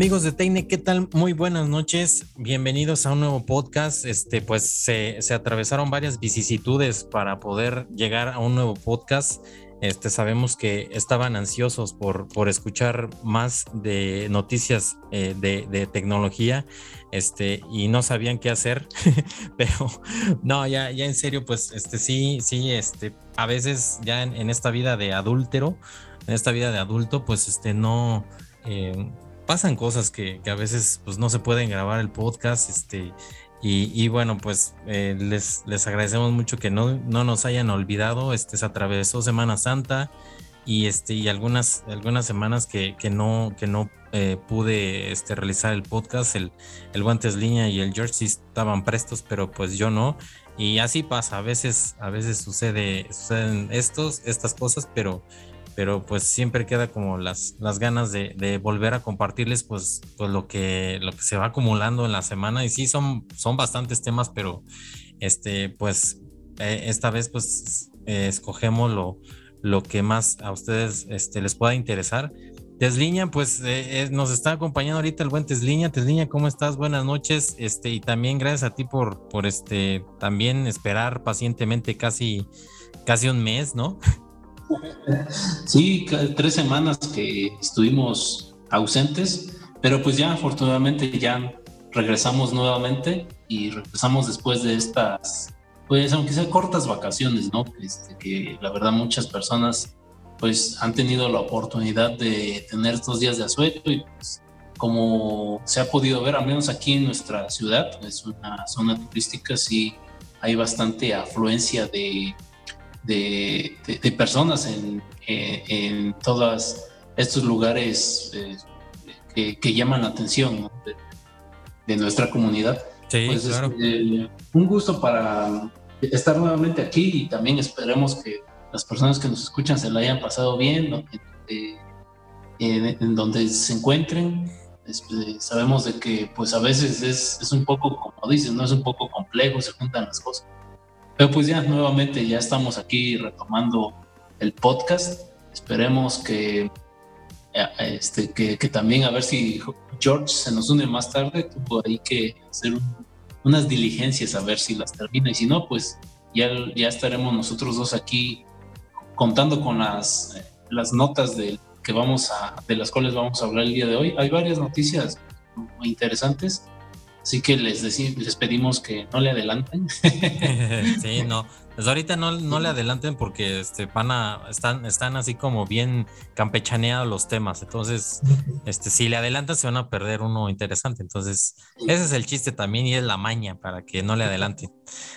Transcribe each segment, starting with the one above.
Amigos de Teine, ¿qué tal? Muy buenas noches. Bienvenidos a un nuevo podcast. Este, pues se, atravesaron varias vicisitudes para poder llegar a un nuevo podcast. Este, sabemos que estaban ansiosos por, por escuchar más de noticias eh, de, tecnología este, y no sabían qué hacer, pero no, ya, ya en serio, pues este, sí, sí, este, a veces ya en, esta vida de adúltero, en esta vida de adulto, pues este, no... Eh, pasan cosas que, a veces pues no se pueden grabar el podcast, este, y, bueno, pues eh, les, les agradecemos mucho que no, no nos hayan olvidado, este, se atravesó Semana Santa y, este, y algunas, algunas semanas que, que no, que no eh, pude este, realizar el podcast, el, el Guantes Línea y el George estaban prestos, pero pues yo no. Y así pasa, a veces, a veces sucede, suceden estos, estas cosas, pero pero pues siempre queda como las, las ganas de, volver a compartirles pues, pues, lo, que, lo que se va acumulando en la semana y sí son, son bastantes temas, pero este pues eh, esta vez pues eh, escogemos lo, lo que más a ustedes este, les pueda interesar. Tesliña, pues eh, nos está acompañando ahorita el buen Tesliña. Tesliña, ¿cómo estás? Buenas noches. Este, y también gracias a ti por, por este, también esperar pacientemente casi, casi un mes, ¿no? Sí, tres semanas que estuvimos ausentes, pero pues ya afortunadamente ya regresamos nuevamente y regresamos después de estas, pues aunque sean cortas vacaciones, ¿no? Este, que la verdad muchas personas pues han tenido la oportunidad de tener estos días de asueto y pues como se ha podido ver, al menos aquí en nuestra ciudad, es una zona turística, sí hay bastante afluencia de de, personas en, en, todos estos lugares eh, que, llaman la atención de, nuestra comunidad. Sí, pues, claro. Este, un gusto para estar nuevamente aquí y también esperemos que las personas que nos escuchan se la hayan pasado bien en, donde se encuentren. Este, sabemos de que pues a veces es, es un poco, como dicen, no es un poco complejo, se juntan las cosas pero pues ya nuevamente ya estamos aquí retomando el podcast. Esperemos que, eh, este, que, también a ver si George se nos une más tarde. Tuvo ahí que hacer unas diligencias a ver si las termina y si no, pues ya, ya estaremos nosotros dos aquí contando con las, las notas de, que vamos a, de las cuales vamos a hablar el día de hoy. Hay varias noticias muy interesantes Así que les, les pedimos que no le adelanten. sí, no. Pues ahorita no, no le adelanten porque este, van a, están, están así como bien campechaneados los temas. Entonces, este, si le adelantan se van a perder uno interesante. Entonces, ese es el chiste también y es la maña para que no le adelanten.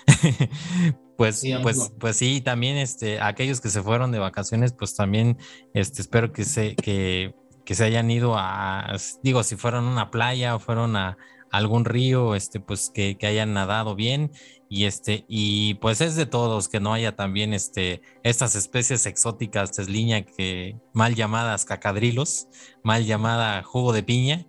pues, pues, pues sí, también este, aquellos que se fueron de vacaciones, pues también este, espero que se, que, que se hayan ido a, digo, si fueron a una playa o fueron a, algún río, este, pues que, hayan nadado bien y este, y pues es de todos que no haya también este, estas especies exóticas, tesliña, que mal llamadas cacadrilos, mal llamada jugo de piña,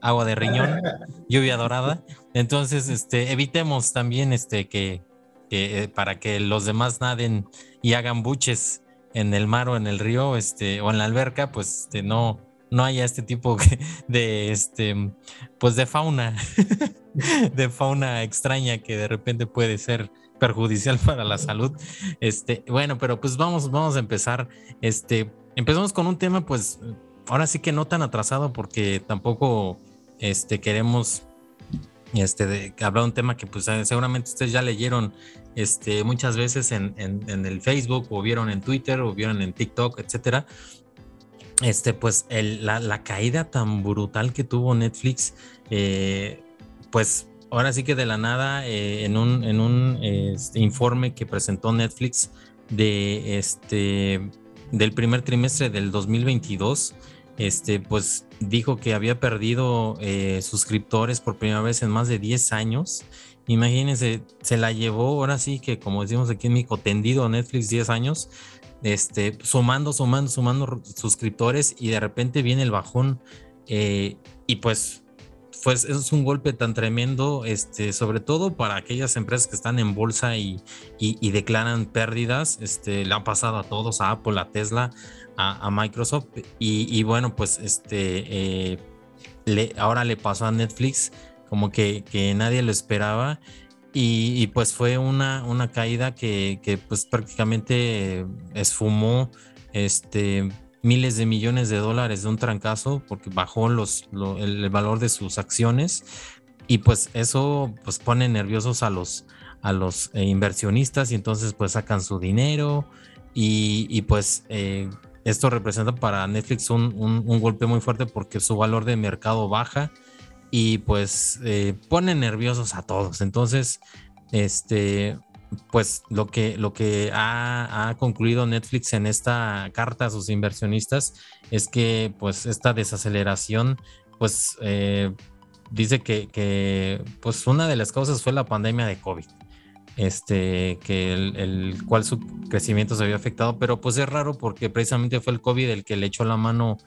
agua de riñón, lluvia dorada. Entonces, este, evitemos también este, que, que eh, para que los demás naden y hagan buches en el mar o en el río, este, o en la alberca, pues este, no, no haya este tipo de, este, pues de fauna, de fauna extraña que de repente puede ser perjudicial para la salud. Este, bueno, pero pues vamos, vamos a empezar. Este, empezamos con un tema, pues, ahora sí que no tan atrasado, porque tampoco este, queremos este, de, hablar de un tema que pues seguramente ustedes ya leyeron este, muchas veces en, en, el Facebook o vieron en Twitter o vieron en TikTok, etcétera, este, pues la, caída tan brutal que tuvo Netflix, eh, pues ahora sí que de la nada, eh, en un, este, informe que presentó Netflix de este, del primer trimestre del 2022, este, pues dijo que había perdido eh, suscriptores por primera vez en más de 10 años. Imagínense, se la llevó ahora sí que, como decimos aquí en Mico, tendido Netflix 10 años este, sumando, sumando, sumando suscriptores y de repente viene el bajón eh, y pues, pues es un golpe tan tremendo, este, sobre todo para aquellas empresas que están en bolsa y, y, declaran pérdidas, este, le ha pasado a todos, a Apple, a Tesla, a, Microsoft y, bueno, pues este... Eh, ahora le pasó a Netflix como que, nadie lo esperaba y, pues fue una, una caída que, pues prácticamente esfumó este, miles de millones de dólares de un trancazo porque bajó los, el, valor de sus acciones. Y pues eso pues pone nerviosos a los, a los eh, inversionistas y entonces pues sacan su dinero. Y, pues eh, esto representa para Netflix un, un, golpe muy fuerte porque su valor de mercado baja y pues eh, pone nerviosos a todos. Entonces, este, pues lo que, lo que ha, concluido Netflix en esta carta a sus inversionistas es que pues esta desaceleración pues eh, dice que, que, pues una de las causas fue la pandemia de COVID este, que el, cual su crecimiento se había afectado, pero pues es raro porque precisamente fue el COVID el que le echó la mano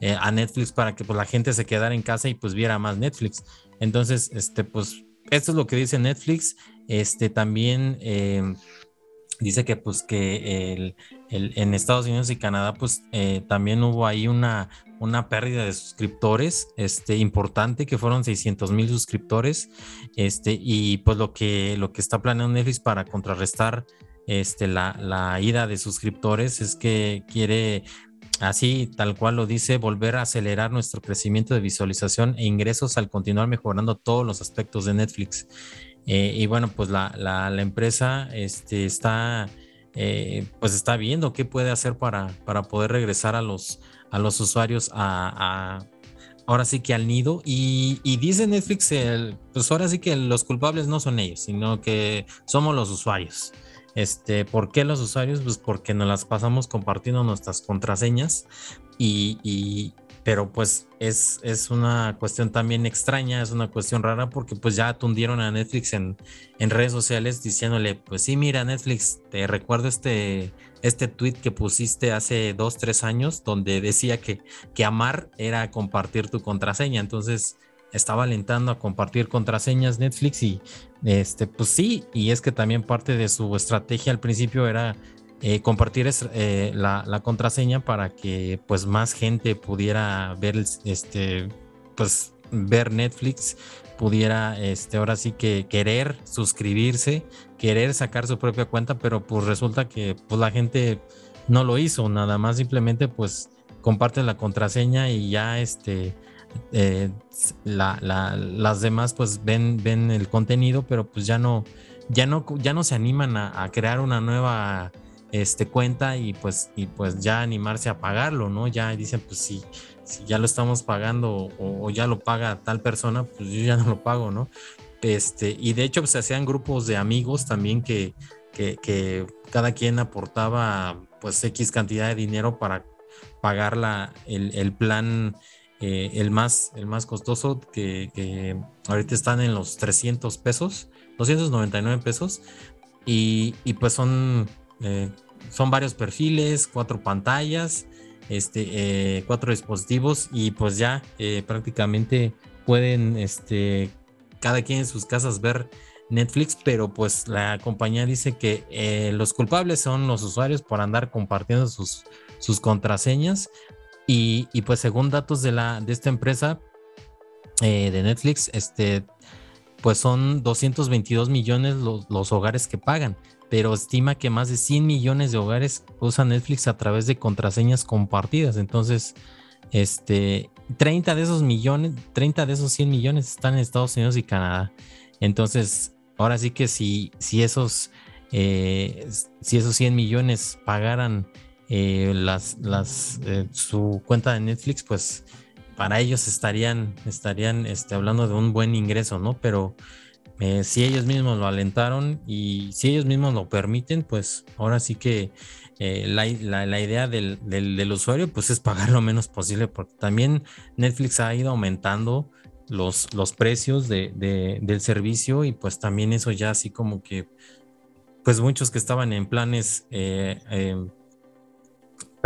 eh, a Netflix para que pues la gente se quedara en casa y pues viera más Netflix. Entonces, este, pues esto es lo que dice Netflix. Este también eh, dice que pues que el, en Estados Unidos y Canadá pues eh, también hubo ahí una, una pérdida de suscriptores este, importante, que fueron 600 mil suscriptores, este, y pues lo que, lo que está planeando Netflix para contrarrestar este, la, la ida de suscriptores es que quiere, así tal cual lo dice, volver a acelerar nuestro crecimiento de visualización e ingresos al continuar mejorando todos los aspectos de Netflix. Eh, y bueno, pues la, la, la empresa este, está, eh, pues está viendo qué puede hacer para, para poder regresar a los, a los usuarios a, ahora sí que al nido. Y, dice Netflix, el, pues ahora sí que los culpables no son ellos, sino que somos los usuarios. Este, ¿Por qué los usuarios? Pues porque nos las pasamos compartiendo nuestras contraseñas y, pero pues es, es una cuestión también extraña, es una cuestión rara porque pues ya atundieron a Netflix en, en redes sociales diciéndole, pues sí, mira Netflix, te recuerdo este, este tweet que pusiste hace dos, tres años donde decía que, que amar era compartir tu contraseña, entonces estaba alentando a compartir contraseñas Netflix y este, pues sí, y es que también parte de su estrategia al principio era eh, compartir eh, la, contraseña para que pues más gente pudiera ver este pues ver Netflix pudiera este ahora sí que querer suscribirse querer sacar su propia cuenta pero pues resulta que pues la gente no lo hizo nada más simplemente pues comparte la contraseña y ya este eh, las demás pues ven ven el contenido pero pues ya no ya no ya no se animan a crear una nueva este, cuenta y pues, y pues ya animarse a pagarlo, ¿no? Ya dicen, pues si, ya lo estamos pagando o, ya lo paga tal persona, pues yo ya no lo pago, ¿no? Este, y de hecho, pues, se hacían grupos de amigos también que, que, cada quien aportaba pues X cantidad de dinero para pagar la, el, plan eh, el, más, el más costoso que, ahorita están en los 300 pesos, 299 pesos. Y, y pues son eh, son varios perfiles, cuatro pantallas, este, eh, cuatro dispositivos y pues ya prácticamente pueden este, cada quien en sus casas ver Netflix, pero pues la compañía dice que los culpables son los usuarios por andar compartiendo sus, sus contraseñas y, pues según datos de, la, de esta empresa de Netflix, este, pues son 222 millones los, los hogares que pagan pero estima que más de 100 millones de hogares usan Netflix a través de contraseñas compartidas. Entonces, este, 30 de esos millones, 30 de esos 100 millones están en Estados Unidos y Canadá. Entonces, ahora sí que si, si esos, eh, si esos 100 millones pagaran eh, las, las, eh, su cuenta de Netflix, pues para ellos estarían, estarían este, hablando de un buen ingreso, ¿no? Pero eh, si ellos mismos lo alentaron y si ellos mismos lo permiten, pues ahora sí que eh, la, idea del, usuario pues es pagar lo menos posible, porque también Netflix ha ido aumentando los, los precios del servicio y pues también eso ya así como que pues muchos que estaban en planes eh, em,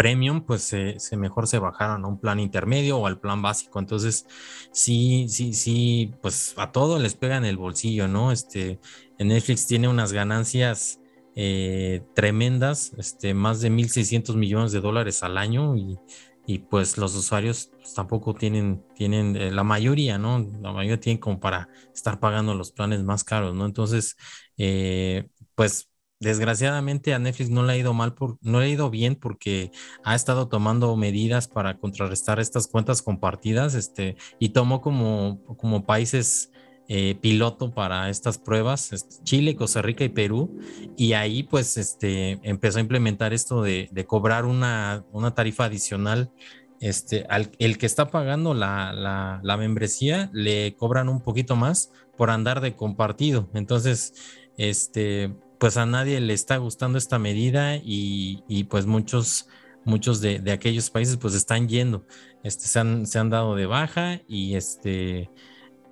premium, pues se, mejor se bajaron a un plan intermedio o al plan básico. Entonces, sí, sí, sí, pues a todo les pega en el bolsillo, ¿no? Este, Netflix tiene unas ganancias eh, tremendas, este, más de 1.600 millones de dólares al año y, y pues los usuarios pues, tampoco tienen, tienen eh, la mayoría, ¿no? La mayoría tienen como para estar pagando los planes más caros, ¿no? Entonces, eh, pues desgraciadamente a Netflix no le ha ido mal, por, no le ha ido bien porque ha estado tomando medidas para contrarrestar estas cuentas compartidas, este, y tomó como, como países eh, piloto para estas pruebas, Chile, Costa Rica y Perú, y ahí pues este, empezó a implementar esto de, cobrar una, tarifa adicional. Este, al, el que está pagando la, membresía le cobran un poquito más por andar de compartido. Entonces, este, pues a nadie le está gustando esta medida y, pues muchos, muchos de, aquellos países pues están yendo, este, se, han, se han dado de baja y este,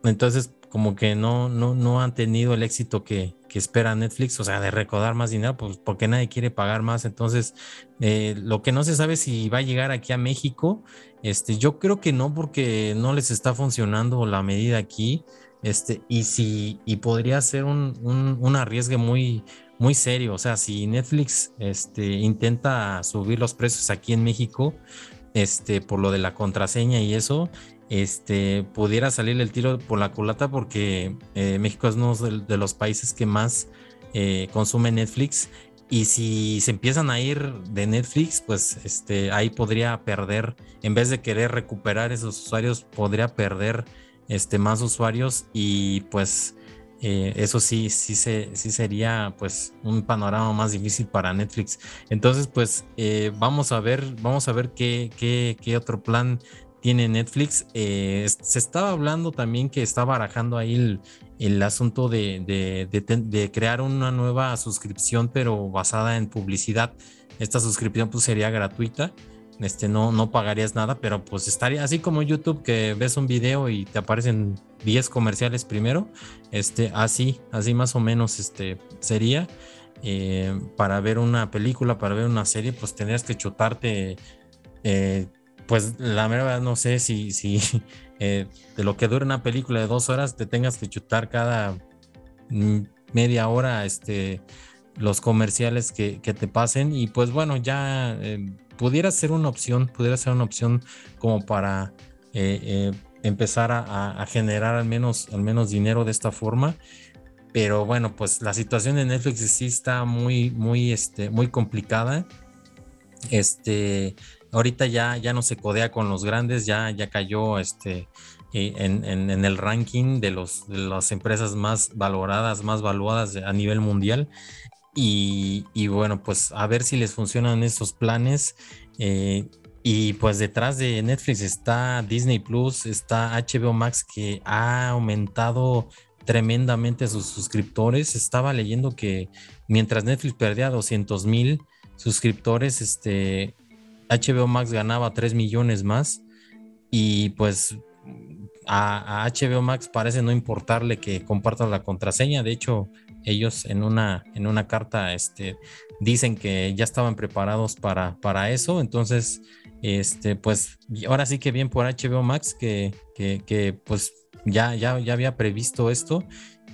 entonces como que no, no, no han tenido el éxito que, espera Netflix, o sea, de recaudar más dinero, pues porque nadie quiere pagar más. Entonces, eh, lo que no se sabe si va a llegar aquí a México, este, yo creo que no, porque no les está funcionando la medida aquí. Este, y si, y podría ser un, un, arriesgue muy, muy serio. O sea, si Netflix este, intenta subir los precios aquí en México, este, por lo de la contraseña y eso, este, pudiera salir el tiro por la culata porque eh, México es uno de, los países que más eh, consume Netflix y si se empiezan a ir de Netflix, pues este, ahí podría perder, en vez de querer recuperar esos usuarios, podría perder este, más usuarios y pues eh, eso sí, sí, se, sí sería pues un panorama más difícil para Netflix. Entonces, pues vamos a ver, vamos a ver qué, qué, qué otro plan tiene Netflix. Eh, se estaba hablando también que está barajando ahí el, asunto de, crear una nueva suscripción, pero basada en publicidad. Esta suscripción pues sería gratuita. Este, no, no pagarías nada, pero pues estaría así como YouTube que ves un video y te aparecen 10 comerciales primero. Este, así, así más o menos este, sería. Eh, para ver una película, para ver una serie, pues tendrías que chutarte eh, pues la verdad no sé si, si eh, de lo que dura una película de dos horas te tengas que chutar cada mm, media hora este, los comerciales que, te pasen y pues bueno, ya pudiera ser una opción, pudiera ser una opción como para eh, empezar a, generar al menos, al menos dinero de esta forma. Pero bueno, pues la situación de Netflix sí está muy, muy, este, muy complicada. Este, ahorita ya, ya no se codea con los grandes, ya, ya cayó este, eh, en, en, el ranking de, los, de las empresas más valoradas, más valuadas a nivel mundial. Y, bueno, pues a ver si les funcionan esos planes. Eh, y pues detrás de Netflix está Disney Plus, está HBO Max que ha aumentado tremendamente sus suscriptores. Estaba leyendo que mientras Netflix perdía 200 mil suscriptores, este, HBO Max ganaba 3 millones más y pues a, HBO Max parece no importarle que compartan la contraseña. De hecho, ellos en una, en una carta este, dicen que ya estaban preparados para, para eso. Entonces, este, pues ahora sí que bien por HBO Max que, que, pues ya, ya, ya había previsto esto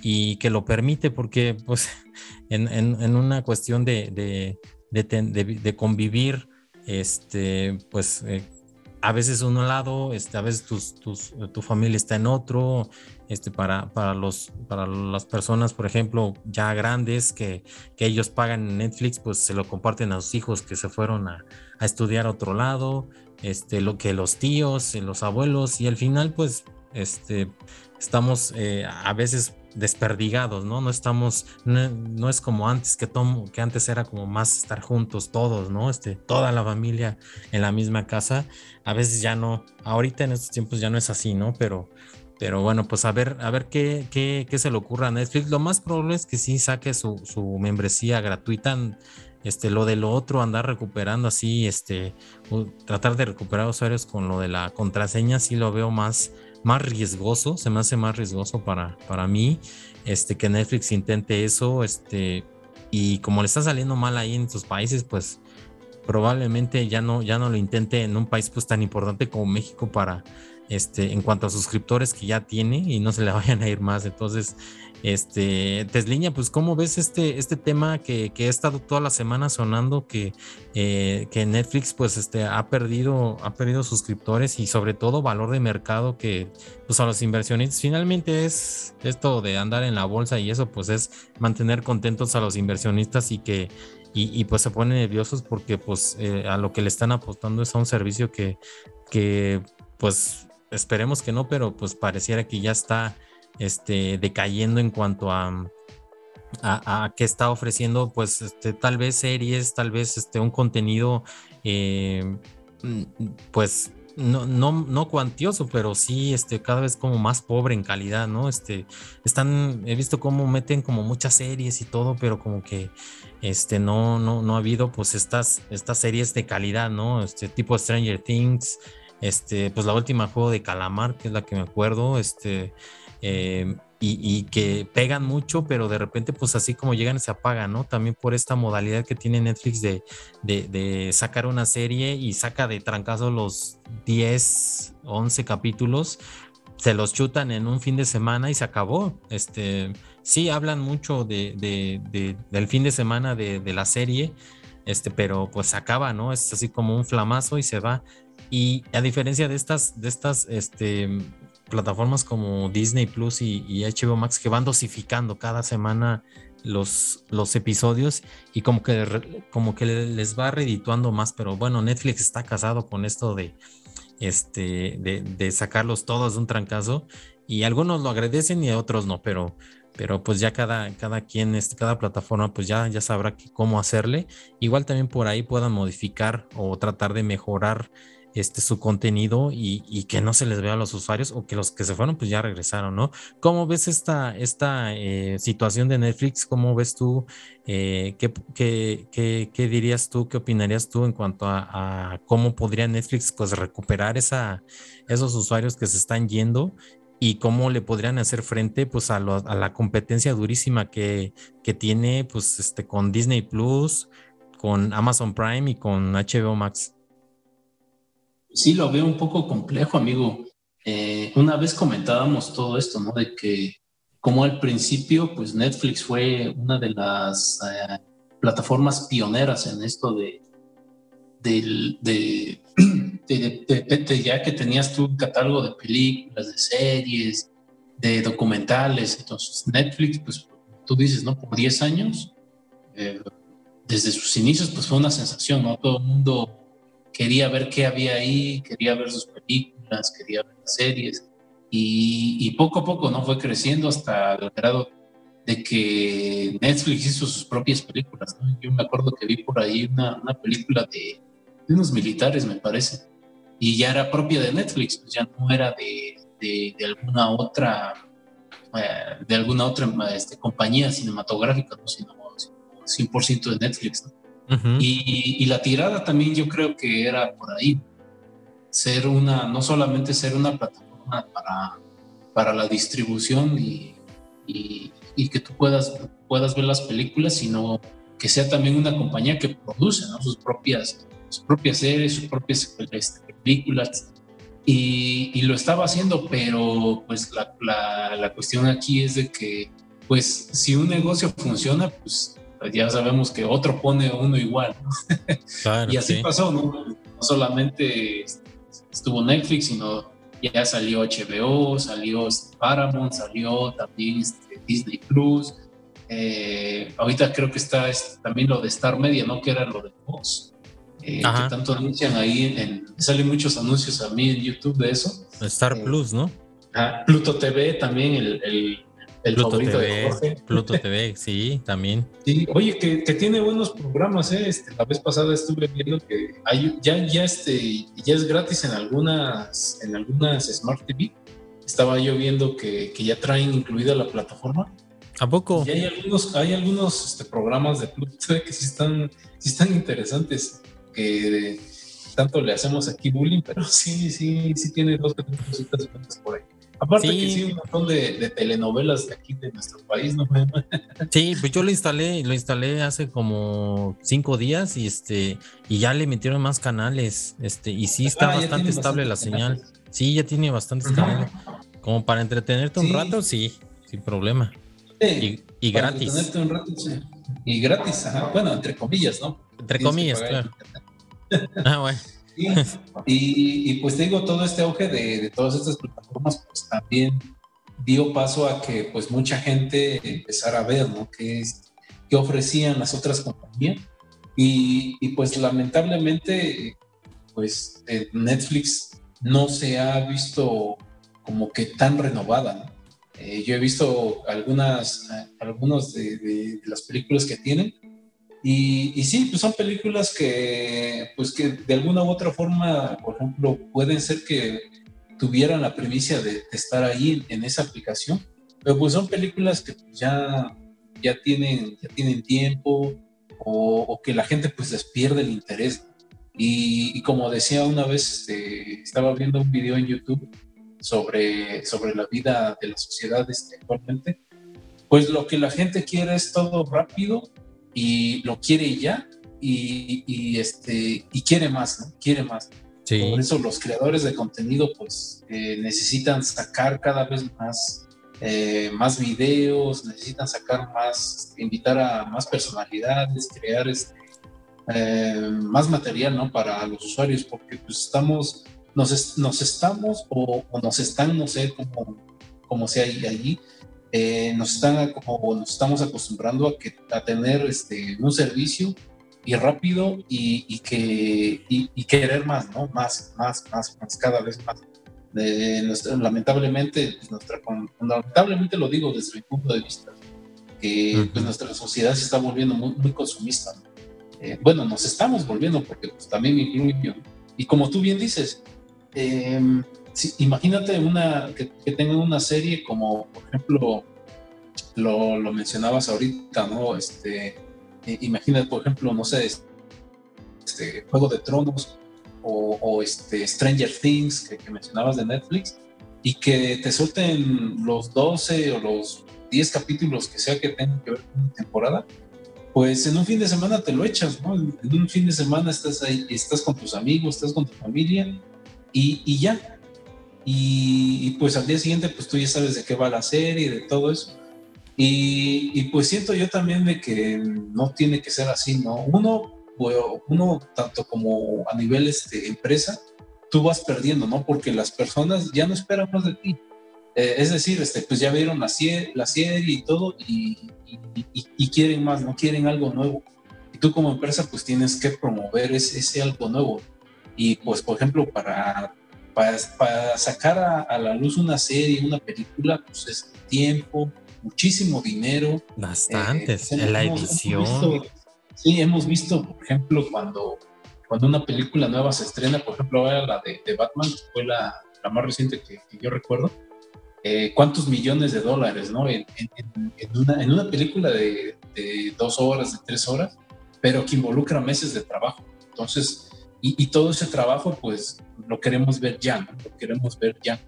y que lo permite porque pues en, una cuestión de, de, de convivir este, pues eh, a veces uno lado, este, a veces tus, tu familia está en otro, este, para, para, los, para las personas, por ejemplo, ya grandes que, que, ellos pagan Netflix, pues se lo comparten a sus hijos que se fueron a, a estudiar a otro lado, este, lo que los tíos, los abuelos, y al final, pues, este, estamos eh, a veces desperdigados, ¿no? No estamos, no, es como antes que tomo, que antes era como más estar juntos todos, ¿no? Este, toda la familia en la misma casa. A veces ya no, ahorita en estos tiempos ya no es así, ¿no? Pero, pero bueno, pues a ver, a ver qué, qué, qué se le ocurra a Netflix. Lo más probable es que sí saque su, su membresía gratuita. Este, lo de lo otro, andar recuperando así, este, tratar de recuperar usuarios con lo de la contraseña, sí lo veo más, más riesgoso, se me hace más riesgoso para, para mí, este, que Netflix intente eso, este, y como le está saliendo mal ahí en sus países, pues probablemente ya no, ya no lo intente en un país pues tan importante como México para, este, en cuanto a suscriptores que ya tiene y no se le vayan a ir más. Entonces, este, Tesliña, pues, ¿cómo ves este, este tema que, que ha estado toda la semana sonando que, eh, que Netflix, pues, este, ha perdido, ha perdido suscriptores y sobre todo valor de mercado que, pues, a los inversionistas, finalmente es esto de andar en la bolsa y eso, pues, es mantener contentos a los inversionistas y que, y, pues se ponen nerviosos porque, pues, eh, a lo que le están apostando es a un servicio que, que, pues, esperemos que no, pero pues pareciera que ya está este, decayendo en cuanto a, a, qué está ofreciendo, pues este, tal vez series, tal vez este, un contenido, eh, mm, pues no, no, no cuantioso, pero sí este, cada vez como más pobre en calidad, ¿no? Este, están, he visto cómo meten como muchas series y todo, pero como que este, no, no, no ha habido pues estas, estas series de calidad, ¿no? Este tipo Stranger Things, este, pues la última juego de Calamar, que es la que me acuerdo, este, eh, y, que pegan mucho, pero de repente, pues así como llegan, se apagan, ¿no? También por esta modalidad que tiene Netflix de, sacar una serie y saca de trancazo los 10, 11 capítulos, se los chutan en un fin de semana y se acabó. Este, sí, hablan mucho de del fin de semana de, la serie, este, pero pues se acaba, ¿no? Es así como un flamazo y se va. Y a diferencia de estas, de estas este, plataformas como Disney Plus y, HBO Max que van dosificando cada semana los, los episodios y como que, como que les va redituando más, pero bueno, Netflix está casado con esto de, este, de, sacarlos todos de un trancazo y algunos lo agradecen y otros no, pero, pero pues ya cada, cada quien, este, cada plataforma pues ya, ya sabrá cómo hacerle. Igual también por ahí puedan modificar o tratar de mejorar este, su contenido y, que no se les vea a los usuarios o que los que se fueron pues ya regresaron, ¿no? ¿Cómo ves esta, esta eh, situación de Netflix? ¿Cómo ves tú? Eh, qué, dirías tú? ¿Qué opinarías tú en cuanto a, cómo podría Netflix pues recuperar esa, esos usuarios que se están yendo y cómo le podrían hacer frente pues a, a la competencia durísima que, que, tiene pues este con Disney Plus, con Amazon Prime y con HBO Max sí lo veo un poco complejo, amigo. Eh, una vez comentábamos todo esto, ¿no? De que como al principio, pues Netflix fue una de las eh, plataformas pioneras en esto de, de, de, ya que tenías tu catálogo de películas, de series, de documentales. Entonces Netflix, pues tú dices, ¿no? Por 10 años, eh, desde sus inicios, pues fue una sensación, ¿no? Todo el mundo quería ver qué había ahí, quería ver sus películas, quería ver las series. Y, poco a poco no fue creciendo hasta el grado de que Netflix hizo sus propias películas. Yo me acuerdo que vi por ahí una, una película de, de, unos militares, me parece, y ya era propia de Netflix, pues ya no era de, de, de alguna otra eh, de alguna otra este, compañía cinematográfica, ¿no? sino 100% de Netflix. ¿no? Y, la tirada también yo creo que era por ahí, ser una, no solamente ser una plataforma para, para la distribución y, y, que tú puedas, puedas ver las películas, sino que sea también una compañía que produce sus, propias, sus propias series, sus propias este, películas. Y, y, lo estaba haciendo, pero pues la, la, la cuestión aquí es de que pues si un negocio funciona, pues ya sabemos que otro pone uno igual. y así pasó, ¿no? No solamente estuvo Netflix, sino ya salió HBO, salió Paramount, salió también este, Disney Plus. Eh, ahorita creo que está también lo de Star Media, ¿no? Que era lo de Fox. Eh, que tanto anuncian ahí, en, salen muchos anuncios a mí en YouTube de eso. Star Plus, ¿no? Pluto TV también, el el Pluto TV, Pluto TV, sí, también. Sí, oye, que, tiene buenos programas, ¿eh? Este, la vez pasada estuve viendo que hay, ya, ya, este, ya es gratis en algunas, en algunas Smart TV. Estaba yo viendo que, ya traen incluida la plataforma. ¿A poco? Y hay algunos, hay algunos este, programas de Pluto TV que sí están, sí están interesantes, que tanto le hacemos aquí bullying, pero sí, sí, sí tiene dos cositas por ahí. Aparte que sí, un montón de, telenovelas de aquí de nuestro país, ¿no? Sí, pues yo lo instalé, lo instalé hace como cinco días y este, y ya le metieron más canales, este, y sí está ah, bastante estable la señal. Sí, ya tiene bastante Como para entretenerte un rato, sí, sin problema. y, y gratis. Un rato, sí. Y gratis, ajá. Bueno, entre comillas, ¿no? Entre comillas, claro. ah, bueno. Y, y, pues te digo, todo este auge de, de, todas estas plataformas, pues también dio paso a que pues mucha gente empezara a ver, ¿no? ¿Qué, es, qué ofrecían las otras compañías? Y, y pues lamentablemente, pues Netflix no se ha visto como que tan renovada, ¿no? Eh, yo he visto algunas, algunas de, de, las películas que tienen y, y, sí, pues son películas que, pues que de alguna u otra forma, por ejemplo, pueden ser que tuvieran la primicia de, estar ahí en, esa aplicación, pero pues son películas que pues ya, ya, tienen, ya tienen tiempo o, que la gente pues les pierde el interés. Y, como decía una vez, este, estaba viendo un video en YouTube sobre, sobre la vida de la sociedad este, actualmente, pues lo que la gente quiere es todo rápido y lo quiere ya y, y este, y quiere más, ¿no? Quiere más. Por eso los creadores de contenido pues eh, necesitan sacar cada vez más, eh, más videos, necesitan sacar más, invitar a más personalidades, crear este, eh, más material ¿no? para los usuarios, porque pues estamos, nos, nos estamos o, nos están, no sé cómo, cómo sea allí, nos están como nos estamos acostumbrando a, que, a tener este, un servicio y rápido y, que, y, querer más, ¿no? Más, más, más, más, cada vez más. lamentablemente, pues, nuestra, lamentablemente lo digo desde mi punto de vista, que pues, nuestra sociedad se está volviendo muy, muy consumista. Eh, bueno, nos estamos volviendo porque pues, también me incluyo. Y como tú bien dices, em, imagínate una, que, que tengan una serie como, por ejemplo, lo, lo mencionabas ahorita, ¿no? Este, imagina, por ejemplo, no sé, este, Juego de Tronos o, este Stranger Things que, mencionabas de Netflix y que te suelten los 12 o los 10 capítulos que sea que tengan que ver con una temporada, pues en un fin de semana te lo echas, ¿no? En un fin de semana estás ahí, estás con tus amigos, estás con tu familia y, y ya. Y, y, pues al día siguiente, pues tú ya sabes de qué va la serie y de todo eso. Y, pues siento yo también de que no tiene que ser así, ¿no? Uno, uno tanto como a nivel este, empresa, tú vas perdiendo, ¿no? Porque las personas ya no esperan más de ti. Eh, es decir, este, pues ya vieron la, la serie y todo y, y, quieren más, no quieren algo nuevo. Y tú como empresa pues tienes que promover ese, ese algo nuevo. Y pues, por ejemplo, para, para, para sacar a, a, la luz una serie, una película, pues es tiempo, muchísimo dinero. Bastantes, eh, en la edición. sí, hemos visto, por ejemplo, cuando, cuando una película nueva se estrena, por ejemplo, ahora la de, Batman, que fue la, la más reciente que, yo recuerdo, eh, cuántos millones de dólares, ¿no? En, una, en una, película de, de, dos horas, de tres horas, pero que involucra meses de trabajo. Entonces, y, y, todo ese trabajo, pues lo queremos ver ya, ¿no? Lo queremos ver ya.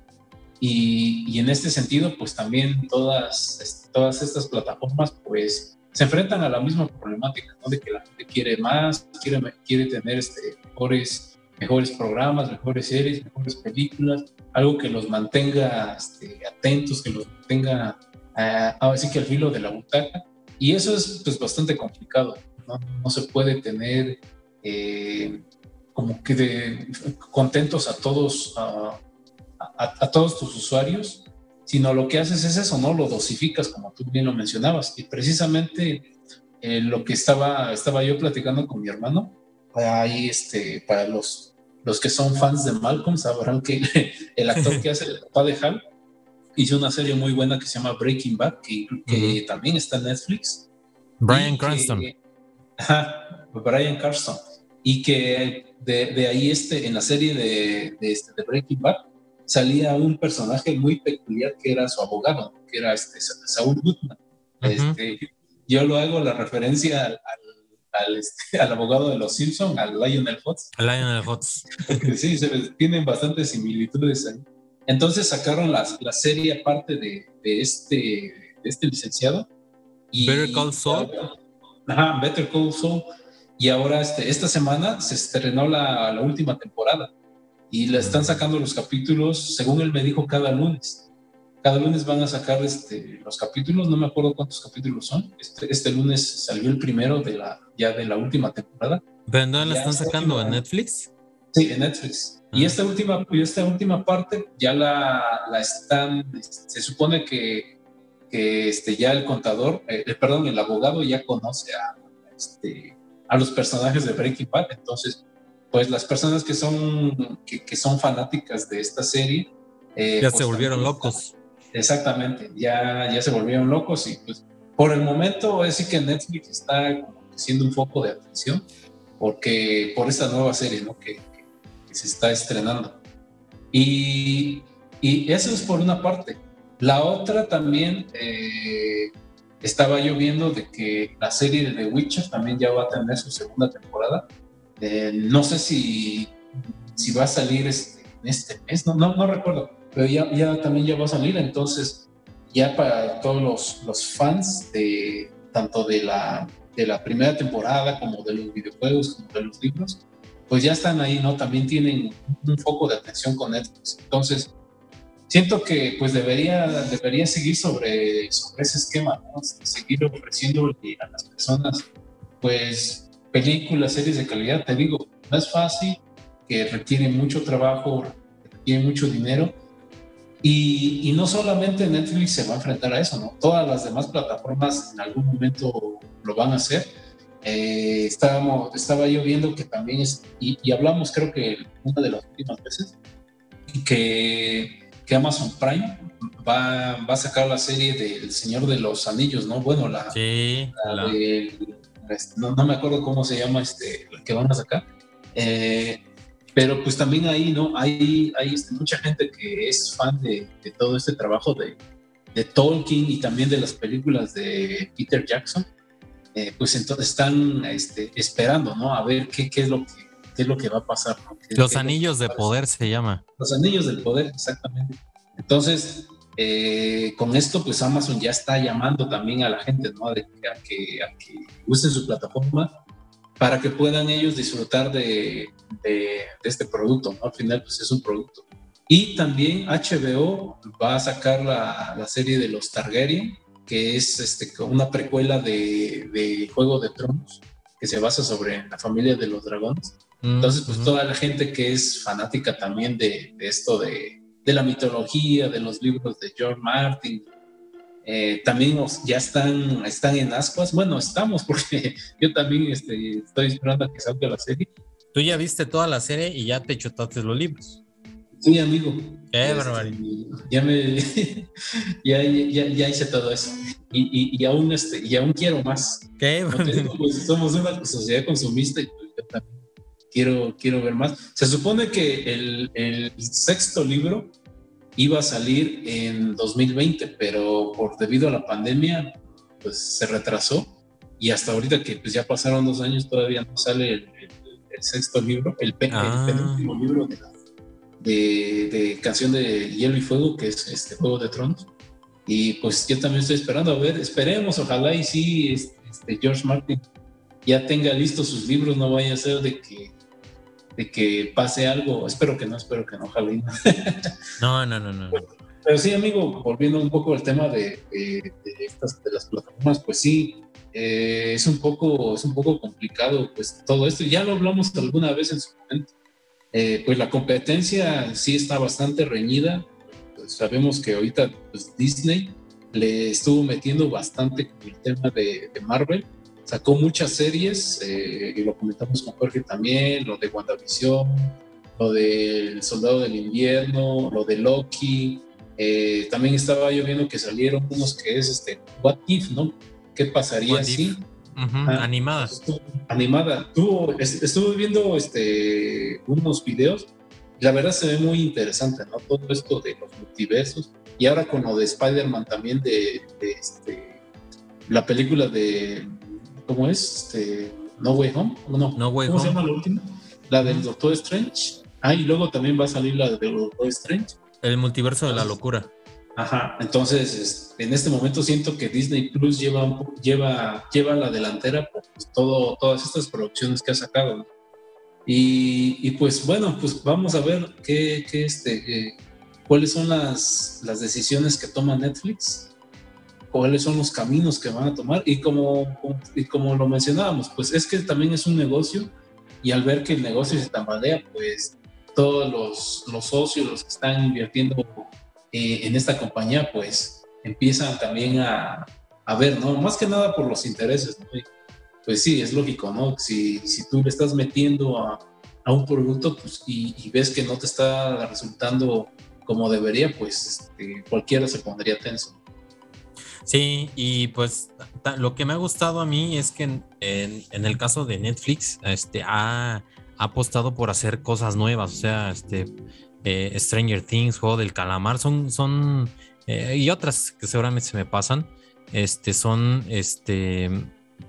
Y, en este sentido, pues también todas, todas estas plataformas, pues se enfrentan a la misma problemática, ¿no? De que la gente quiere más, quiere, quiere tener este, mejores, mejores programas, mejores series, mejores películas, algo que los mantenga este, atentos, que los mantenga uh, así que al filo de la butaca. Y eso es pues bastante complicado, ¿no? No se puede tener eh, como que de, contentos a todos, a, todos tus usuarios, sino lo que haces es eso, ¿no? Lo dosificas, como tú bien lo mencionabas. Y precisamente eh, lo que estaba, estaba yo platicando con mi hermano, ahí este, para los, los que son fans de Malcolm, sabrán que el actor que hace el papá de Hal hizo una serie muy buena que se llama Breaking Bad, que, también está en Netflix. Brian Cranston. Brian Cranston. Y que de, ahí este, en la serie de, de, este, de Breaking Bad, salía un personaje muy peculiar que era su abogado, que era este, Saúl Goodman. este, yo lo hago la referencia al, al, este, al, abogado de los Simpsons, al Lionel Fox. Lionel Fox. sí, se, tienen bastantes similitudes ahí. Entonces sacaron la, la serie aparte de, de, este, de este licenciado. Y, Better Call Saul. Ajá, Better Call Saul. Y ahora este, esta semana se estrenó la, la última temporada. y le están sacando los capítulos, según él me dijo, cada lunes. Cada lunes van a sacar este, los capítulos, no me acuerdo cuántos capítulos son. Este, este lunes salió el primero de la, ya de la última temporada. ¿Pero dónde la están sacando? ¿En Netflix? Sí, en Netflix. Y ah. esta última, esta última parte ya la, la están, se supone que, que este, ya el contador, eh, eh, perdón, el abogado ya conoce a, este, a los personajes de Breaking Bad, entonces pues las personas que son, que, son fanáticas de esta serie... Eh, ya se pues, volvieron locos. Exactamente, ya, ya se volvieron locos y pues por el momento es que Netflix está siendo un foco de atención porque por esta nueva serie ¿no? que, se está estrenando. Y, y, eso es por una parte. La otra también, eh, estaba yo viendo de que la serie de The Witcher también ya va a tener su segunda temporada eh, no sé si, si va a salir este, este mes, no, no, recuerdo, pero ya, ya, también ya va a salir, entonces ya para todos los, los fans de tanto de la, de la primera temporada como de los videojuegos, como de los libros, pues ya están ahí, ¿no? También tienen un foco de atención con Netflix. Entonces, siento que pues debería, debería seguir sobre, sobre ese esquema, ¿no? Seguir ofreciendo a las personas pues películas, series de calidad, te digo, no es fácil, que requiere mucho trabajo, requiere mucho dinero. Y, y, no solamente Netflix se va a enfrentar a eso, ¿no? Todas las demás plataformas en algún momento lo van a hacer. Eh, estábamos, estaba yo viendo que también es, y, hablamos creo que una de las últimas veces, que, que Amazon Prime va, va, a sacar la serie del Señor de los Anillos, ¿no? Bueno, la, sí, la, este, no, me acuerdo cómo se llama este, que van a sacar. Eh, pero pues también ahí, ¿no? Hay, hay mucha gente que es fan de, todo este trabajo de, de, Tolkien y también de las películas de Peter Jackson. Eh, pues entonces están este, esperando, ¿no? A ver qué, qué, es lo que, qué es lo que va a pasar. Los anillos de poder se llama. Los anillos del poder, exactamente. Entonces, eh, con esto, pues Amazon ya está llamando también a la gente, ¿no? a, que, a que usen su plataforma para que puedan ellos disfrutar de, de, este producto, ¿no? Al final, pues es un producto. Y también HBO va a sacar la, la serie de los Targaryen, que es este, una precuela de, de, Juego de Tronos, que se basa sobre la familia de los dragones. Mm, Entonces, pues toda la gente que es fanática también de, de esto de, de la mitología, de los libros de George Martin. Eh, también ya están, están en ascuas. Bueno, estamos porque yo también este, estoy esperando a que salga la serie. Tú ya viste toda la serie y ya te chutaste los libros. Sí, amigo. Qué este, barbaridad. Ya me ya, ya, ya, hice todo eso. Y, y, y, aún este, y aún quiero más. ¿Qué? Pues, somos una sociedad consumista y yo también quiero, quiero ver más. Se supone que el, el, sexto libro iba a salir en 2020, pero por debido a la pandemia, pues se retrasó y hasta ahorita que pues ya pasaron dos años todavía no sale el, sexto libro, el, ah. penúltimo libro de, de, Canción de Hielo y Fuego, que es este Juego de Tronos. Y pues yo también estoy esperando, a ver, esperemos, ojalá y sí, este, George Martin ya tenga listos sus libros, no vaya a ser de que de que pase algo. Espero que no, espero que no, Jalín. No, no, no, no. Pero, sí, amigo, volviendo un poco al tema de, de, estas, de las plataformas, pues sí, eh, es, un poco, es un poco complicado pues todo esto. Ya lo hablamos alguna vez en su momento. Eh, pues la competencia sí está bastante reñida. Pues sabemos que ahorita pues, Disney le estuvo metiendo bastante con el tema de, de Marvel sacó muchas series, eh, y lo comentamos con Jorge también, lo de WandaVision, lo del Soldado del Invierno, lo de Loki. Eh, también estaba yo viendo que salieron unos que es este What If, ¿no? ¿Qué pasaría si? Ah, animada. animada. estuve viendo este, unos videos. La verdad se ve muy interesante, ¿no? Todo esto de los multiversos. Y ahora con lo de Spider-Man también de, de este, la película de ¿cómo es? Este, no Way Home, no, no Way ¿cómo se llama la última? La del Doctor Strange. Ah, y luego también va a salir la del Doctor Strange. El multiverso de la locura. Ajá, entonces en este momento siento que Disney Plus lleva, lleva, lleva la delantera por pues, todo, todas estas producciones que ha sacado. Y, pues bueno, pues vamos a ver qué, qué este, eh, cuáles son las, las decisiones que toma Netflix, cuáles son los caminos que van a tomar. Y como, y como lo mencionábamos, pues es que también es un negocio y al ver que el negocio se tambalea, pues todos los, los socios, los que están invirtiendo eh, en esta compañía, pues empiezan también a, a, ver, ¿no? Más que nada por los intereses, ¿no? pues sí, es lógico, ¿no? Si, si tú le estás metiendo a, a un producto pues, y, ves que no te está resultando como debería, pues este, cualquiera se pondría tenso. Sí, y pues lo que me ha gustado a mí es que en, en, el caso de Netflix, este, ha, apostado por hacer cosas nuevas, o sea, este, eh, Stranger Things, Juego del Calamar, son, son, eh, y otras que seguramente se me pasan, este, son, este,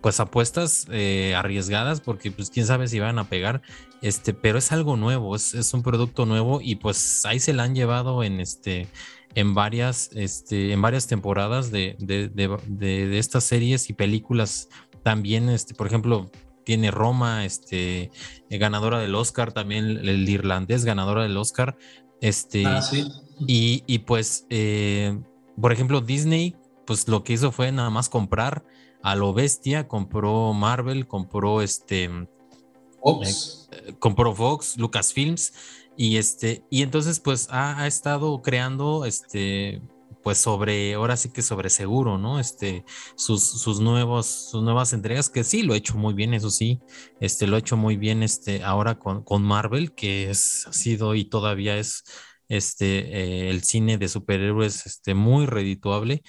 pues apuestas eh, arriesgadas, porque pues quién sabe si van a pegar, este, pero es algo nuevo, es, un producto nuevo y pues ahí se la han llevado en este en varias, este, en varias temporadas de, de, de, de, estas series y películas. También, este, por ejemplo, tiene Roma, este, eh, ganadora del Oscar, también el, irlandés, ganadora del Oscar. Este, ah, sí. y, y, pues, eh, por ejemplo, Disney, pues lo que hizo fue nada más comprar a lo bestia, compró Marvel, compró este. Fox. Eh, compró Fox, Lucasfilms y este, y entonces pues ha, estado creando este, pues sobre, ahora sí que sobre seguro, ¿no? Este, sus, sus nuevos, sus nuevas entregas, que sí lo ha hecho muy bien, eso sí, este, lo ha hecho muy bien, este, ahora con, con Marvel, que es, ha sido y todavía es, este, eh, el cine de superhéroes, este, muy redituable.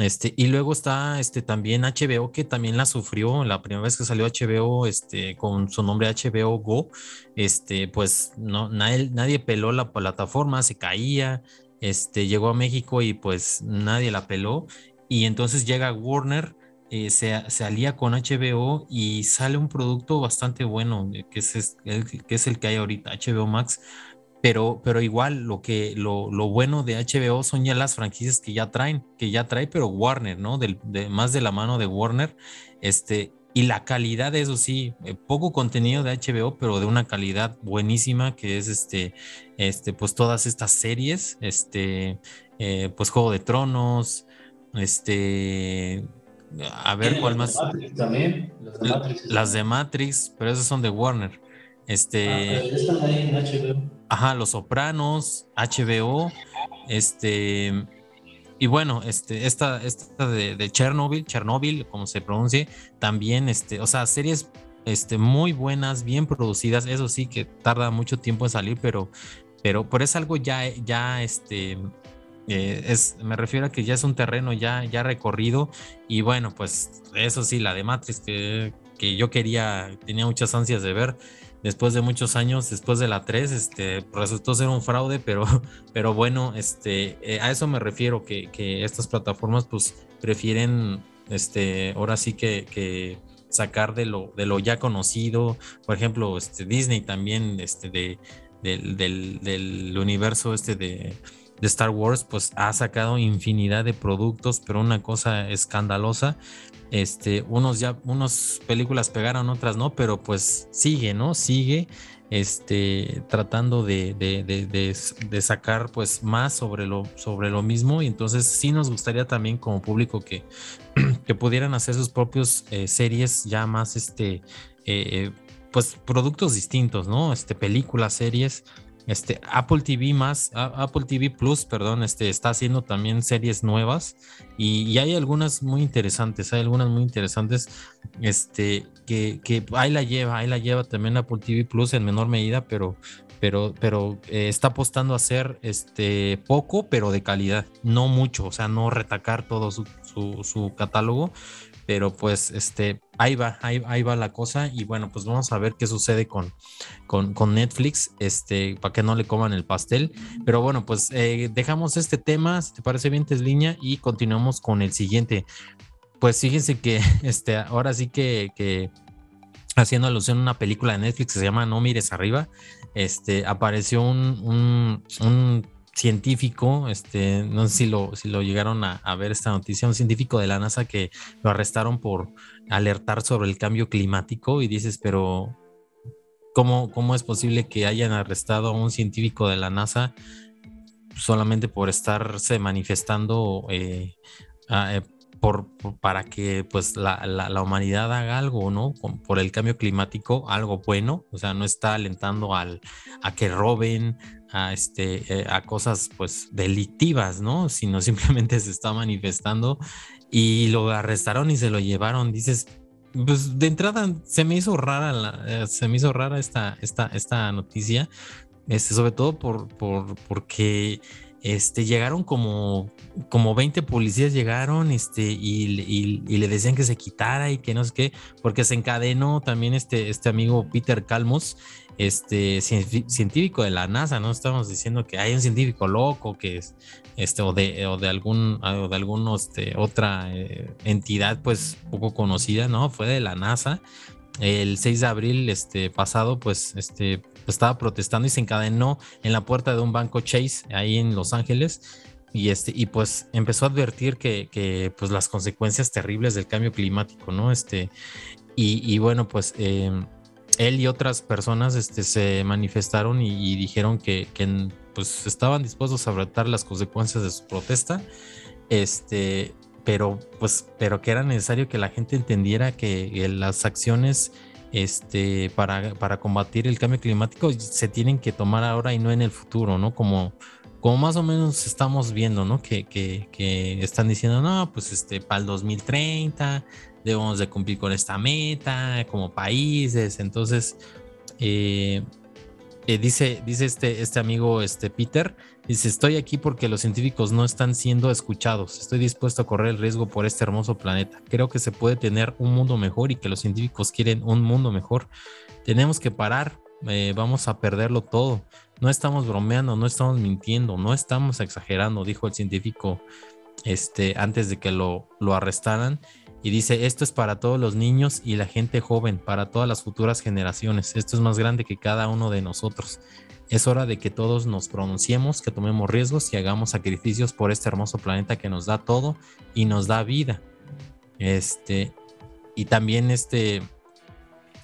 Este, y luego está este, también HBO, que también la sufrió la primera vez que salió HBO este, con su nombre HBO Go. Este, pues no, nadie, nadie peló la plataforma, se caía. Este, llegó a México y pues nadie la peló. Y entonces llega Warner, eh, se, se, alía con HBO y sale un producto bastante bueno, que es, que es el que hay ahorita, HBO Max pero, pero igual lo que lo, lo, bueno de HBO son ya las franquicias que ya traen, que ya trae, pero Warner, ¿no? Del, de, más de la mano de Warner, este, y la calidad, eso sí, eh, poco contenido de HBO, pero de una calidad buenísima, que es este, este, pues todas estas series, este, eh, pues Juego de Tronos, este, a ver cuál más. también, las de Matrix. Las de Matrix, pero esas son de Warner. Este. Ah, están ahí en HBO. Ajá, Los Sopranos, HBO, este. Y bueno, este, esta, esta de, Chernobyl, Chernobyl, como se pronuncie, también, este, o sea, series este, muy buenas, bien producidas, eso sí que tarda mucho tiempo en salir, pero, pero, pero es algo ya, ya, este, eh, es, me refiero a que ya es un terreno ya, ya recorrido. Y bueno, pues eso sí, la de Matrix que, que yo quería, tenía muchas ansias de ver, después de muchos años, después de la 3, este, resultó ser un fraude, pero, pero bueno, este, eh, a eso me refiero, que, estas plataformas pues prefieren, este, ahora sí que, sacar de lo, de lo ya conocido, por ejemplo, este, Disney también, este, de, del, del, del universo este de, de Star Wars, pues ha sacado infinidad de productos, pero una cosa escandalosa, este, unos ya, unas películas pegaron, otras no, pero pues sigue, ¿no? Sigue este, tratando de, de, de, de, sacar pues más sobre lo, sobre lo mismo. Y entonces sí nos gustaría también como público que, que pudieran hacer sus propios eh, series ya más este eh, pues productos distintos no este películas series este, Apple TV más, Apple TV Plus, perdón, este, está haciendo también series nuevas y, hay algunas muy interesantes, hay algunas muy interesantes, este, que, ahí la lleva, ahí la lleva también Apple TV Plus en menor medida, pero, pero, pero eh, está apostando a hacer este, poco, pero de calidad, no mucho, o sea, no retacar todo su catálogo, pero pues este, ahí va, ahí, ahí, va la cosa y bueno, pues vamos a ver qué sucede con, con, con Netflix, este, para que no le coman el pastel, pero bueno, pues eh, dejamos este tema, si te parece bien, Tesliña, y continuamos con el siguiente. Pues fíjense que este, ahora sí que, que haciendo alusión a una película de Netflix que se llama No mires arriba, este, apareció un, científico, este, no sé si lo, si lo llegaron a, ver esta noticia, un científico de la NASA que lo arrestaron por alertar sobre el cambio climático y dices, pero ¿cómo, ¿cómo es posible que hayan arrestado a un científico de la NASA solamente por estarse manifestando eh, eh, por, para que pues la, la, humanidad haga algo, ¿no? por el cambio climático, algo bueno, o sea, no está alentando al, a que roben, a, este, eh, a cosas pues delictivas, ¿no? Sino simplemente se está manifestando y lo arrestaron y se lo llevaron, dices, pues de entrada se me hizo rara, se me hizo rara esta, esta, esta noticia, este, sobre todo por, por, porque este, llegaron como, como 20 policías llegaron este, y, le decían que se quitara y que no sé qué, porque se encadenó también este, este amigo Peter Calmos, este científico de la NASA, ¿no? Estamos diciendo que hay un científico loco que es, este, o de, o de algún, o de algún, este, otra eh, entidad, pues, poco conocida, ¿no? Fue de la NASA. El 6 de abril, este, pasado, pues, este, pues, estaba protestando y se encadenó en la puerta de un banco Chase ahí en Los Ángeles y este y pues empezó a advertir que, que pues las consecuencias terribles del cambio climático no este y, bueno pues em, él y otras personas este, se manifestaron y, dijeron que, pues estaban dispuestos a afrontar las consecuencias de su protesta este pero pues pero que era necesario que la gente entendiera que las acciones este, para, para combatir el cambio climático se tienen que tomar ahora y no en el futuro, ¿no? Como, como más o menos estamos viendo, ¿no? Que, que, que están diciendo, no, pues este, para el 2030 debemos de cumplir con esta meta como países. Entonces, eh, eh, dice, dice este, este amigo este Peter, dice, estoy aquí porque los científicos no están siendo escuchados. Estoy dispuesto a correr el riesgo por este hermoso planeta. Creo que se puede tener un mundo mejor y que los científicos quieren un mundo mejor. Tenemos que parar, eh, vamos a perderlo todo. No estamos bromeando, no estamos mintiendo, no estamos exagerando, dijo el científico este, antes de que lo, lo arrestaran y dice, esto es para todos los niños y la gente joven, para todas las futuras generaciones. Esto es más grande que cada uno de nosotros. Es hora de que todos nos pronunciemos, que tomemos riesgos y hagamos sacrificios por este hermoso planeta que nos da todo y nos da vida. Este, y también este,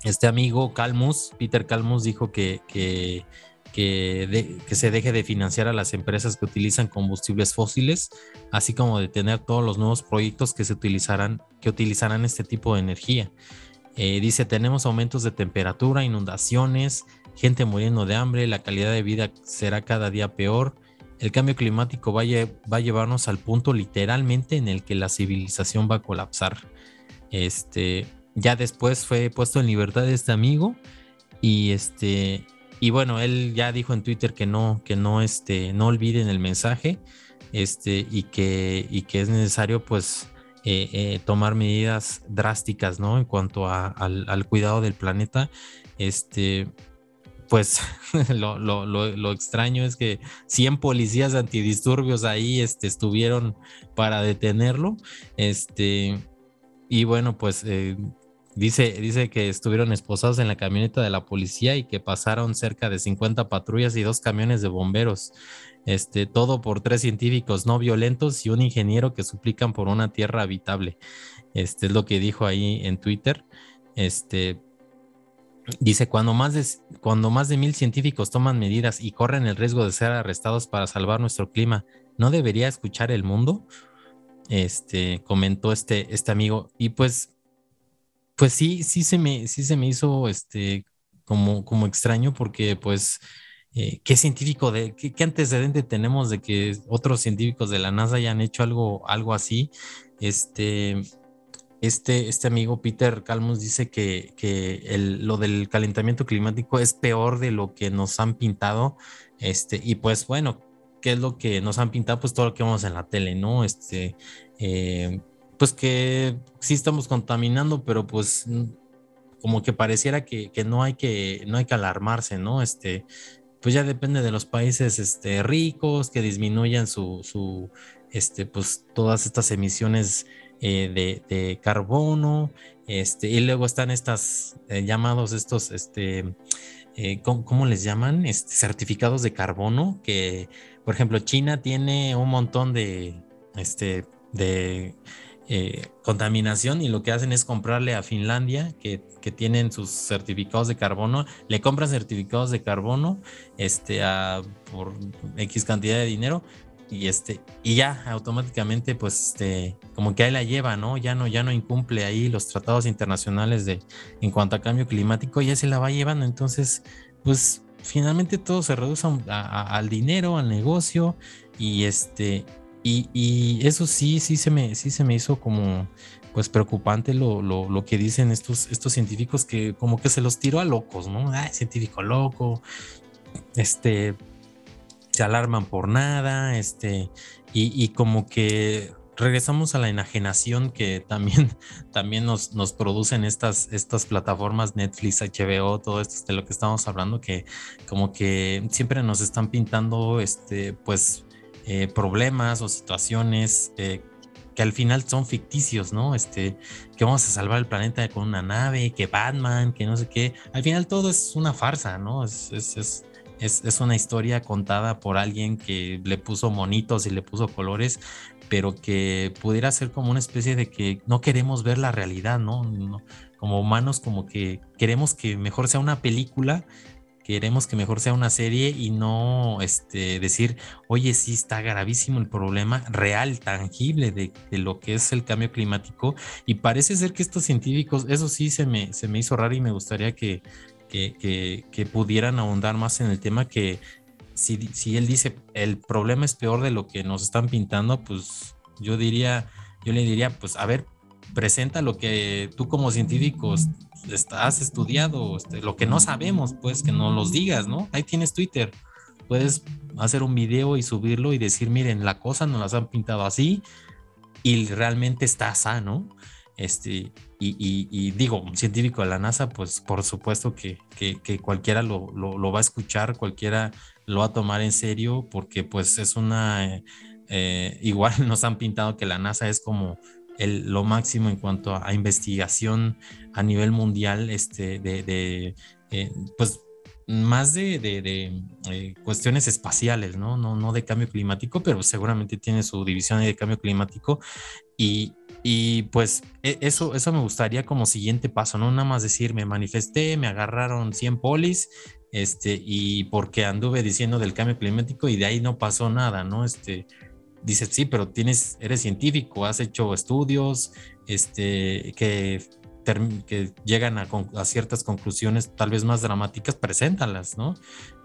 este amigo Calmus, Peter Calmus, dijo que, que que, se deje de financiar a las empresas que utilizan combustibles fósiles, así como de tener todos los nuevos proyectos que se utilizarán, que utilizarán este tipo de energía. Eh, dice, tenemos aumentos de temperatura, inundaciones, gente muriendo de hambre, la calidad de vida será cada día peor. El cambio climático va a, va a llevarnos al punto literalmente en el que la civilización va a colapsar. Este, ya después fue puesto en libertad este amigo y este y bueno, él ya dijo en Twitter que no, que no, este, no olviden el mensaje, este, y que, y que es necesario, pues, eh, eh, tomar medidas drásticas, ¿no? En cuanto al, cuidado del planeta. Este, pues lo, lo, lo, extraño es que 100 policías antidisturbios ahí este, estuvieron para detenerlo. Este, y bueno, pues eh, Dice, dice que estuvieron esposados en la camioneta de la policía y que pasaron cerca de 50 patrullas y dos camiones de bomberos. Este, todo por tres científicos no violentos y un ingeniero que suplican por una tierra habitable. Este es lo que dijo ahí en Twitter. Este, dice, cuando más, de, cuando más de mil científicos toman medidas y corren el riesgo de ser arrestados para salvar nuestro clima, ¿no debería escuchar el mundo? Este, comentó este, este amigo. Y pues pues sí, sí se me, sí se me hizo este, como, como extraño porque pues, eh, ¿qué científico, de, qué, antecedente tenemos de que otros científicos de la NASA hayan hecho algo, algo así? Este, este, este amigo Peter Calmus dice que, que el, lo del calentamiento climático es peor de lo que nos han pintado. Este, y pues bueno, ¿qué es lo que nos han pintado? Pues todo lo que vemos en la tele, ¿no? Este, eh, pues que sí estamos contaminando, pero pues como que pareciera que, no hay que no hay que alarmarse, ¿no? Este, pues ya depende de los países este, ricos que disminuyan su, su este, pues todas estas emisiones eh, de, carbono, este, y luego están estas eh, llamados estos, este, eh, ¿cómo, les llaman? Este, certificados de carbono, que por ejemplo China tiene un montón de, este, de eh, contaminación y lo que hacen es comprarle a Finlandia, que, que, tienen sus certificados de carbono, le compran certificados de carbono este, a, por X cantidad de dinero y este y ya automáticamente pues este como que ahí la lleva no ya no ya no incumple ahí los tratados internacionales de en cuanto a cambio climático ya se la va llevando. Entonces pues finalmente todo se reduce al dinero al negocio y este y, y, eso sí sí se me sí se me hizo como pues preocupante lo, lo, lo, que dicen estos, estos científicos que como que se los tiró a locos, ¿no? Ay, científico loco, este, se alarman por nada, este, y, como que regresamos a la enajenación que también, también nos, nos producen estas, estas plataformas Netflix, HBO, todo esto de lo que estamos hablando, que como que siempre nos están pintando este, pues, eh, problemas o situaciones eh, que al final son ficticios, ¿no? Este, que vamos a salvar el planeta con una nave, que Batman, que no sé qué. Al final todo es una farsa, ¿no? es, es es, una historia contada por alguien que le puso monitos y le puso colores, pero que pudiera ser como una especie de que no queremos ver la realidad, ¿no? como humanos, como que queremos que mejor sea una película, queremos que mejor sea una serie y no este, decir, oye, sí está gravísimo el problema real, tangible de, lo que es el cambio climático. Y parece ser que estos científicos, eso sí se me, se me hizo raro y me gustaría que, que, pudieran ahondar más en el tema que si, si, él dice el problema es peor de lo que nos están pintando, pues yo diría, yo le diría, pues a ver, presenta lo que tú como científico has estudiado, este, lo que no sabemos, pues que no los digas, ¿no? Ahí tienes Twitter, puedes hacer un video y subirlo y decir, miren, la cosa nos las han pintado así y realmente está sano. Este, y, digo, científico de la NASA, pues por supuesto que, cualquiera lo, va a escuchar, cualquiera lo va a tomar en serio, porque pues es una, eh, igual nos han pintado que la NASA es como el, lo máximo en cuanto a, investigación a nivel mundial, este, de, eh, pues más de, eh, cuestiones espaciales, ¿no? ¿no? No de cambio climático, pero seguramente tiene su división de cambio climático y, y pues e, eso, eso me gustaría como siguiente paso, no nada más decir, me manifesté, me agarraron 100 polis, este, y porque anduve diciendo del cambio climático y de ahí no pasó nada, ¿no? Este, dices, sí, pero tienes, eres científico, has hecho estudios, este, que que llegan a, ciertas conclusiones tal vez más dramáticas, preséntalas, ¿no?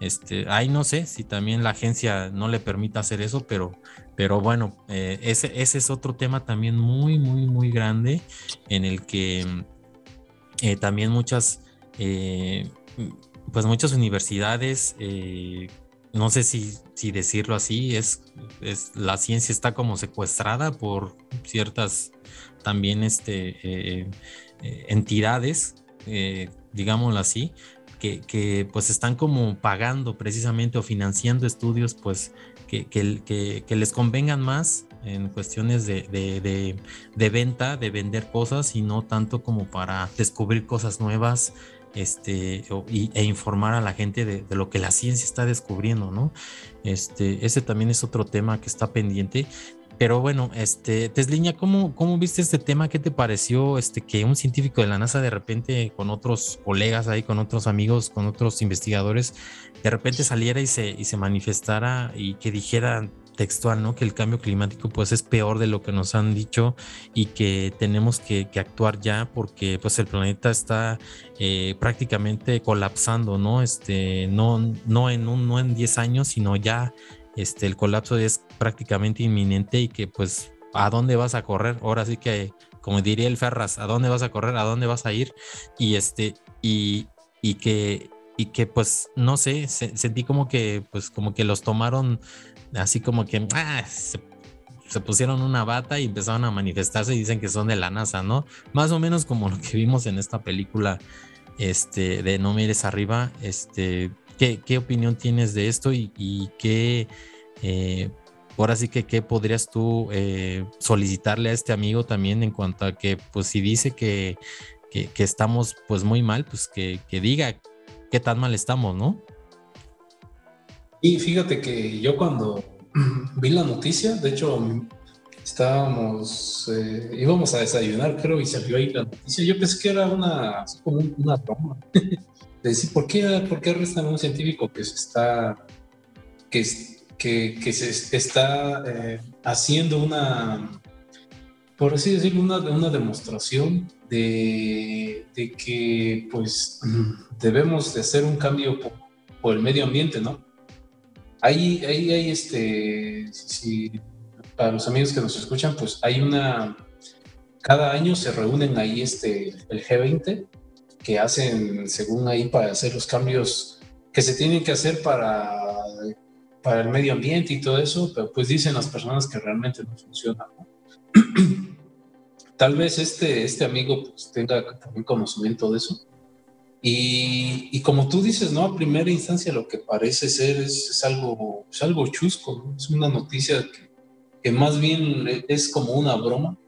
Este, ahí no sé si también la agencia no le permite hacer eso, pero, pero bueno, eh, ese, ese es otro tema también muy, muy, muy grande en el que eh, también muchas, eh, pues muchas universidades, no sé si, decirlo así, es, es, la ciencia está como secuestrada por ciertas también este, eh, entidades, eh, digámoslo así, que, que, pues están como pagando precisamente o financiando estudios pues que, que, que les convengan más en cuestiones de, de, de, venta, de vender cosas y no tanto como para descubrir cosas nuevas este, e informar a la gente de, lo que la ciencia está descubriendo, ¿no? Este, ese también es otro tema que está pendiente. Pero bueno, este, Tesliña, ¿cómo, ¿cómo viste este tema? ¿Qué te pareció este, que un científico de la NASA de repente con otros colegas ahí, con otros amigos, con otros investigadores, de repente saliera y se, y se manifestara y que dijera textual, ¿no? Que el cambio climático pues es peor de lo que nos han dicho y que tenemos que, actuar ya porque pues el planeta está eh, prácticamente colapsando, ¿no? Este, no, no en un, no en 10 años, sino ya este, el colapso es prácticamente inminente y que pues a dónde vas a correr, ahora sí que como diría el Ferras, a dónde vas a correr, a dónde vas a ir y este y, y que y que pues no sé, sentí como que pues como que los tomaron así como que ah, se, pusieron una bata y empezaron a manifestarse y dicen que son de la NASA, ¿no? Más o menos como lo que vimos en esta película este de No mires arriba, este ¿Qué, opinión tienes de esto y, qué, eh, ahora sí que qué podrías tú eh, solicitarle a este amigo también en cuanto a que, pues si dice que, estamos pues muy mal, pues que, diga qué tan mal estamos, ¿no? Y fíjate que yo cuando vi la noticia, de hecho, estábamos, eh, íbamos a desayunar, creo, y salió ahí la noticia. Yo pensé que era una, como una broma. de decir, ¿por qué, ¿por qué arrestan a un científico que se está, que, que, se está eh, haciendo una, por así decirlo, una, una demostración de, de, que, pues, debemos de hacer un cambio por el medio ambiente, ¿no? Ahí, ahí hay este, si, para los amigos que nos escuchan, pues hay una, cada año se reúnen ahí este, el G20, que hacen según ahí para hacer los cambios que se tienen que hacer para, para el medio ambiente y todo eso, pero pues dicen las personas que realmente no funciona. Tal vez este, este amigo pues, tenga también conocimiento de eso y, como tú dices, ¿no? A primera instancia lo que parece ser es, algo, es algo chusco, ¿no? Es una noticia que, que, más bien es como una broma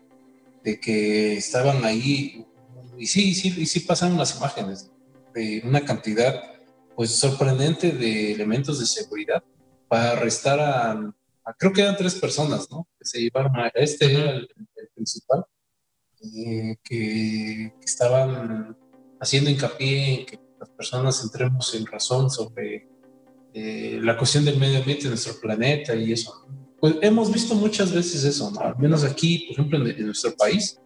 de que estaban ahí y sí, sí, y sí pasan las imágenes de una cantidad pues sorprendente de elementos de seguridad para arrestar a, creo que eran tres personas, ¿no? Que se llevaron a, este era el, principal, eh, que, que estaban haciendo hincapié en que las personas entremos en razón sobre eh, la cuestión del medio ambiente nuestro planeta y eso. Pues hemos visto muchas veces eso, ¿no? Al menos aquí, por ejemplo, en, nuestro país,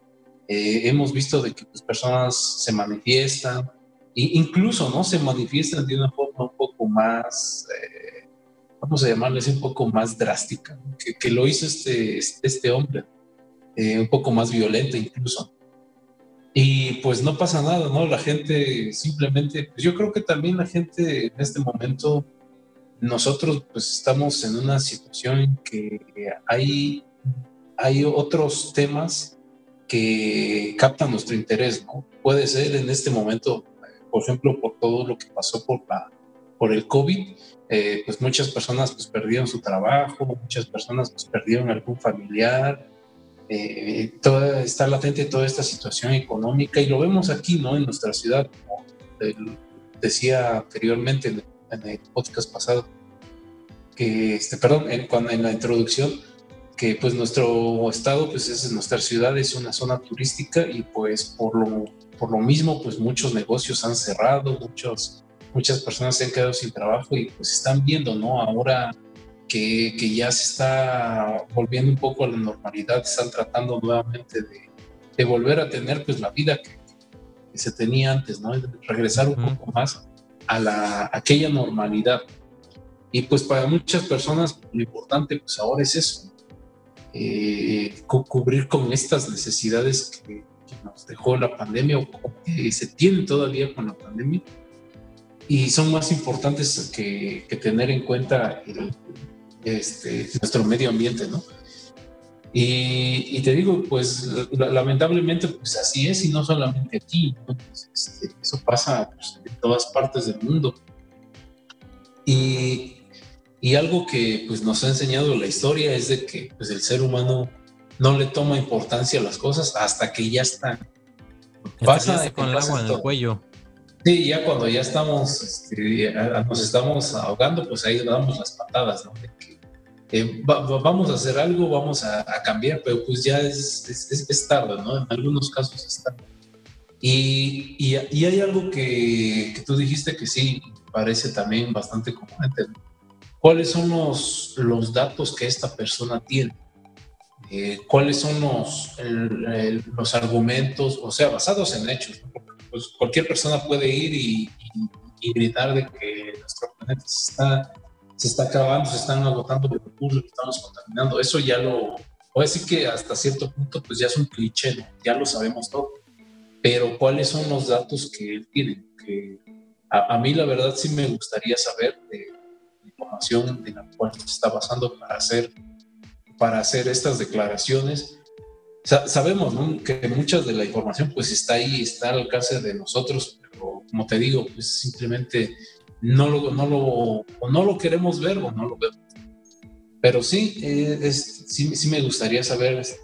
eh, hemos visto de que las pues, personas se manifiestan, e incluso, ¿no? Se manifiestan de una forma un poco más, eh, vamos a llamarles un poco más drástica, que, que, lo hizo este, este hombre, un poco más violenta incluso. Y pues no pasa nada, ¿no? La gente simplemente, pues yo creo que también la gente en este momento, nosotros pues estamos en una situación que hay, hay otros temas que captan nuestro interés, ¿no? Puede ser en este momento, por ejemplo, por todo lo que pasó por, la, por el COVID, eh, pues muchas personas pues perdieron su trabajo, muchas personas pues perdieron algún familiar, eh, toda, está latente toda esta situación económica y lo vemos aquí, ¿no? En nuestra ciudad, como decía anteriormente en, el podcast pasado, que, este, perdón, en, cuando, en la introducción, que pues nuestro estado, pues es nuestra ciudad, es una zona turística y pues por lo, por lo mismo, pues muchos negocios han cerrado, muchos, muchas personas se han quedado sin trabajo y pues están viendo, ¿no? Ahora que, que, ya se está volviendo un poco a la normalidad, están tratando nuevamente de, de volver a tener pues la vida que, se tenía antes, ¿no? regresar un poco más a la aquella normalidad. Y pues para muchas personas lo importante pues ahora es eso, eh, cubrir con estas necesidades que, nos dejó la pandemia o que se tienen todavía con la pandemia y son más importantes que, que tener en cuenta el, este, nuestro medio ambiente, ¿no? Y, te digo, pues lamentablemente pues así es y no solamente aquí, este, eso pasa pues, en todas partes del mundo. Y, y, algo que pues nos ha enseñado la historia es de que pues el ser humano no le toma importancia a las cosas hasta que ya están. Pasa con el agua en el cuello. Sí, ya cuando ya estamos, este, nos estamos ahogando, pues ahí damos las patadas, ¿no? Eh, vamos a hacer algo, vamos a, cambiar, pero pues ya es, es, tarde, ¿no? En algunos casos es tarde. Y, y, hay algo que, que, tú dijiste que sí parece también bastante común. ¿Cuáles son los, los datos que esta persona tiene? Eh, ¿Cuáles son los, los argumentos, o sea, basados en hechos? Pues cualquier persona puede ir y, y gritar de que nuestro planeta está se está acabando, se están agotando los recursos, estamos contaminando. Eso ya lo, voy a decir que hasta cierto punto, pues ya es un cliché, ya lo sabemos todo. Pero ¿cuáles son los datos que él tiene? Que a, mí la verdad sí me gustaría saber de la información en la cual se está basando para hacer, para hacer estas declaraciones. Sabemos que mucha de la información pues está ahí, está al alcance de nosotros, pero como te digo, pues simplemente no lo, no lo, no lo queremos ver o no lo vemos. Pero sí, eh, sí, sí, me gustaría saber este,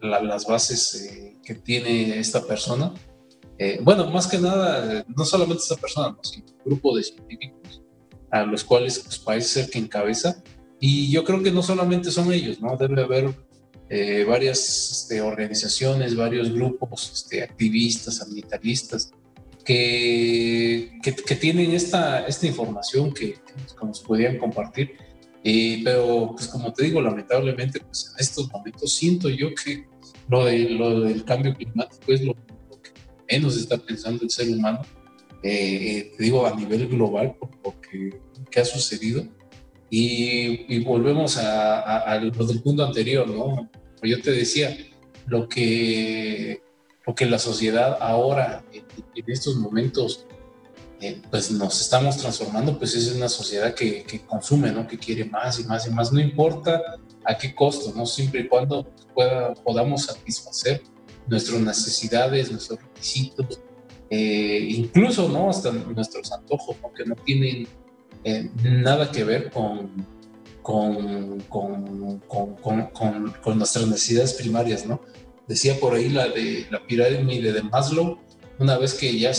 las bases eh, que tiene esta persona. Eh, bueno, más que nada, no solamente esta persona, sino un grupo de científicos a los cuales pues, parece ser que encabeza. Y yo creo que no solamente son ellos, ¿no? Debe haber eh, varias este, organizaciones, varios grupos este, activistas, ambientalistas, que, que, tienen esta, esta información que, nos podían compartir. Eh, pero, pues como te digo, lamentablemente, pues en estos momentos siento yo que lo, de, lo del cambio climático es lo, que menos está pensando el ser humano. Eh, te digo, a nivel global, por lo que, que ha sucedido. Y, y volvemos a, a, a, lo del punto anterior, ¿no? Yo te decía, lo que, lo que la sociedad ahora, en, estos momentos, eh, pues nos estamos transformando, pues es una sociedad que, que, consume, ¿no? Que quiere más y más y más, no importa a qué costo, ¿no? Siempre y cuando pueda, podamos satisfacer nuestras necesidades, nuestros requisitos, eh, incluso, ¿no? Hasta nuestros antojos, ¿no? Que no tienen eh, nada que ver con, con, con, con, con, nuestras necesidades primarias, ¿no? Decía por ahí la de la pirámide de Maslow, una vez que ya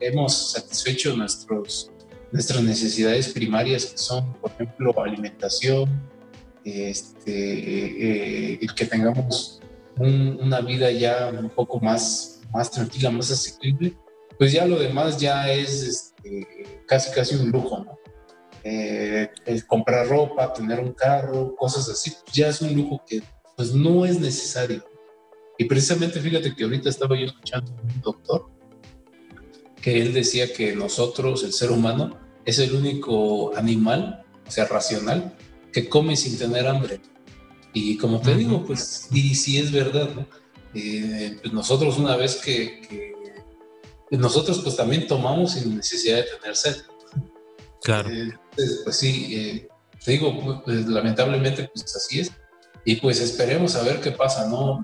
hemos satisfecho nuestros, nuestras necesidades primarias, que son, por ejemplo, alimentación, este, eh, el que tengamos una vida ya un poco más, más tranquila, más asequible, pues ya lo demás ya es este, casi casi un lujo, ¿no? Eh, el comprar ropa, tener un carro, cosas así, ya es un lujo que pues no es necesario. Y precisamente fíjate que ahorita estaba yo escuchando a un doctor que él decía que nosotros, el ser humano, es el único animal, o sea, racional, que come sin tener hambre. Y como te digo, pues, y si es verdad, ¿no? Eh, pues nosotros una vez que, que, nosotros pues también tomamos sin necesidad de tener sed. Claro. Eh, pues sí, eh, te digo, pues, pues, lamentablemente pues así es. Y pues esperemos a ver qué pasa, ¿no?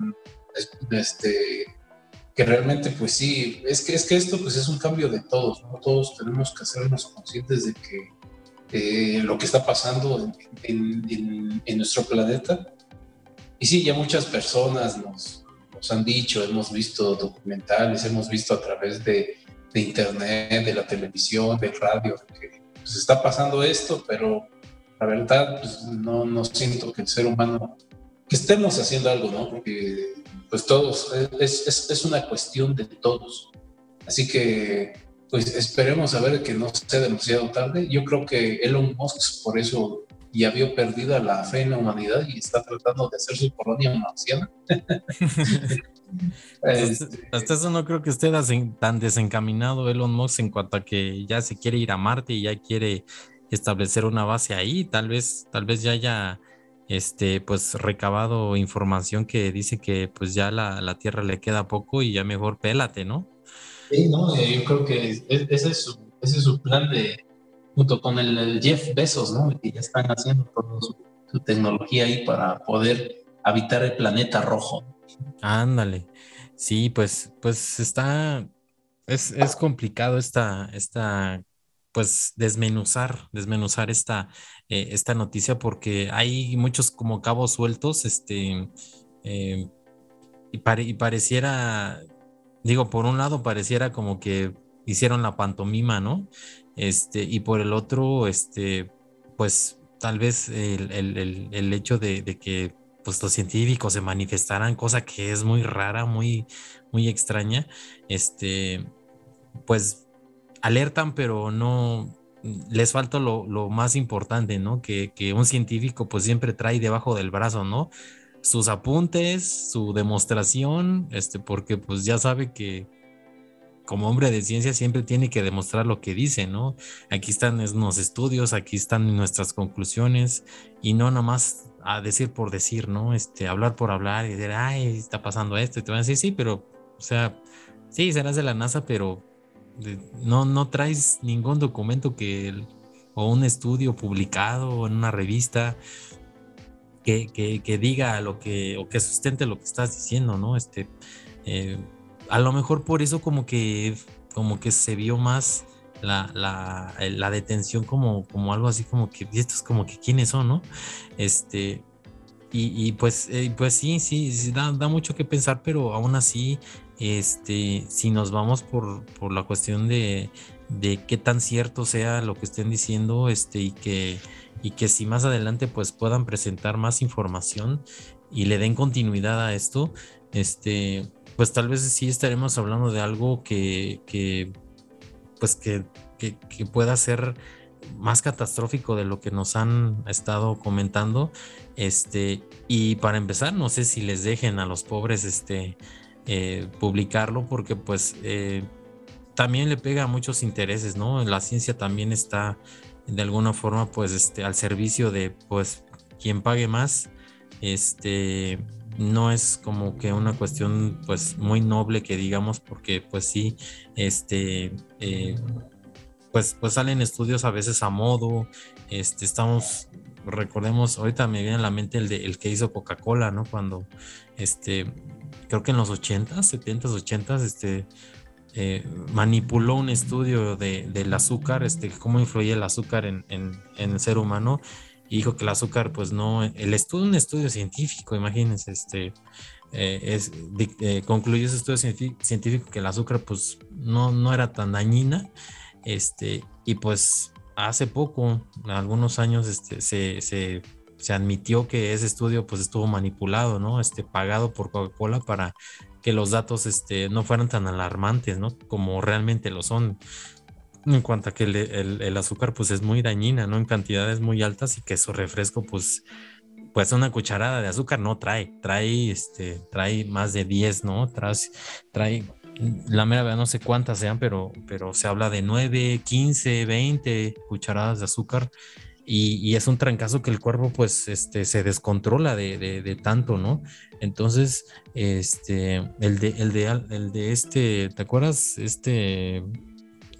Este, que realmente pues sí, es que, es que esto pues es un cambio de todos, ¿no? Todos tenemos que hacernos conscientes de que eh, lo que está pasando en, nuestro planeta. Y sí, ya muchas personas nos, han dicho, hemos visto documentales, hemos visto a través de, de internet, de la televisión, del radio, que pues está pasando esto, pero la verdad, pues no, no siento que el ser humano, que estemos haciendo algo, ¿no? Porque pues todos, es, es, es una cuestión de todos. Así que pues esperemos a ver que no sea demasiado tarde. Yo creo que Elon Musk por eso ya vio perdida la fe en la humanidad y está tratando de hacer su colonia marciana. Este, hasta eso no creo que esté tan desencaminado Elon Musk en cuanto a que ya se quiere ir a Marte y ya quiere establecer una base ahí. Tal vez, tal vez ya haya este, pues recabado información que dice que pues ya la, la Tierra le queda poco y ya mejor pélate, ¿no? Sí, no, eh, yo creo que ese es su, ese es su plan de, junto con el, Jeff Bezos, ¿no? Que ya están haciendo toda su tecnología ahí para poder habitar el planeta rojo. Ándale. Sí, pues, pues está, es, es complicado esta, esta, pues desmenuzar, desmenuzar esta, eh, esta noticia porque hay muchos como cabos sueltos, este, eh, y, y pareciera, digo, por un lado pareciera como que hicieron la pantomima, ¿no? Este, y por el otro, este, pues tal vez el, el, el, hecho de, de, que pues los científicos se manifestaran, cosa que es muy rara, muy, muy extraña, este, pues alertan, pero no les falta lo, lo más importante, ¿no? Que, que, un científico pues siempre trae debajo del brazo, ¿no? Sus apuntes, su demostración, este, porque pues ya sabe que como hombre de ciencia siempre tiene que demostrar lo que dice, ¿no? Aquí están los estudios, aquí están nuestras conclusiones y no nomás a decir por decir, ¿no? Este, hablar por hablar y decir, ay, está pasando esto, y te van a decir, sí, pero, o sea, sí, serás de la NASA, pero no, no traes ningún documento que, o un estudio publicado en una revista que, que, diga lo que, o que sustente lo que estás diciendo, ¿no? Este, eh, a lo mejor por eso como que, como que se vio más la, la, detención como, como algo así como que, esto es como que quiénes son, ¿no? Este, y, y pues, eh, pues sí, sí, da, da, mucho que pensar, pero aún así, este, si nos vamos por, por la cuestión de, de qué tan cierto sea lo que estén diciendo, este, y que, y que si más adelante pues puedan presentar más información, y le den continuidad a esto, este, pues tal vez sí estaremos hablando de algo que, que pues que, que, pueda ser más catastrófico de lo que nos han estado comentando. Este, y para empezar, no sé si les dejen a los pobres este, eh, publicarlo, porque pues eh, también le pega a muchos intereses, ¿no? La ciencia también está de alguna forma pues este, al servicio de pues quien pague más. Este, no es como que una cuestión pues muy noble que digamos porque pues sí este eh, pues, pues salen estudios a veces a modo, este, estamos, recordemos, ahorita me viene a la mente el, de, el que hizo Coca-Cola, ¿no? Cuando, este, creo que en los 80s, 70s, 80s, este, eh, manipuló un estudio de, del azúcar, este, cómo influye el azúcar en, en, en, el ser humano, y dijo que el azúcar, pues no, el estudio, un estudio científico, imagínense, este, eh, es, eh, concluyó ese estudio científico que el azúcar, pues no, no era tan dañina, este, y pues hace poco, algunos años, este, se, se, se, admitió que ese estudio pues estuvo manipulado, ¿no? Este, pagado por Coca-Cola para que los datos este, no fueran tan alarmantes, ¿no? Como realmente lo son. En cuanto a que el, el, azúcar pues es muy dañina, ¿no? En cantidades muy altas y que su refresco pues pues una cucharada de azúcar no trae, trae este trae más de 10, ¿no? Trae, trae la mera verdad no sé cuántas sean, pero, pero se habla de 9, 15, 20 cucharadas de azúcar y, es un trancazo que el cuerpo pues este, se descontrola de, de, tanto, ¿no? Entonces, este, el de, el de, el de este, ¿te acuerdas? Este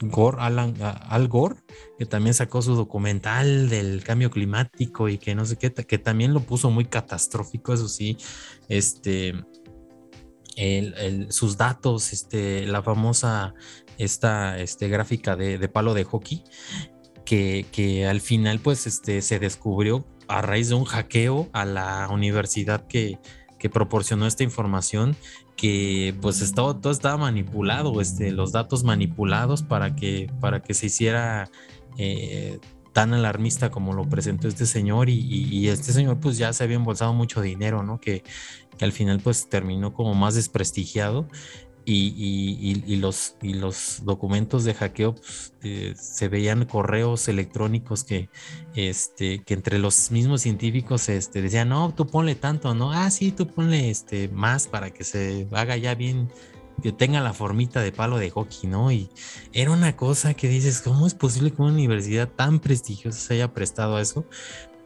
Gore, Al Gore, que también sacó su documental del cambio climático y que no sé qué, que también lo puso muy catastrófico, eso sí, este, sus datos, este, la famosa esta este, gráfica de, palo de hockey, que, que, al final pues este, se descubrió a raíz de un hackeo a la universidad que, que proporcionó esta información que pues estaba, todo estaba manipulado, este, los datos manipulados para que, para que se hiciera eh, tan alarmista como lo presentó este señor y, y, este señor pues ya se había embolsado mucho dinero, ¿no? Que, que al final pues terminó como más desprestigiado y, los, y los documentos de hackeo pues, eh, se veían correos electrónicos que, este, que entre los mismos científicos este, decían, no, tú ponle tanto, ¿no? Ah, sí, tú ponle este, más para que se haga ya bien, que tenga la formita de palo de hockey, ¿no? Y era una cosa que dices, ¿cómo es posible que una universidad tan prestigiosa se haya prestado a eso?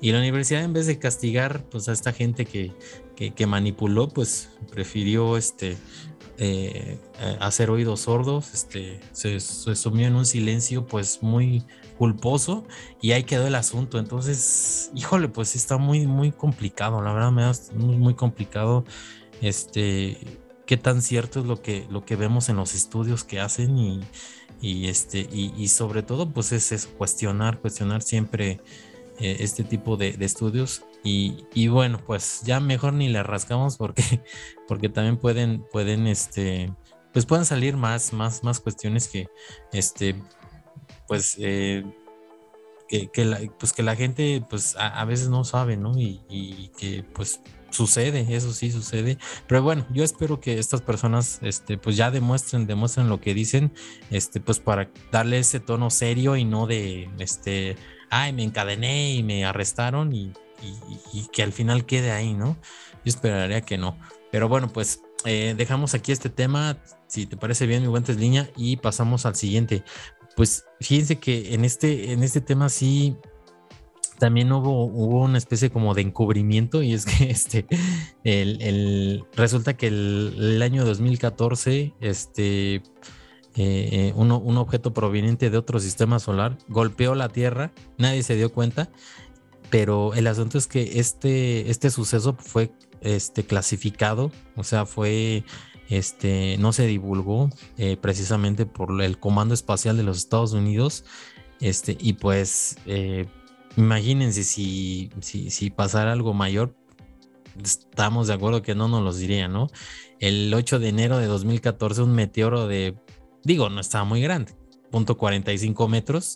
Y la universidad en vez de castigar pues a esta gente que, que, manipuló, pues prefirió este, eh, hacer oídos sordos, este, se, sumió en un silencio pues muy culposo y ahí quedó el asunto. Entonces, híjole, pues está muy, muy complicado, la verdad me da muy, complicado este qué tan cierto es lo que, lo que vemos en los estudios que hacen y, este, y, sobre todo pues es eso, cuestionar, cuestionar siempre eh, este tipo de, estudios y, y, bueno, pues ya mejor ni le rascamos porque, porque también pueden, pueden, este, pues pueden salir más, más, más cuestiones que, este, pues, eh, que, que, la, pues que la gente, pues a, a veces no sabe, ¿no? Y, y, que, pues, sucede, eso sí sucede. Pero bueno, yo espero que estas personas, este, pues ya demuestren, demuestren lo que dicen, este, pues para darle ese tono serio y no de, este, ay, me encadené y me arrestaron y, que al final quede ahí, ¿no? Yo esperaría que no. Pero bueno, pues eh, dejamos aquí este tema, si te parece bien, mi guantes línea, y pasamos al siguiente. Pues fíjense que en este, en este tema sí también hubo, hubo una especie como de encubrimiento y es que este, el resulta que el, el, año 2014, este, eh, uno, un objeto proveniente de otro sistema solar golpeó la Tierra, nadie se dio cuenta, pero el asunto es que este, este suceso fue este, clasificado, o sea, fue, este, no se divulgó eh, precisamente por el Comando Espacial de los Estados Unidos, este, y pues eh, imagínense si, si, si pasara algo mayor, estamos de acuerdo que no nos los diría, ¿no? El 8 de enero de 2014 un meteoro de digo, no estaba muy grande, punto 45 metros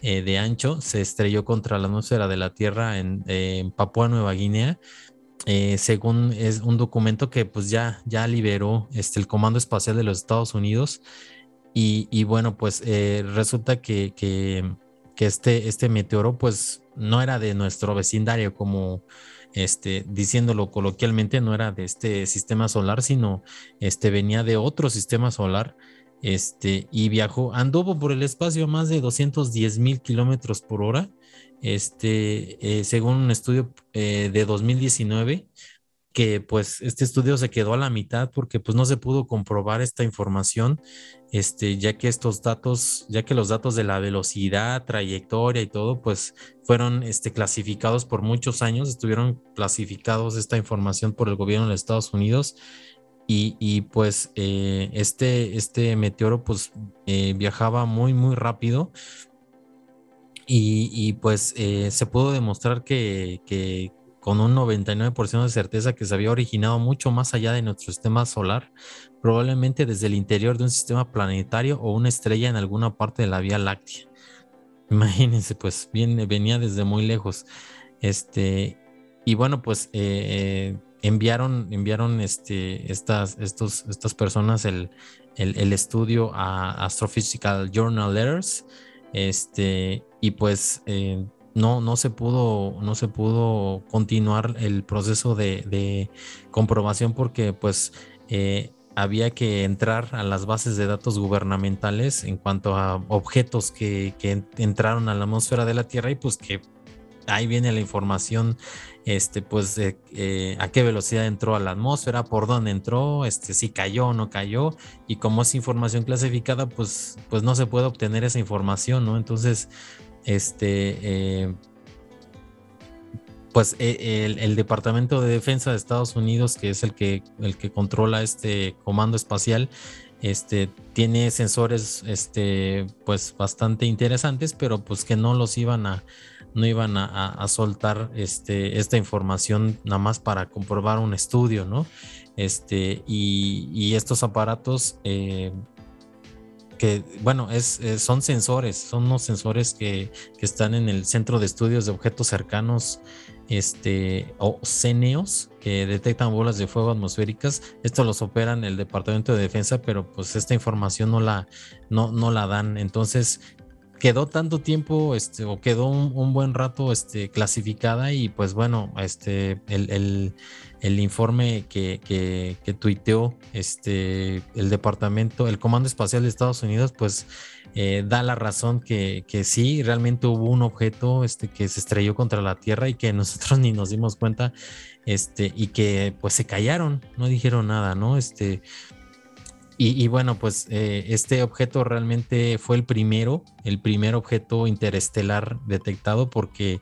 eh, de ancho, se estrelló contra la atmósfera de la Tierra en, en Papúa Nueva Guinea eh, según es un documento que pues ya, ya liberó este, el Comando Espacial de los Estados Unidos. Y, bueno, pues eh, resulta que, que, este, este meteoro pues no era de nuestro vecindario, como este, diciéndolo coloquialmente, no era de este sistema solar, sino este, venía de otro sistema solar este, y viajó, anduvo por el espacio a más de 210 mil kilómetros por hora, este, eh, según un estudio eh, de 2019, que pues este estudio se quedó a la mitad porque pues no se pudo comprobar esta información, este, ya que estos datos, ya que los datos de la velocidad, trayectoria y todo, pues fueron este, clasificados por muchos años, estuvieron clasificados esta información por el gobierno de Estados Unidos y, pues eh, este, este meteoro pues eh, viajaba muy, muy rápido. Y, pues eh, se pudo demostrar que, que, con un 99% de certeza que se había originado mucho más allá de nuestro sistema solar, probablemente desde el interior de un sistema planetario o una estrella en alguna parte de la Vía Láctea. Imagínense, pues viene, venía desde muy lejos. Este, y bueno, pues enviaron, enviaron este, estas, estos, estas personas el, el, estudio a Astrophysical Journal Letters, este, y pues eh, no, no, se pudo, no se pudo continuar el proceso de, comprobación porque pues eh, había que entrar a las bases de datos gubernamentales en cuanto a objetos que, que entraron a la atmósfera de la Tierra y pues que ahí viene la información, este, pues, eh, a qué velocidad entró a la atmósfera, por dónde entró, este, si cayó o no cayó, y como es información clasificada, pues, pues no se puede obtener esa información, ¿no? Entonces, este, eh, pues e, el, Departamento de Defensa de Estados Unidos, que es el que, el que controla este comando espacial, este, tiene sensores, este, pues bastante interesantes, pero pues que no los iban a, no iban a, soltar este, esta información nada más para comprobar un estudio, ¿no? Este, y, estos aparatos, eh, que bueno, es, son sensores, son unos sensores que, están en el Centro de Estudios de Objetos Cercanos, este, o CENEOS, que detectan bolas de fuego atmosféricas. Esto los operan el Departamento de Defensa, pero pues esta información no la, no, no la dan. Entonces, quedó tanto tiempo, este, o quedó un, buen rato este, clasificada y pues bueno, este, el, informe que, que, tuiteó este, el departamento, el Comando Espacial de Estados Unidos, pues eh, da la razón que, que, sí, realmente hubo un objeto este, que se estrelló contra la Tierra y que nosotros ni nos dimos cuenta, este, y que pues se callaron, no dijeron nada, ¿no? Este, y, bueno, pues eh, este objeto realmente fue el primero, el primer objeto interestelar detectado porque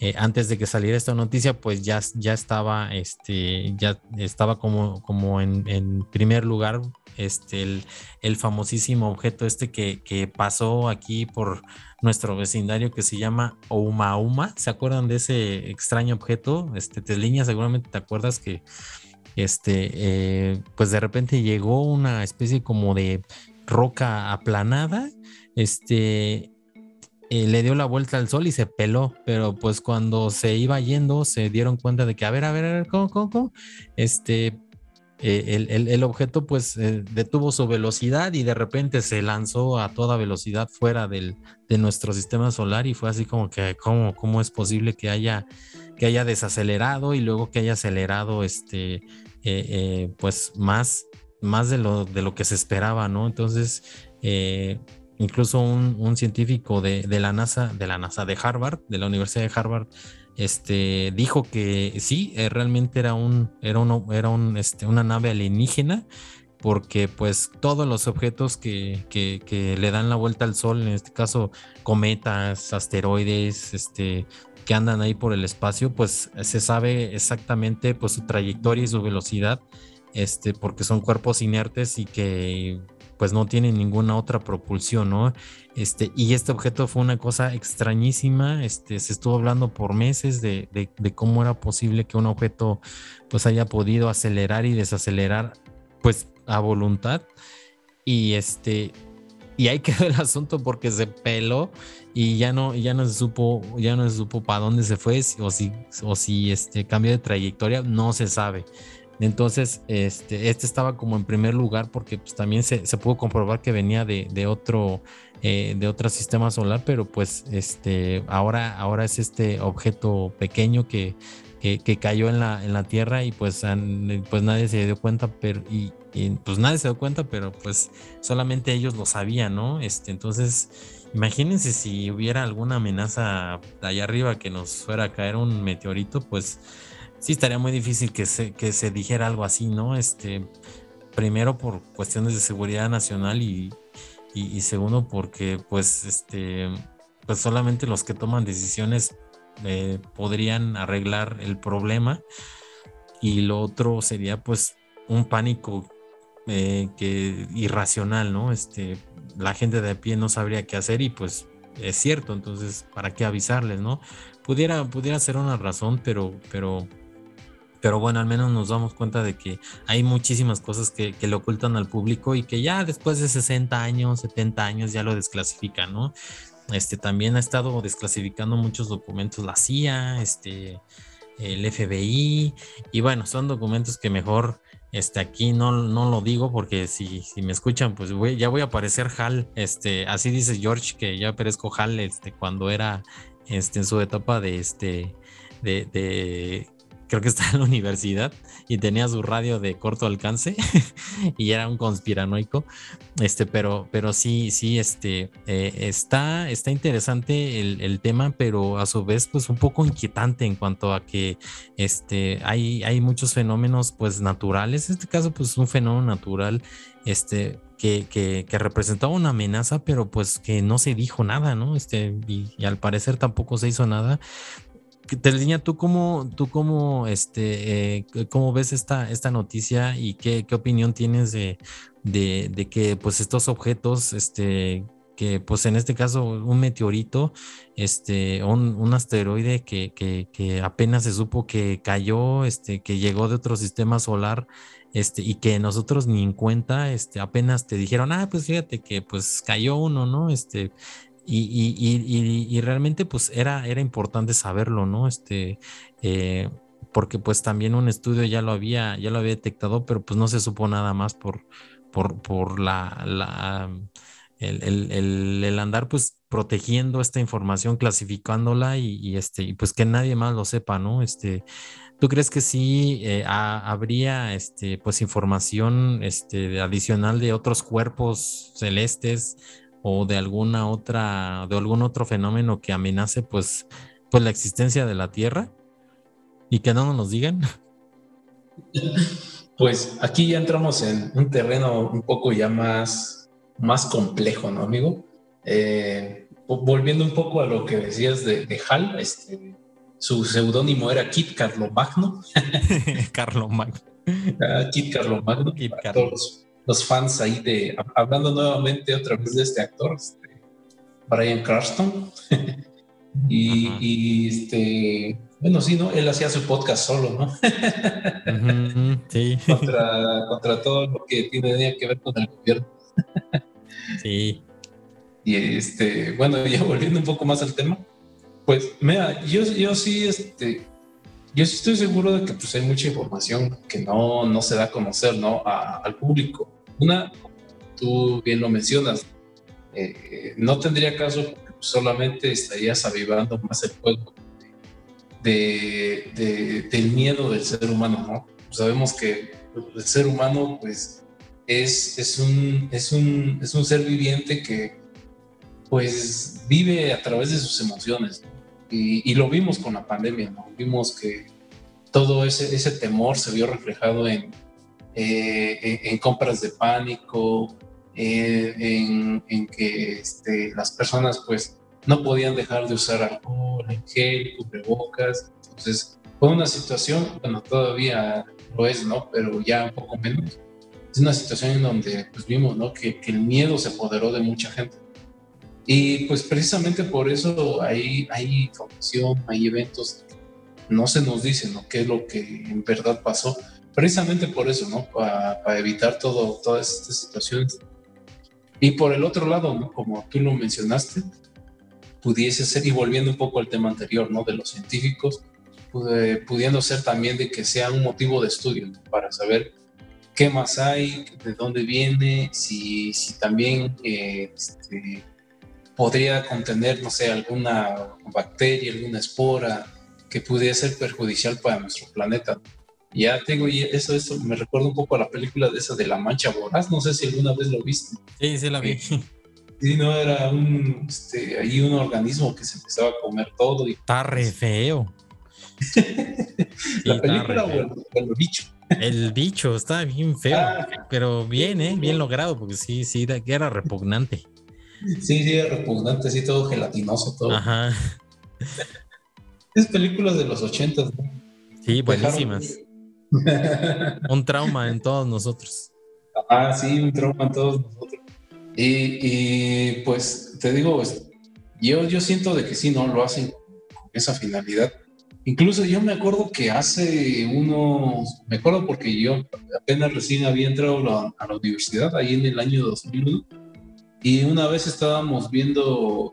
eh, antes de que saliera esta noticia, pues ya, ya estaba, este, ya estaba como, como en, primer lugar este, el, el, famosísimo objeto este que, que, pasó aquí por nuestro vecindario que se llama Oumauma. ¿Se acuerdan de ese extraño objeto? Este, Tesliña, seguramente te acuerdas que este, eh, pues de repente llegó una especie como de roca aplanada, este, eh, le dio la vuelta al sol y se peló, pero pues cuando se iba yendo se dieron cuenta de que, a ver, a ver, a ver, ¿cómo, cómo, Este, eh, el, objeto pues detuvo su velocidad y de repente se lanzó a toda velocidad fuera del, de nuestro sistema solar y fue así como que, ¿cómo, cómo es posible que haya, que haya desacelerado y luego que haya acelerado este eh, eh, pues más, más de, lo, de lo que se esperaba, ¿no? Entonces, eh, incluso un, científico de, la NASA, de la NASA de Harvard, de la Universidad de Harvard, este, dijo que sí, realmente era un, era era un, este, una nave alienígena, porque pues todos los objetos que, que, le dan la vuelta al Sol, en este caso cometas, asteroides, este, que andan ahí por el espacio, pues se sabe exactamente pues su trayectoria y su velocidad, este, porque son cuerpos inertes y que pues no tienen ninguna otra propulsión, ¿no? Este, y este objeto fue una cosa extrañísima, este, se estuvo hablando por meses de, de, cómo era posible que un objeto pues haya podido acelerar y desacelerar pues a voluntad y este y ahí quedó el asunto porque se peló y ya no, ya no se supo, ya no se supo para dónde se fue o si, o si este cambió de trayectoria, no se sabe. Entonces, este, este estaba como en primer lugar porque pues, también se, pudo comprobar que venía de, otro, eh, de otro sistema solar, pero pues este, ahora, ahora es este objeto pequeño que, que, cayó en la, en la Tierra y pues, pues nadie se dio cuenta, pero, y, pues nadie se dio cuenta, pero pues solamente ellos lo sabían, ¿no? Este, entonces, imagínense si hubiera alguna amenaza allá arriba que nos fuera a caer un meteorito, pues sí estaría muy difícil que se, que se dijera algo así, ¿no? Este, primero por cuestiones de seguridad nacional y, segundo porque pues este pues solamente los que toman decisiones eh, podrían arreglar el problema y lo otro sería pues un pánico eh, que irracional, ¿no? Este, la gente de a pie no sabría qué hacer y pues es cierto, entonces, ¿para qué avisarles, no? Pudiera, pudiera ser una razón, pero, pero pero bueno, al menos nos damos cuenta de que hay muchísimas cosas que, le ocultan al público y que ya después de 60 años, 70 años ya lo desclasifican, ¿no? Este también ha estado desclasificando muchos documentos la CIA, este, el FBI, y bueno, son documentos que mejor este, aquí no, no lo digo porque si, me escuchan, pues ya voy a aparecer Hal. Este, así dice George que ya aparezco Hal este, cuando era este, en su etapa de, este, de, creo que está en la universidad y tenía su radio de corto alcance y era un conspiranoico. Este, pero, pero sí, sí, este, eh, está, está interesante el, tema, pero a su vez, pues un poco inquietante en cuanto a que este, hay, hay muchos fenómenos, pues naturales. En este caso, pues un fenómeno natural, este, que, que, que, representaba una amenaza, pero pues que no se dijo nada, ¿no? Este, y, al parecer tampoco se hizo nada. Teldiña, ¿tú cómo, tú cómo, este, eh, cómo ves esta, esta noticia y qué, qué opinión tienes de, de, que pues estos objetos, este, que pues en este caso un meteorito, este, un, un asteroide que, que, que, apenas se supo que cayó, este, que llegó de otro sistema solar, este, y que nosotros ni en cuenta, este, apenas te dijeron, ah, pues fíjate que pues cayó uno, ¿no? Este, y, realmente pues era, era importante saberlo, ¿no? Este, eh, porque pues también un estudio ya lo había, ya lo había detectado, pero pues no se supo nada más por, por, por la, la el, el, andar pues protegiendo esta información, clasificándola y, este, y pues que nadie más lo sepa, ¿no? Este, ¿Tú crees que sí eh, habría este, pues información este, adicional de otros cuerpos celestes o de alguna otra, de algún otro fenómeno que amenace pues, pues la existencia de la Tierra y que no nos digan? Pues aquí ya entramos en un terreno un poco ya más, más complejo, ¿no, amigo? Eh, volviendo un poco a lo que decías de, de Hal, este, su seudónimo era Kit Carlomagno. Carlomagno. Ah, Kit Carlomagno. Kit Carlos los fans ahí de, hablando nuevamente otra vez de este actor, este, Brian Carston. y, este, bueno, sí, ¿no? Él hacía su podcast solo, ¿no? sí. contra, contra todo lo que tiene que ver con el gobierno. sí. Y este, bueno, ya volviendo un poco más al tema, pues, mira, yo, yo sí, este, yo sí estoy seguro de que pues, hay mucha información que no, no se da a conocer ¿no? al público. Una, tú bien lo mencionas, eh, no tendría caso porque solamente estarías avivando más el fuego de, del miedo del ser humano. ¿no? Sabemos que el ser humano pues, es, es, un, es, un, es un ser viviente que pues vive a través de sus emociones. Y, lo vimos con la pandemia, ¿no? Vimos que todo ese, ese temor se vio reflejado en, eh, en, compras de pánico, eh, en, que este, las personas pues no podían dejar de usar alcohol, gel, cubrebocas. Entonces fue una situación, bueno, todavía lo es, ¿no? Pero ya un poco menos. Es una situación en donde pues vimos, ¿no? Que, que el miedo se apoderó de mucha gente. Y pues precisamente por eso hay, hay información, hay eventos, no se nos dice ¿no? qué es lo que en verdad pasó. Precisamente por eso, ¿no? Para, evitar todo, todas estas situaciones. Y por el otro lado, como tú lo mencionaste, pudiese ser, y volviendo un poco al tema anterior, ¿no? De los científicos, pudiendo ser también de que sea un motivo de estudio para saber qué más hay, de dónde viene, si, si también eh, este, podría contener, no sé, alguna bacteria, alguna espora que pudiera ser perjudicial para nuestro planeta. Ya tengo, y eso, eso me recuerda un poco a la película de esa de La Mancha Voraz, no sé si alguna vez lo viste. Sí, sí la vi. Sí, no, era un, este, ahí un organismo que se empezaba a comer todo. Y, Está re feo. la película o el, bicho. El bicho está bien feo, ah. pero bien, ¿eh? Bien logrado, porque sí, sí, era repugnante. Sí, sí, repugnante, sí, todo gelatinoso, todo. Ajá. Es películas de los ochentas, ¿no? Sí, buenísimas. un trauma en todos nosotros. Ah, sí, un trauma en todos nosotros. Y, pues te digo, yo, yo siento de que sí, ¿no? Lo hacen con esa finalidad. Incluso yo me acuerdo que hace unos, me acuerdo porque yo apenas recién había entrado a la universidad, ahí en el año 2001, y una vez estábamos viendo,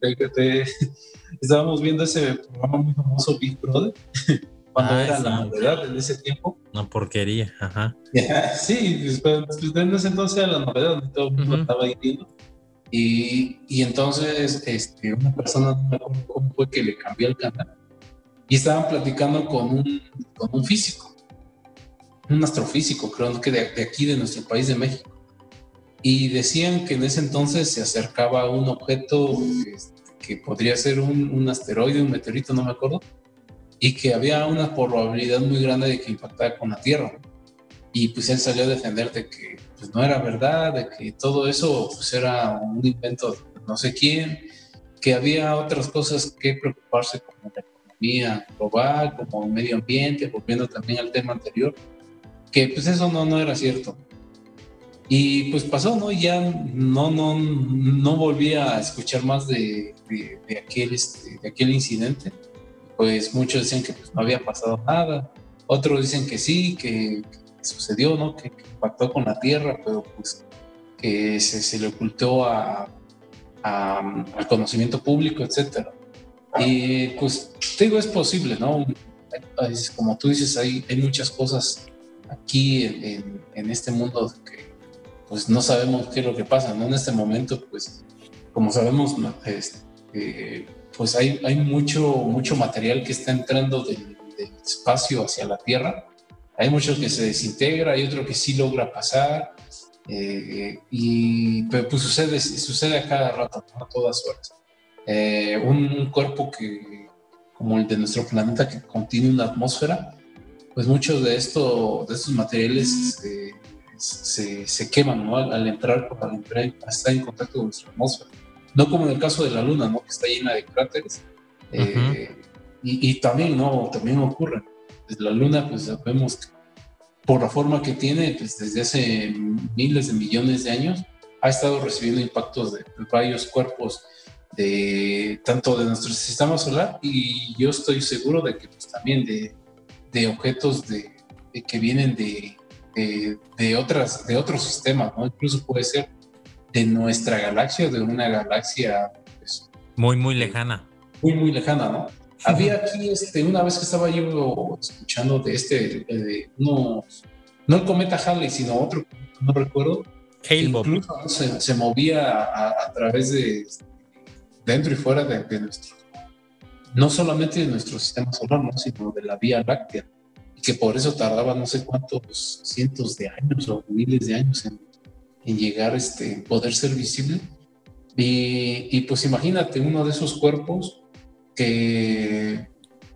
estábamos viendo ese programa muy famoso Big Brother, cuando ah, era la novedad en ese tiempo. Una porquería, ajá. sí, después, pues, en ese entonces era la novedad, todo el mundo estaba ahí viendo. Y, y, entonces este, una persona, no me acuerdo cómo fue que le cambió el canal, y estaban platicando con un, con un físico, un astrofísico, creo que de, de aquí, de nuestro país de México. Y decían que en ese entonces se acercaba un objeto este, que podría ser un, asteroide, un meteorito, no me acuerdo, y que había una probabilidad muy grande de que impactara con la Tierra. Y pues él salió a defender de que pues, no era verdad, de que todo eso pues, era un invento de no sé quién, que había otras cosas que preocuparse como la economía global, como medio ambiente, volviendo también al tema anterior, que pues eso no, no era cierto. Y pues pasó, ¿no? Ya no, no, no volví a escuchar más de, de, aquel, este, de aquel incidente pues muchos decían que pues, no había pasado nada, otros dicen que sí, que, sucedió, ¿no? Que, impactó con la Tierra, pero pues que se, le ocultó a, al conocimiento público, etcétera. Y pues te digo, es posible, ¿no? Como tú dices, hay, hay muchas cosas aquí en, en, este mundo que pues no sabemos qué es lo que pasa, ¿no? En este momento, pues como sabemos, este, pues hay, hay mucho, mucho material que está entrando del, espacio hacia la Tierra. Hay mucho que se desintegra, hay otro que sí logra pasar. Eh, y pues sucede, sucede a cada rato, a todas horas. Eh, un cuerpo que, como el de nuestro planeta, que contiene una atmósfera, pues muchos de, esto, de estos materiales se, se, queman ¿no? al, entrar, al entrar, estar en contacto con nuestra atmósfera no como en el caso de la Luna, ¿no? Que está llena de cráteres. Eh, y, también, ¿no? También ocurre. Desde la Luna, pues sabemos que por la forma que tiene, pues desde hace miles de millones de años, ha estado recibiendo impactos de, varios cuerpos de tanto de nuestro sistema solar y yo estoy seguro de que pues, también de, de objetos de, que vienen de, de, otras de otros sistemas, ¿no? Incluso puede ser de nuestra galaxia, de una galaxia pues, muy, muy lejana. Muy, muy lejana, ¿no? Había aquí, este, una vez que estaba yo escuchando de este, de unos, no el cometa Halley, sino otro, no recuerdo. Incluso se, se, movía a, través de dentro y fuera de, nuestro, no solamente de nuestro sistema solar, ¿no? sino de la Vía Láctea, y que por eso tardaba no sé cuántos cientos de años o miles de años en en llegar, este, poder ser visible. Y, pues imagínate uno de esos cuerpos que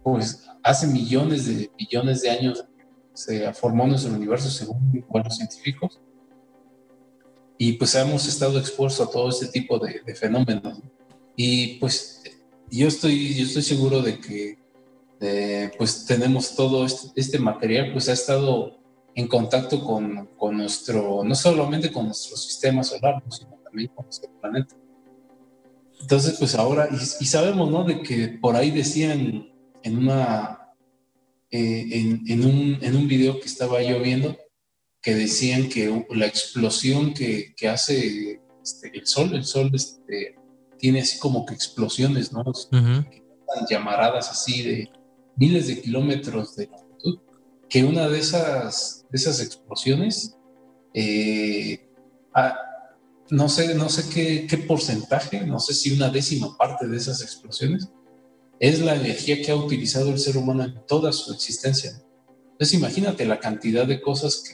pues hace millones de millones de años se formó nuestro universo según los científicos y pues hemos estado expuestos a todo este tipo de, fenómenos y pues yo estoy yo estoy seguro de que pues tenemos todo este, este, material pues ha estado en contacto con, con, nuestro, no solamente con nuestro sistema solar, sino también con nuestro planeta. Entonces, pues ahora, y, sabemos, ¿no? De que por ahí decían en una, eh, en, en, un, en un video que estaba yo viendo, que decían que la explosión que, que hace este, el sol, el sol este, tiene así como que explosiones, ¿no? Llamaradas así de miles de kilómetros de longitud, que una de esas, de esas explosiones, eh, ah, no sé, no sé qué, qué, porcentaje, no sé si una décima parte de esas explosiones, es la energía que ha utilizado el ser humano en toda su existencia. Entonces imagínate la cantidad de cosas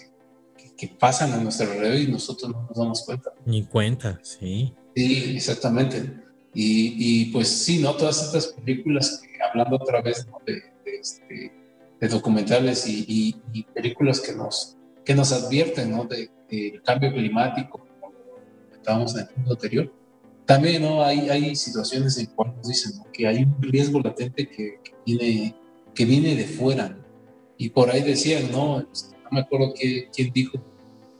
que, que, pasan a nuestro alrededor y nosotros no nos damos cuenta. Ni cuenta, sí. Sí, exactamente. Y, y pues sí, ¿no? Todas estas películas, que, hablando otra vez de, de, este, de, documentales y, y, películas que nos, que nos advierten ¿no? del cambio climático, como comentábamos en el punto anterior, también ¿no? hay, hay situaciones en cuales nos dicen que hay un riesgo latente que, que, viene, que viene de fuera. Y por ahí decían, ¿no? Este, no me acuerdo quién, quién dijo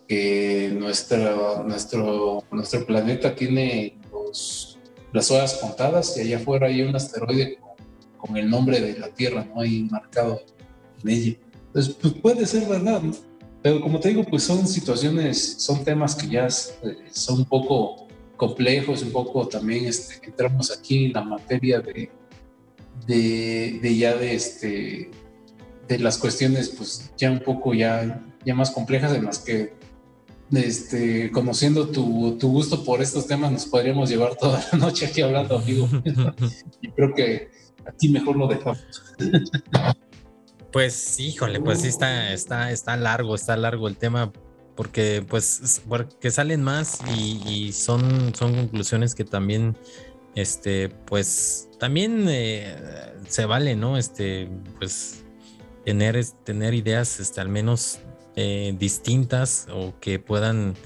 que nuestro, nuestro, nuestro planeta tiene los, las horas contadas y allá afuera hay un asteroide con, el nombre de la Tierra, ¿no? Ahí marcado en ella. Entonces, pues puede ser verdad, ¿no? Pero como te digo, pues son situaciones, son temas que ya eh, son un poco complejos, un poco también este, entramos aquí en la materia de, de, de, ya de, este, de las cuestiones pues ya un poco ya, ya más complejas en las que este, conociendo tu, tu gusto por estos temas nos podríamos llevar toda la noche aquí hablando, amigo. y creo que aquí mejor lo dejamos. Pues híjole, pues sí está, está, está largo, está largo el tema, porque pues porque salen más y, son, son conclusiones que también este pues también eh, se vale no este pues tener tener ideas este al menos eh, distintas o que puedan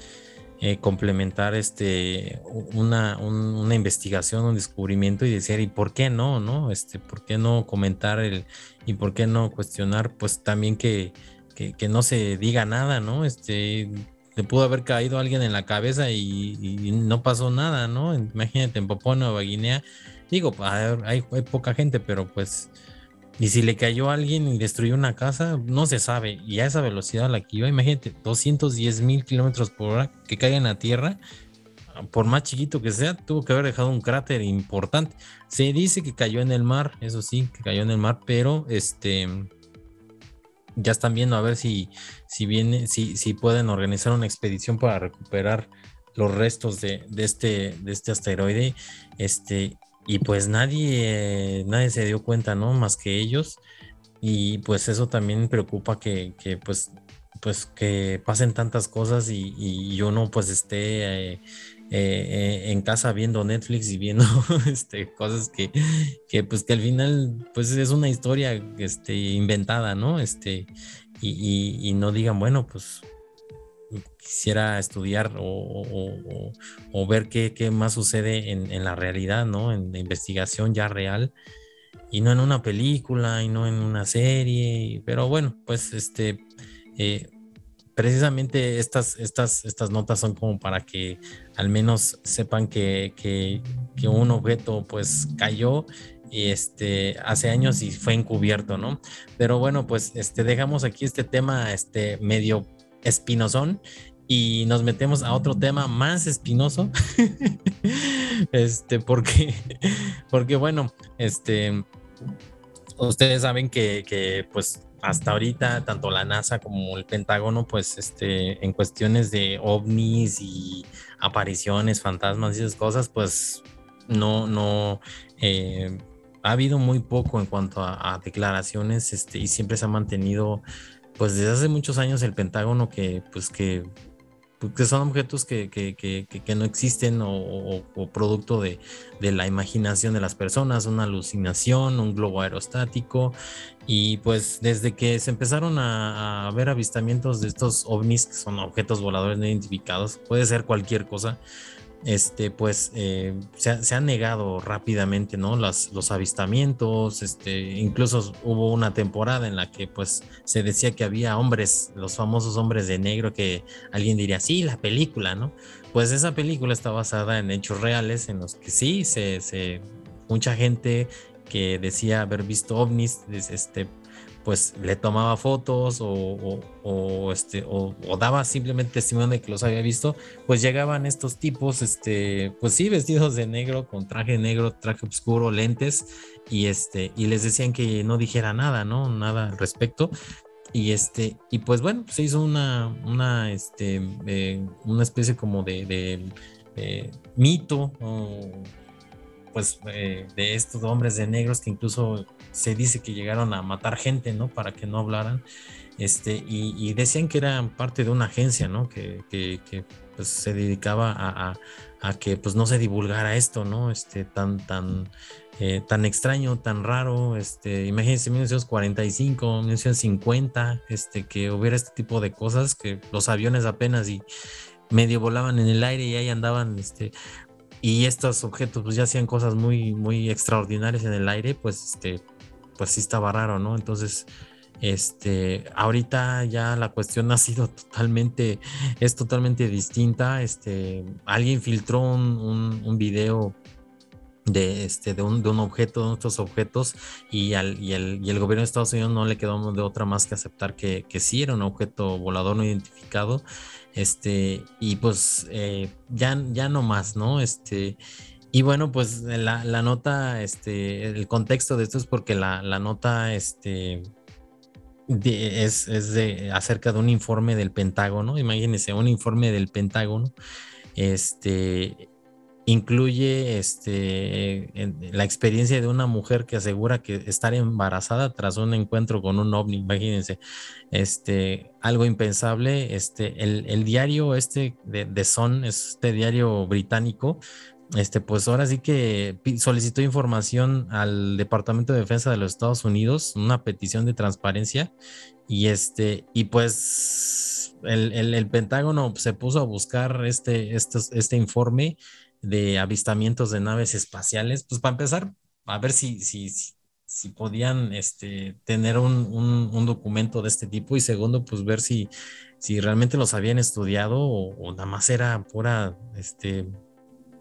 eh, complementar este una, una, investigación un descubrimiento y decir y por qué no no este por qué no comentar el y por qué no cuestionar pues también que que, no se diga nada, ¿no? Este, le pudo haber caído alguien en la cabeza y, no pasó nada, ¿no? Imagínate en Papua Nueva Guinea, digo, hay, hay, poca gente, pero pues, y si le cayó a alguien y destruyó una casa, no se sabe, y a esa velocidad a la que iba, imagínate, 210 mil kilómetros por hora que caiga en la Tierra, por más chiquito que sea, tuvo que haber dejado un cráter importante. Se dice que cayó en el mar, eso sí, que cayó en el mar, pero este ya están viendo a ver si, si, viene, si, si pueden organizar una expedición para recuperar los restos de, este, de este asteroide. Este, y pues nadie, nadie se dio cuenta, ¿no? Más que ellos. Y pues eso también preocupa que, que pues, pues que pasen tantas cosas y, y uno pues esté eh, eh, en casa viendo Netflix y viendo este, cosas que, que, pues que al final pues es una historia este, inventada, ¿no? Este, y, no digan, bueno, pues quisiera estudiar o, ver qué, qué, más sucede en, la realidad, ¿no? En la investigación ya real y no en una película y no en una serie, pero bueno, pues este... Eh, precisamente estas, estas, estas notas son como para que al menos sepan que, que, un objeto pues cayó este, hace años y fue encubierto, ¿no? Pero bueno, pues este, dejamos aquí este tema este, medio espinosón y nos metemos a otro tema más espinoso. este, porque, porque bueno, este, ustedes saben que, que pues hasta ahorita tanto la NASA como el Pentágono, pues este, en cuestiones de ovnis y apariciones, fantasmas y esas cosas, pues no, no, eh, ha habido muy poco en cuanto a, declaraciones, este, y siempre se ha mantenido, pues desde hace muchos años el Pentágono que, pues que que son objetos que, que, que, que no existen o, producto de, de, la imaginación de las personas, una alucinación, un globo aerostático. Y pues desde que se empezaron a, a ver avistamientos de estos ovnis, que son objetos voladores no identificados, puede ser cualquier cosa, este, pues eh, se, han negado rápidamente, ¿no? los avistamientos, este, incluso hubo una temporada en la que pues se decía que había hombres, los famosos hombres de negro, que alguien diría, sí, la película, ¿no? Pues esa película está basada en hechos reales en los que sí, se, se mucha gente que decía haber visto ovnis, este, pues le tomaba fotos o, este, o, daba simplemente testimonio de que los había visto, pues llegaban estos tipos, este, pues sí, vestidos de negro, con traje negro, traje oscuro, lentes, y este, y les decían que no dijera nada, ¿no? Nada al respecto. Y este, y pues bueno, se hizo una, una, este, eh, una especie como de, de, mito, pues eh, de estos hombres de negros que incluso se dice que llegaron a matar gente, ¿no? Para que no hablaran. Este, y, decían que eran parte de una agencia, ¿no? Que, pues, se dedicaba a, que pues no se divulgara esto, ¿no? Este, tan, tan, eh, tan extraño, tan raro, este, imagínense 1945, 1950, este, que hubiera este tipo de cosas, que los aviones apenas y medio volaban en el aire y ahí andaban, este, y estos objetos pues ya hacían cosas muy, muy extraordinarias en el aire, pues, este, pues sí estaba raro, ¿no? Entonces, este, ahorita ya la cuestión ha sido totalmente, es totalmente distinta. Este, alguien filtró un, un, video de, este, de, un, de un objeto, de estos objetos, y, al, y, el, y el gobierno de Estados Unidos no le quedó de otra más que aceptar que, que sí era un objeto volador no identificado. Este, y pues eh, ya, ya no más, ¿no? Este, y bueno, pues la, la, nota, este, el contexto de esto es porque la, la nota, este, es, es, de acerca de un informe del Pentágono. Imagínense, un informe del Pentágono. Este incluye este la experiencia de una mujer que asegura que estar embarazada tras un encuentro con un ovni. Imagínense, este algo impensable. Este el, el diario este de, de Son, este diario británico, este, pues ahora sí que solicitó información al Departamento de Defensa de los Estados Unidos, una petición de transparencia, y este, y pues el, Pentágono se puso a buscar este, este, este, informe de avistamientos de naves espaciales, pues para empezar, a ver si, si, si, podían este, tener un, un, documento de este tipo, y segundo, pues ver si, si realmente los habían estudiado o, o nada más era pura, este,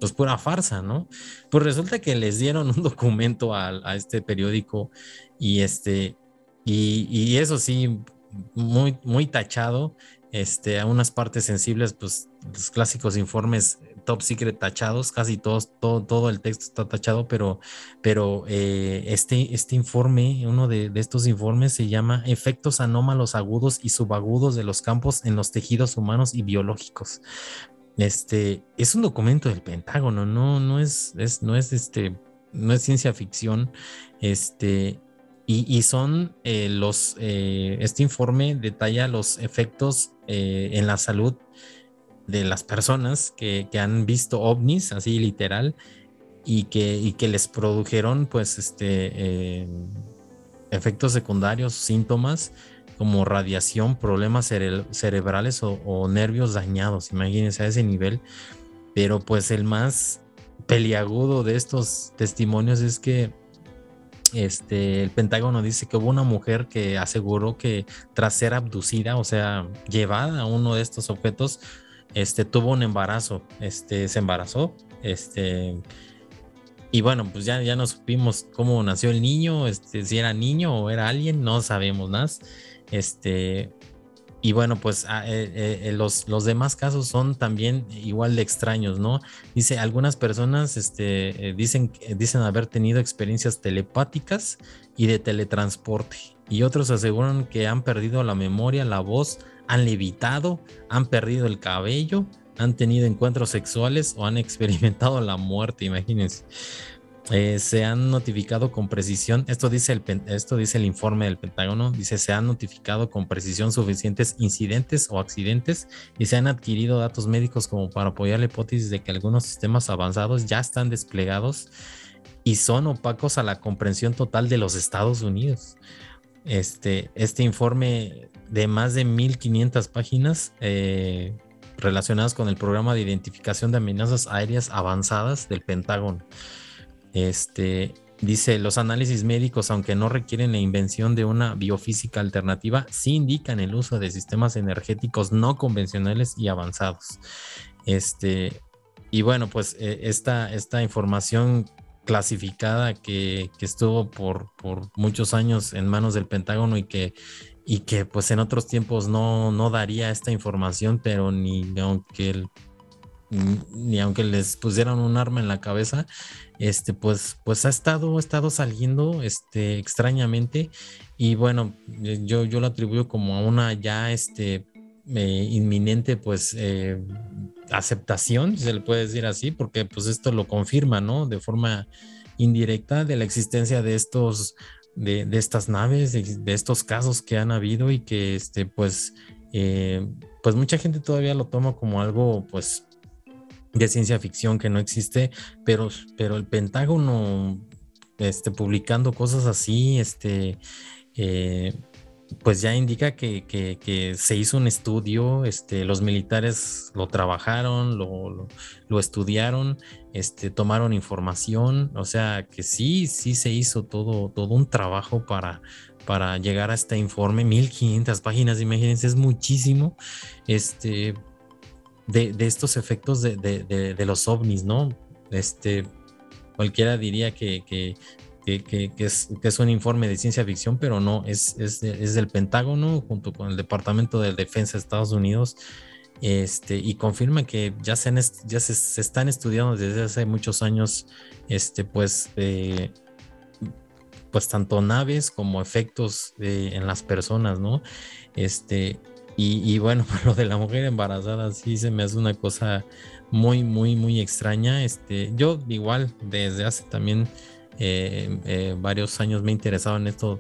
pues pura farsa, ¿no? Pues resulta que les dieron un documento a, este periódico y este, y, eso sí, muy, muy tachado, este, a unas partes sensibles, pues los clásicos informes top secret tachados, casi todos, todo, todo el texto está tachado, pero, pero eh, este, este informe, uno de, estos informes se llama Efectos anómalos agudos y subagudos de los campos en los tejidos humanos y biológicos. Este es un documento del Pentágono, no, no es, no es este, no es ciencia ficción. Este, y, son eh, los, eh, este informe detalla los efectos eh, en la salud de las personas que, han visto ovnis, así literal, y que, y que les produjeron, pues, este, efectos secundarios, síntomas como radiación, problemas cerebrales o, nervios dañados, imagínense a ese nivel. Pero pues el más peliagudo de estos testimonios es que este, el Pentágono dice que hubo una mujer que aseguró que tras ser abducida, o sea, llevada a uno de estos objetos, este, tuvo un embarazo, este, se embarazó, este, y bueno, pues ya, ya no supimos cómo nació el niño, este, si era niño o era alguien, no sabemos más. Este, y bueno, pues ah, eh, eh, eh, los, los, demás casos son también igual de extraños, ¿no? Dice, algunas personas este, dicen, dicen haber tenido experiencias telepáticas y de teletransporte. Y otros aseguran que han perdido la memoria, la voz, han levitado, han perdido el cabello, han tenido encuentros sexuales o han experimentado la muerte, imagínense. Eh, se han notificado con precisión, esto dice, el, esto dice el informe del Pentágono, dice se han notificado con precisión suficientes incidentes o accidentes y se han adquirido datos médicos como para apoyar la hipótesis de que algunos sistemas avanzados ya están desplegados y son opacos a la comprensión total de los Estados Unidos. Este, este informe de más de 1500 páginas eh, relacionadas con el programa de identificación de amenazas aéreas avanzadas del Pentágono. Este, dice, los análisis médicos, aunque no requieren la invención de una biofísica alternativa, sí indican el uso de sistemas energéticos no convencionales y avanzados. Este, y bueno, pues eh, esta, esta información clasificada que, estuvo por, por, muchos años en manos del Pentágono y que, y que pues en otros tiempos no, no daría esta información, pero ni aunque ni aunque les pusieran un arma en la cabeza, este, pues, pues ha estado, ha estado saliendo, este, extrañamente, y bueno, yo, yo lo atribuyo como a una ya, este, eh, inminente, pues, eh, aceptación, se le puede decir así, porque pues esto lo confirma, ¿no? De forma indirecta de la existencia de estos, de, estas naves, de, estos casos que han habido y que, este, pues, eh, pues mucha gente todavía lo toma como algo, pues, de ciencia ficción que no existe, pero, pero el Pentágono, este, publicando cosas así, este, eh, pues ya indica que, se hizo un estudio, este, los militares lo trabajaron, lo, lo, estudiaron, este, tomaron información, o sea que sí, sí se hizo todo, todo un trabajo para, para llegar a este informe, 1500 páginas, imagínense, es muchísimo, este, de, estos efectos de, los ovnis, ¿no? Este, cualquiera diría que, que, es, es, un informe de ciencia ficción, pero no, es, es, del Pentágono junto con el Departamento de Defensa de Estados Unidos. Este, y confirma que ya, se, ya se, están estudiando desde hace muchos años, este, pues, eh, pues tanto naves como efectos en las personas, ¿no? Este, y, bueno, lo de la mujer embarazada sí se me hace una cosa muy, muy, muy extraña. Este, yo igual desde hace también eh, eh, varios años me he interesado en esto,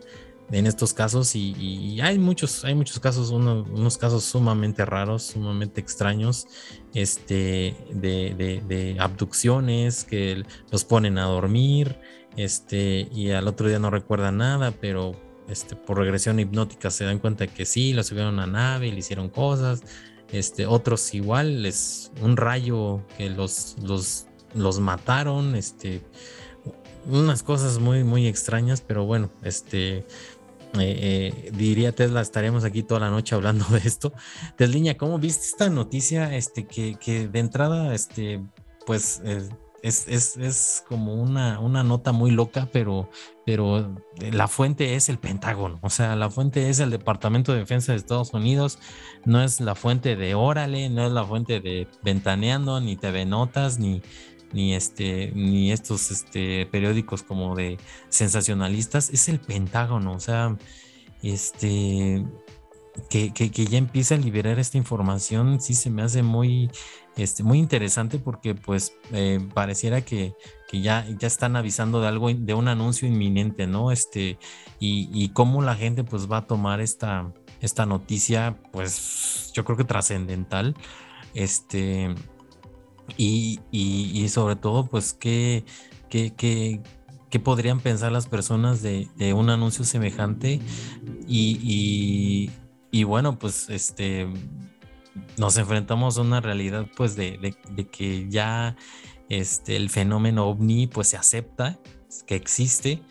en estos casos y, hay muchos, hay muchos casos, unos casos sumamente raros, sumamente extraños, este, de, de, abducciones que los ponen a dormir, este, y al otro día no recuerdan nada, pero este, por regresión hipnótica se dan cuenta que sí, lo subieron a nave, le hicieron cosas. Este, otros igual, es un rayo que los, los, los mataron, este, unas cosas muy, muy extrañas, pero bueno, este, eh, eh, diría Tesla, estaremos aquí toda la noche hablando de esto. Tesliña, ¿cómo viste esta noticia? Este, que, que de entrada, este, pues eh, es, como una, una, nota muy loca, pero, pero la fuente es el Pentágono, o sea, la fuente es el Departamento de Defensa de Estados Unidos, no es la fuente de Órale, no es la fuente de Ventaneando, ni TV Notas, ni, ni, este, ni estos este, periódicos como de sensacionalistas, es el Pentágono, o sea, este, que, que, ya empieza a liberar esta información, sí se me hace muy, este, muy interesante porque pues eh, pareciera que, ya, ya están avisando de algo, de un anuncio inminente, ¿no? Este, y, y cómo la gente pues va a tomar esta, esta noticia, pues yo creo que trascendental, este, y, y, sobre todo pues qué, qué, qué, podrían pensar las personas de, de un anuncio semejante y, y bueno, pues este nos enfrentamos a una realidad pues de, que ya este, el fenómeno ovni pues se acepta, que existe,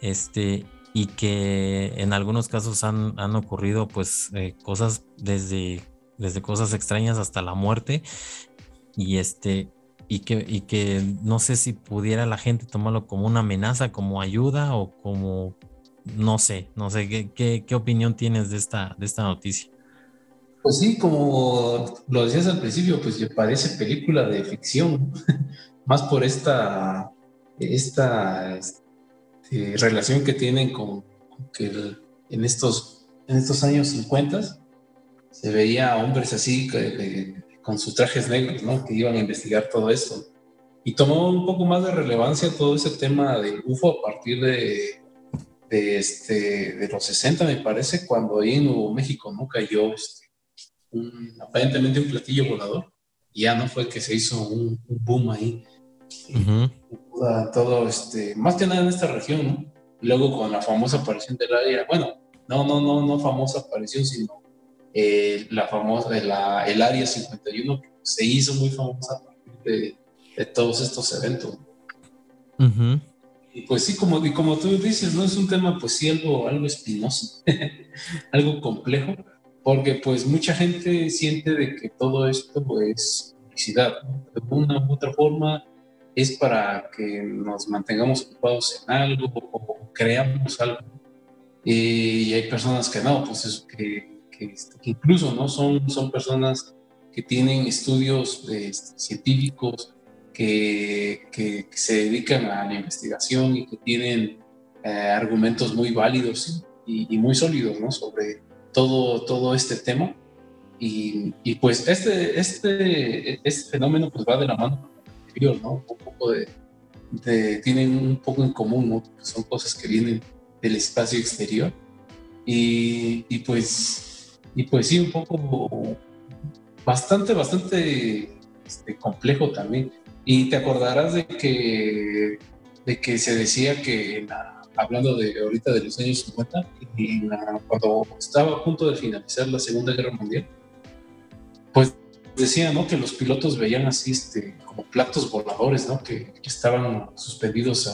este, y que en algunos casos han, ocurrido pues eh, cosas desde, desde cosas extrañas hasta la muerte, y este, y que, y que no sé si pudiera la gente tomarlo como una amenaza, como ayuda o como, no sé, no sé, ¿qué, qué, qué opinión tienes de esta, de esta noticia? Pues sí, como lo decías al principio, pues parece película de ficción, más por esta, esta este, relación que tienen con, que en, estos, en estos años 50 se veía hombres así con sus trajes negros, ¿no? Que iban a investigar todo esto. Y tomó un poco más de relevancia todo ese tema de UFO a partir de, de, este, de los 60, me parece, cuando ahí en Nuevo México no cayó este, aparentemente un platillo volador. Y ya no fue que se hizo un, boom ahí. Todo, este, más que nada en esta región, Luego con la famosa aparición del área, bueno, no, no, no, no famosa aparición, sino eh, la famosa, la, el área 51 se hizo muy famosa a partir de, de todos estos eventos. Y pues sí, como, como tú dices, no es un tema, pues sí, algo, algo espinoso, algo complejo, porque pues mucha gente siente de que todo esto es publicidad, de una u otra forma es para que nos mantengamos ocupados en algo o creamos algo. y hay personas que no, pues eso, que, este, que, incluso no son, son personas que tienen estudios este, científicos, que, que, se dedican a la investigación y que tienen eh, argumentos muy válidos y, muy sólidos ¿no? sobre todo, todo este tema. Y, y, pues este, este, este fenómeno pues va de la mano ¿no? Un poco de, tienen un poco en común, ¿no? Son cosas que vienen del espacio exterior. Y, y, pues, y pues sí, un poco bastante, bastante este, complejo también. Y te acordarás de que, de que se decía que, hablando de ahorita de los años 50, cuando estaba a punto de finalizar la Segunda Guerra Mundial, pues decía, ¿no? Que los pilotos veían así, este, como platos voladores, ¿no? Que, estaban suspendidos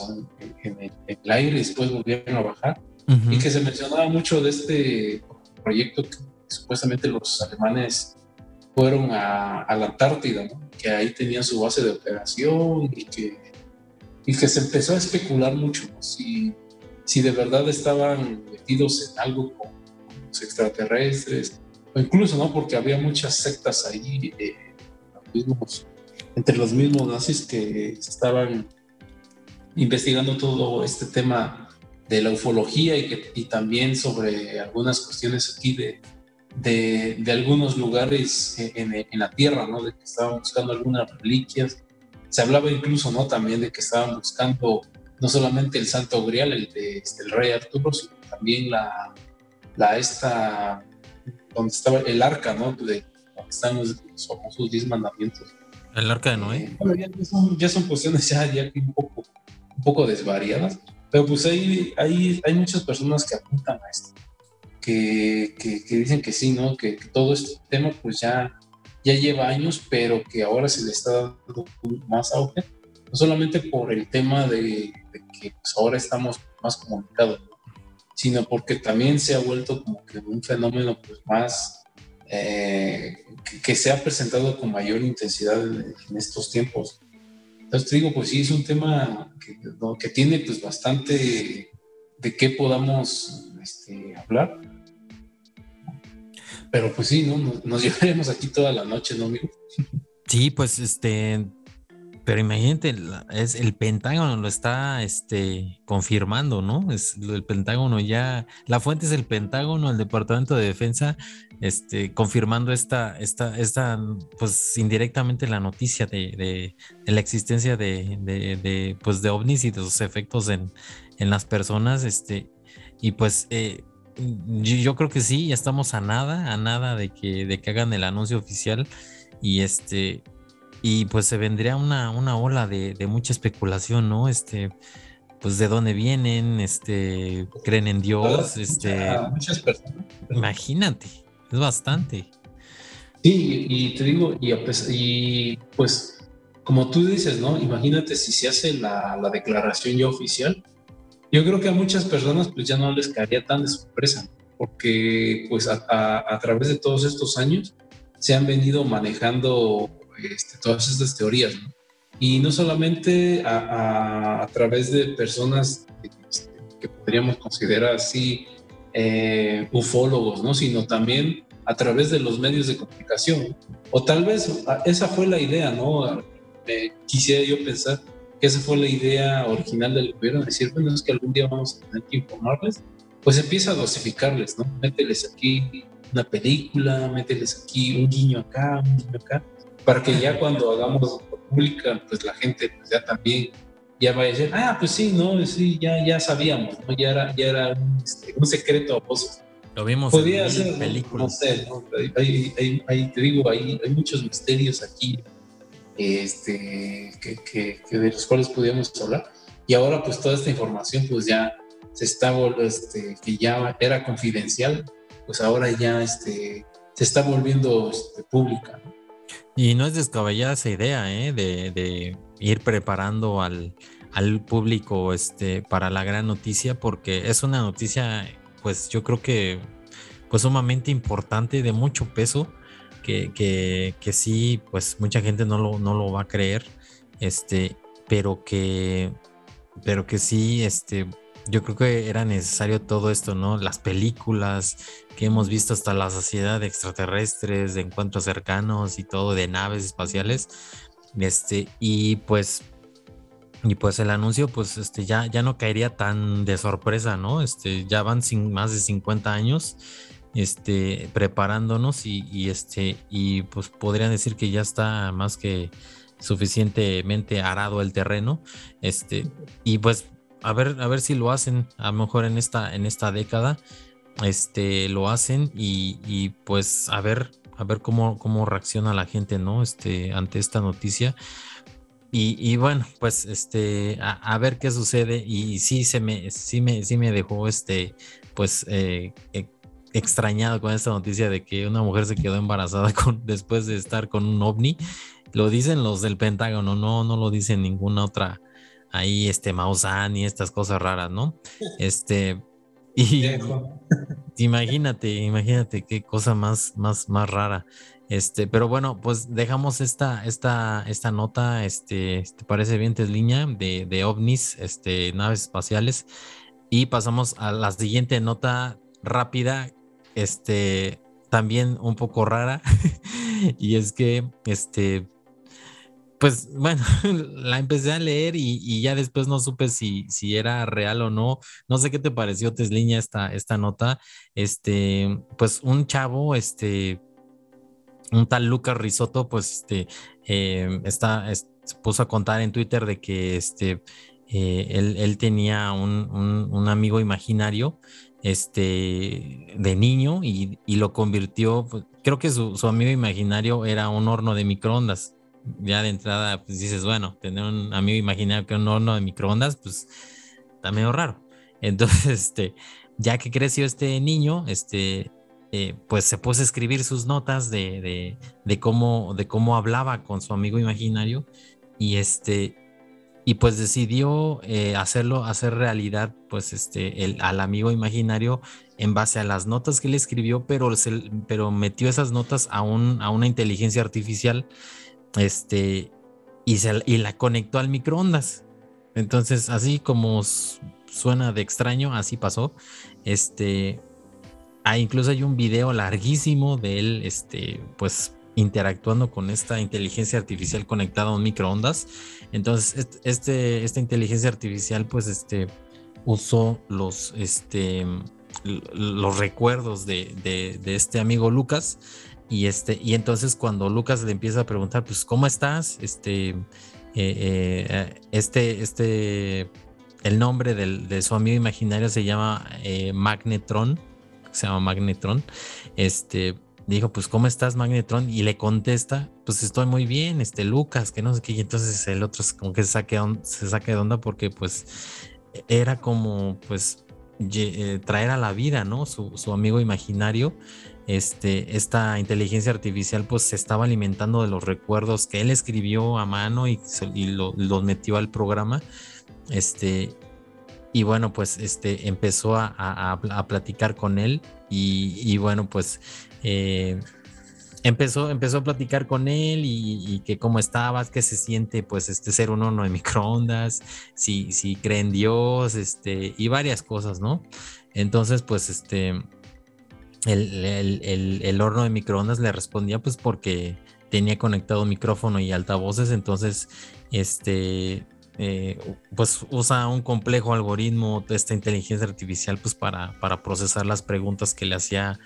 en, el, aire y después volvieron a bajar. Y que se mencionaba mucho de este proyecto que supuestamente los alemanes fueron a, la Antártida, ¿no? Que ahí tenían su base de operación y que, y que se empezó a especular mucho, Si, si de verdad estaban metidos en algo con los extraterrestres, o incluso, ¿no? Porque había muchas sectas ahí, eh, entre los mismos nazis que estaban investigando todo este tema de la ufología y, que, y también sobre algunas cuestiones aquí de, de, algunos lugares en, en, la tierra, ¿no? De que estaban buscando algunas reliquias. Se hablaba incluso, ¿no? También de que estaban buscando no solamente el Santo Grial, el de este, el rey Arturo, sino también la, la esta donde estaba el arca, ¿no? De donde están los, famosos diez mandamientos. El arca de Noé. Eh, ya, son, cuestiones ya, ya un, poco, un poco desvariadas, pero pues ahí, ahí hay muchas personas que apuntan a esto, que, que, dicen que sí, ¿no? Que, todo este tema pues ya, ya lleva años, pero que ahora se le está dando más auge, no solamente por el tema de, que pues, ahora estamos más comunicados, sino porque también se ha vuelto como que un fenómeno pues más eh, que, se ha presentado con mayor intensidad en, estos tiempos. Entonces te digo, pues sí, es un tema que, que tiene pues bastante de qué podamos este, hablar. Pero pues sí, ¿no? Nos, nos llevaremos aquí toda la noche, ¿no, amigo? Sí, pues este, pero imagínate, es el Pentágono lo está este, confirmando, ¿no? Es el Pentágono ya, la fuente es el Pentágono, el Departamento de Defensa, este, confirmando esta, esta, esta, pues indirectamente la noticia de, la existencia de, de, pues, de ovnis y de sus efectos en, las personas, este, y pues eh, yo, creo que sí, ya estamos a nada, a nada de que, de que hagan el anuncio oficial y este y pues se vendría una, una ola de, mucha especulación, ¿no? Este, pues de dónde vienen, este, creen en Dios, este. Muchas personas. Imagínate, es bastante. Sí, y te digo, y, y pues, como tú dices, ¿no? Imagínate si se hace la, declaración ya oficial. Yo creo que a muchas personas pues ya no les caería tan de sorpresa, porque pues a, a través de todos estos años se han venido manejando este, todas estas teorías, Y no solamente a, través de personas este, que podríamos considerar así eh, ufólogos, ¿no? Sino también a través de los medios de comunicación. O tal vez esa fue la idea, ¿no? quisiera yo pensar que esa fue la idea original del gobierno, decir, bueno, es que algún día vamos a tener que informarles, pues empieza a dosificarles, ¿no? Mételes aquí una película, mételes aquí un guiño acá, un guiño acá, para que ya cuando hagamos pública, pues la gente pues ya también ya vaya a decir, ah, pues sí, no, sí, ya, ya sabíamos, ¿no? ya era, ya era un, este, secreto a voces. Lo vimos Podría en ser, películas. No, sé, ¿no? Hay, hay, te digo, hay, hay muchos misterios aquí este, que, que, de los cuales podíamos hablar. Y ahora pues toda esta información pues ya se está, este, que ya era confidencial, pues ahora ya este, se está volviendo este, pública. ¿no? Y no es descabellada esa idea, ¿eh? de, ir preparando al, público este, para la gran noticia, porque es una noticia, pues yo creo que pues sumamente importante, de mucho peso, que, que, sí, pues mucha gente no lo, no lo va a creer. Este, pero que, pero que sí, este, yo creo que era necesario todo esto, ¿no? Las películas que hemos visto hasta la sociedad de extraterrestres, de encuentros cercanos y todo, de naves espaciales. Este, y pues, y pues el anuncio, pues, este, ya, ya no caería tan de sorpresa, ¿no? Este, ya van sin, más de 50 años, este, preparándonos y, y este, y pues podrían decir que ya está más que suficientemente arado el terreno, este, y pues a ver, a ver si lo hacen, a lo mejor en esta, en esta década, este, lo hacen y, pues a ver, a ver cómo, cómo reacciona la gente, ¿no? Este, ante esta noticia. Y, bueno, pues este, a, ver qué sucede. Y sí se me, sí me, sí me dejó este, pues eh, e, extrañado con esta noticia de que una mujer se quedó embarazada con, después de estar con un ovni. Lo dicen los del Pentágono, no, no lo dicen ninguna otra ahí este Maussan y estas cosas raras, ¿no? Este, y imagínate, imagínate qué cosa más, más, más rara. Este, pero bueno, pues dejamos esta, esta, esta nota, este, ¿te parece bien, Tesliña? De, de ovnis, este, naves espaciales. Y pasamos a la siguiente nota rápida, este, también un poco rara. y es que, este, pues bueno, la empecé a leer y, ya después no supe si, si era real o no. No sé qué te pareció, Tesliña, esta, esta nota. Este, pues un chavo, este, un tal Lucas Risotto, pues este, eh, está, se puso a contar en Twitter de que este, eh, él, tenía un, amigo imaginario este, de niño y, lo convirtió, pues, creo que su, su amigo imaginario era un horno de microondas ya de entrada, pues dices, bueno, tener un amigo imaginario que un horno de microondas, pues está medio raro. Entonces, este, ya que creció este niño, este, eh, pues se puso a escribir sus notas de, de, cómo, de cómo hablaba con su amigo imaginario y este, y pues decidió eh, hacerlo, hacer realidad, pues este, el, al amigo imaginario en base a las notas que le escribió, pero, pero metió esas notas a, un, a una inteligencia artificial este, y, se, y la conectó al microondas. Entonces, así como suena de extraño, así pasó. Este, ah, incluso hay un video larguísimo de él, este, pues interactuando con esta inteligencia artificial conectada a un microondas. Entonces, este, esta inteligencia artificial, pues, este, usó los, este, los recuerdos de, de este amigo Lucas y, este, y entonces cuando Lucas le empieza a preguntar, pues, ¿cómo estás? Este, eh, eh, este, este, el nombre de su amigo imaginario se llama eh, Magnetron, se llama Magnetron. Este, dijo, pues, ¿cómo estás, Magnetron? Y le contesta, pues, estoy muy bien, este, Lucas, que no sé qué. Y entonces el otro como que se saque, se saque de onda porque, pues, era como, pues, traer a la vida, ¿no? Su, su amigo imaginario este, esta inteligencia artificial pues se estaba alimentando de los recuerdos que él escribió a mano y, los metió al programa. Este, y bueno, pues este, empezó a, platicar con él y, bueno, pues eh, empezó, empezó a platicar con él y, que cómo estabas, qué se siente pues este ser un horno de microondas, si, si cree en Dios, este, y varias cosas, ¿no? Entonces, pues este el, horno de microondas le respondía pues porque tenía conectado micrófono y altavoces, entonces este eh, pues usa un complejo algoritmo de esta inteligencia artificial pues para, para procesar las preguntas que le hacía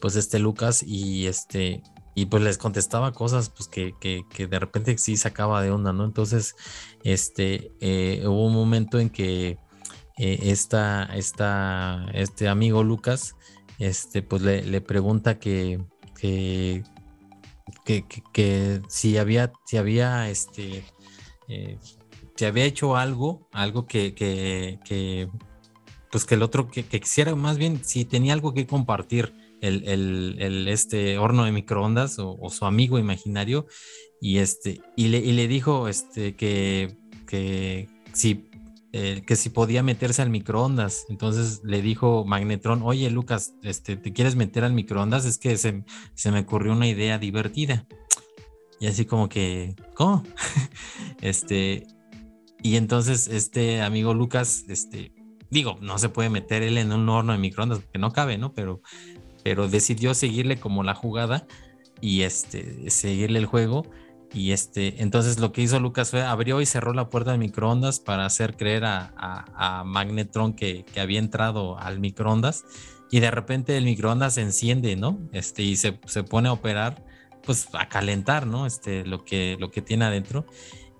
pues este Lucas y este y pues les contestaba cosas pues que, de repente sí sacaba de onda, ¿no? Entonces, este, eh, hubo un momento en que eh, esta, este amigo Lucas este, pues le, pregunta que, que, que, si había, si había, este, eh, si había hecho algo, algo que, que, pues que el otro, que, quisiera más bien, si tenía algo que compartir el, el, este horno de microondas o, su amigo imaginario, y este, y le, y le dijo este, que, que si eh, que si podía meterse al microondas. Entonces le dijo Magnetron, oye Lucas, este, ¿te quieres meter al microondas? Es que se, me ocurrió una idea divertida. Y así como que, ¿cómo? este, Y entonces este amigo Lucas, este, digo, no se puede meter él en un horno de microondas porque no cabe, ¿no? Pero, pero decidió seguirle como la jugada y este, seguirle el juego. Y este, entonces lo que hizo Lucas fue abrió y cerró la puerta de microondas para hacer creer a, a, Magnetron que, que, había entrado al microondas. Y de repente el microondas se enciende, ¿no? Este, y se, se pone a operar, pues a calentar, ¿no? Este, lo que, lo que tiene adentro.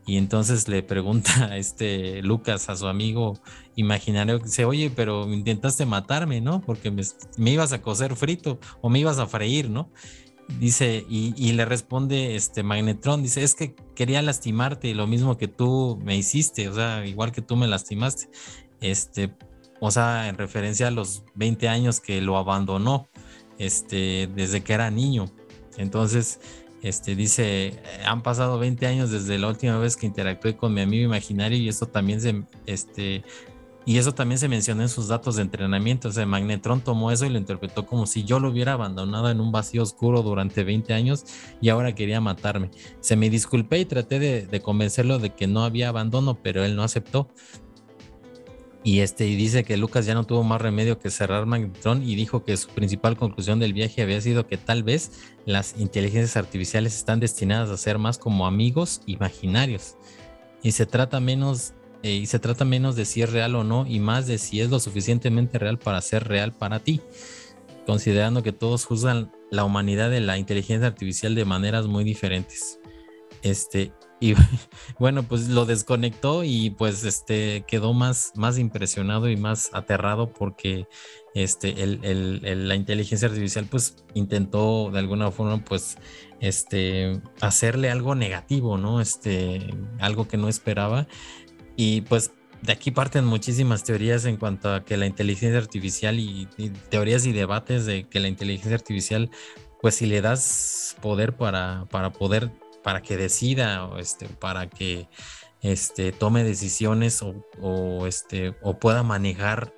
Y entonces le pregunta a este Lucas, a su amigo imaginario, dice, oye, pero intentaste matarme, ¿no? Porque me, me ibas a cocer frito o me ibas a freír, ¿no? Dice, y, le responde este Magnetron, dice, es que quería lastimarte, lo mismo que tú me hiciste, o sea, igual que tú me lastimaste. Este, o sea, en referencia a los 20 años que lo abandonó, este, desde que era niño. Entonces, este, dice, han pasado 20 años desde la última vez que interactué con mi amigo imaginario y esto también se, este, y eso también se mencionó en sus datos de entrenamiento. O sea, Magnetron tomó eso y lo interpretó como si yo lo hubiera abandonado en un vacío oscuro durante 20 años y ahora quería matarme. Se me disculpé y traté de, convencerlo de que no había abandono, pero él no aceptó. Y este y dice que Lucas ya no tuvo más remedio que cerrar Magnetron y dijo que su principal conclusión del viaje había sido que tal vez las inteligencias artificiales están destinadas a ser más como amigos imaginarios. Y se trata menos eh, y se trata menos de si es real o no y más de si es lo suficientemente real para ser real para ti, considerando que todos juzgan la humanidad de la inteligencia artificial de maneras muy diferentes. Este, y bueno, pues lo desconectó y pues este quedó más, más impresionado y más aterrado porque este, el, la inteligencia artificial pues intentó de alguna forma pues este, hacerle algo negativo, ¿no? Este, algo que no esperaba y pues de aquí parten muchísimas teorías en cuanto a que la inteligencia artificial y, teorías y debates de que la inteligencia artificial, pues si le das poder para, para poder, para que decida, o este, para que este, tome decisiones o, este, o pueda manejar,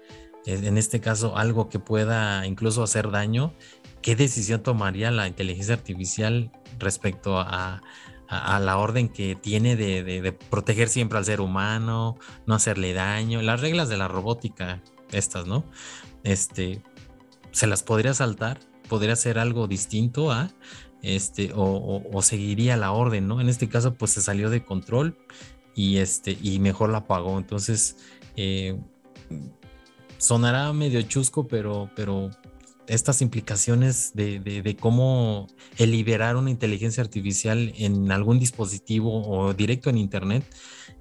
en este caso, algo que pueda incluso hacer daño, ¿qué decisión tomaría la inteligencia artificial respecto a, a, la orden que tiene de, proteger siempre al ser humano, no hacerle daño, las reglas de la robótica, estas, ¿no? Este, se las podría saltar, podría hacer algo distinto a, este, o, seguiría la orden, ¿no? En este caso, pues se salió de control y este, y mejor la apagó. Entonces, eh, sonará medio chusco, pero, pero estas implicaciones de, cómo el liberar una inteligencia artificial en algún dispositivo o directo en Internet,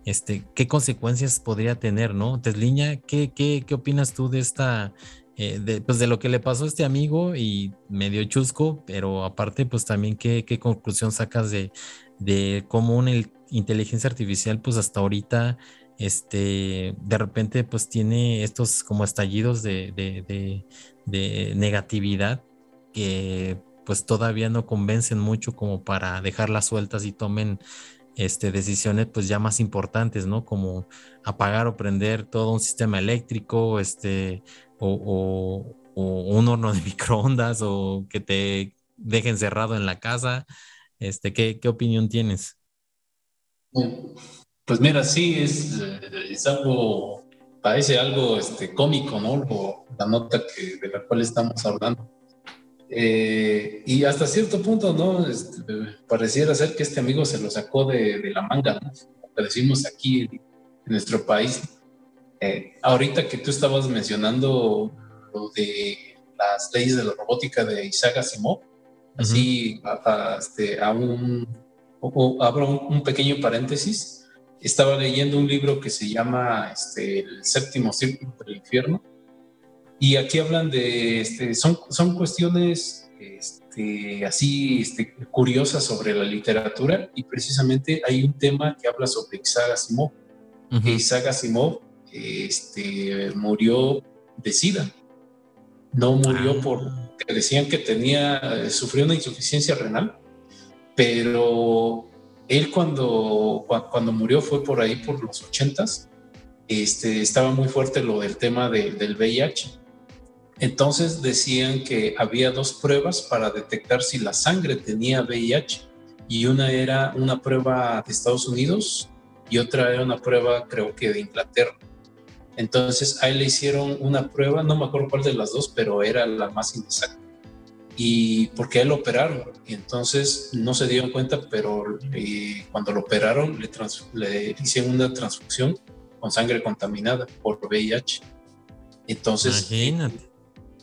este, qué consecuencias podría tener, ¿no? Tesliña, ¿qué, qué, qué opinas tú de esta, eh, de, pues de lo que le pasó a este amigo y medio chusco, pero aparte, pues también qué, qué conclusión sacas de, de cómo una inteligencia artificial, pues hasta ahorita este, de repente pues tiene estos como estallidos de, de negatividad que pues todavía no convencen mucho como para dejarlas sueltas y tomen este, decisiones pues ya más importantes, ¿no? Como apagar o prender todo un sistema eléctrico, este, o, un horno de microondas, o que te dejen cerrado en la casa. Este, ¿qué, qué opinión tienes? Pues mira, sí, es, es algo parece algo este, cómico, ¿no? la nota que, de la cual estamos hablando. Eh, y hasta cierto punto, ¿no? Este, pareciera ser que este amigo se lo sacó de, de la manga, ¿no? Como decimos aquí en, nuestro país. Eh, ahorita que tú estabas mencionando lo de las leyes de la robótica de Isaac Asimov, así a, este, a un, abro un pequeño paréntesis estaba leyendo un libro que se llama este, El séptimo círculo del infierno. Y aquí hablan de, este, son, son cuestiones este, así este, curiosas sobre la literatura y precisamente hay un tema que habla sobre Isaac Asimov. Isaac Asimov este, murió de SIDA. No murió ah. por decían que tenía, eh, sufrió una insuficiencia renal, pero él cuando, cuando murió fue por ahí por los ochentas, este, estaba muy fuerte lo del tema del VIH. Entonces decían que había dos pruebas para detectar si la sangre tenía VIH y una era una prueba de Estados Unidos y otra era una prueba creo que de Inglaterra. Entonces a él le hicieron una prueba, no me acuerdo cuál de las dos, pero era la más inexacta. Y porque él lo operaron, y entonces no se dieron cuenta, pero eh, cuando lo operaron le, le hicieron una transfusión con sangre contaminada por VIH. Entonces, Imagínate.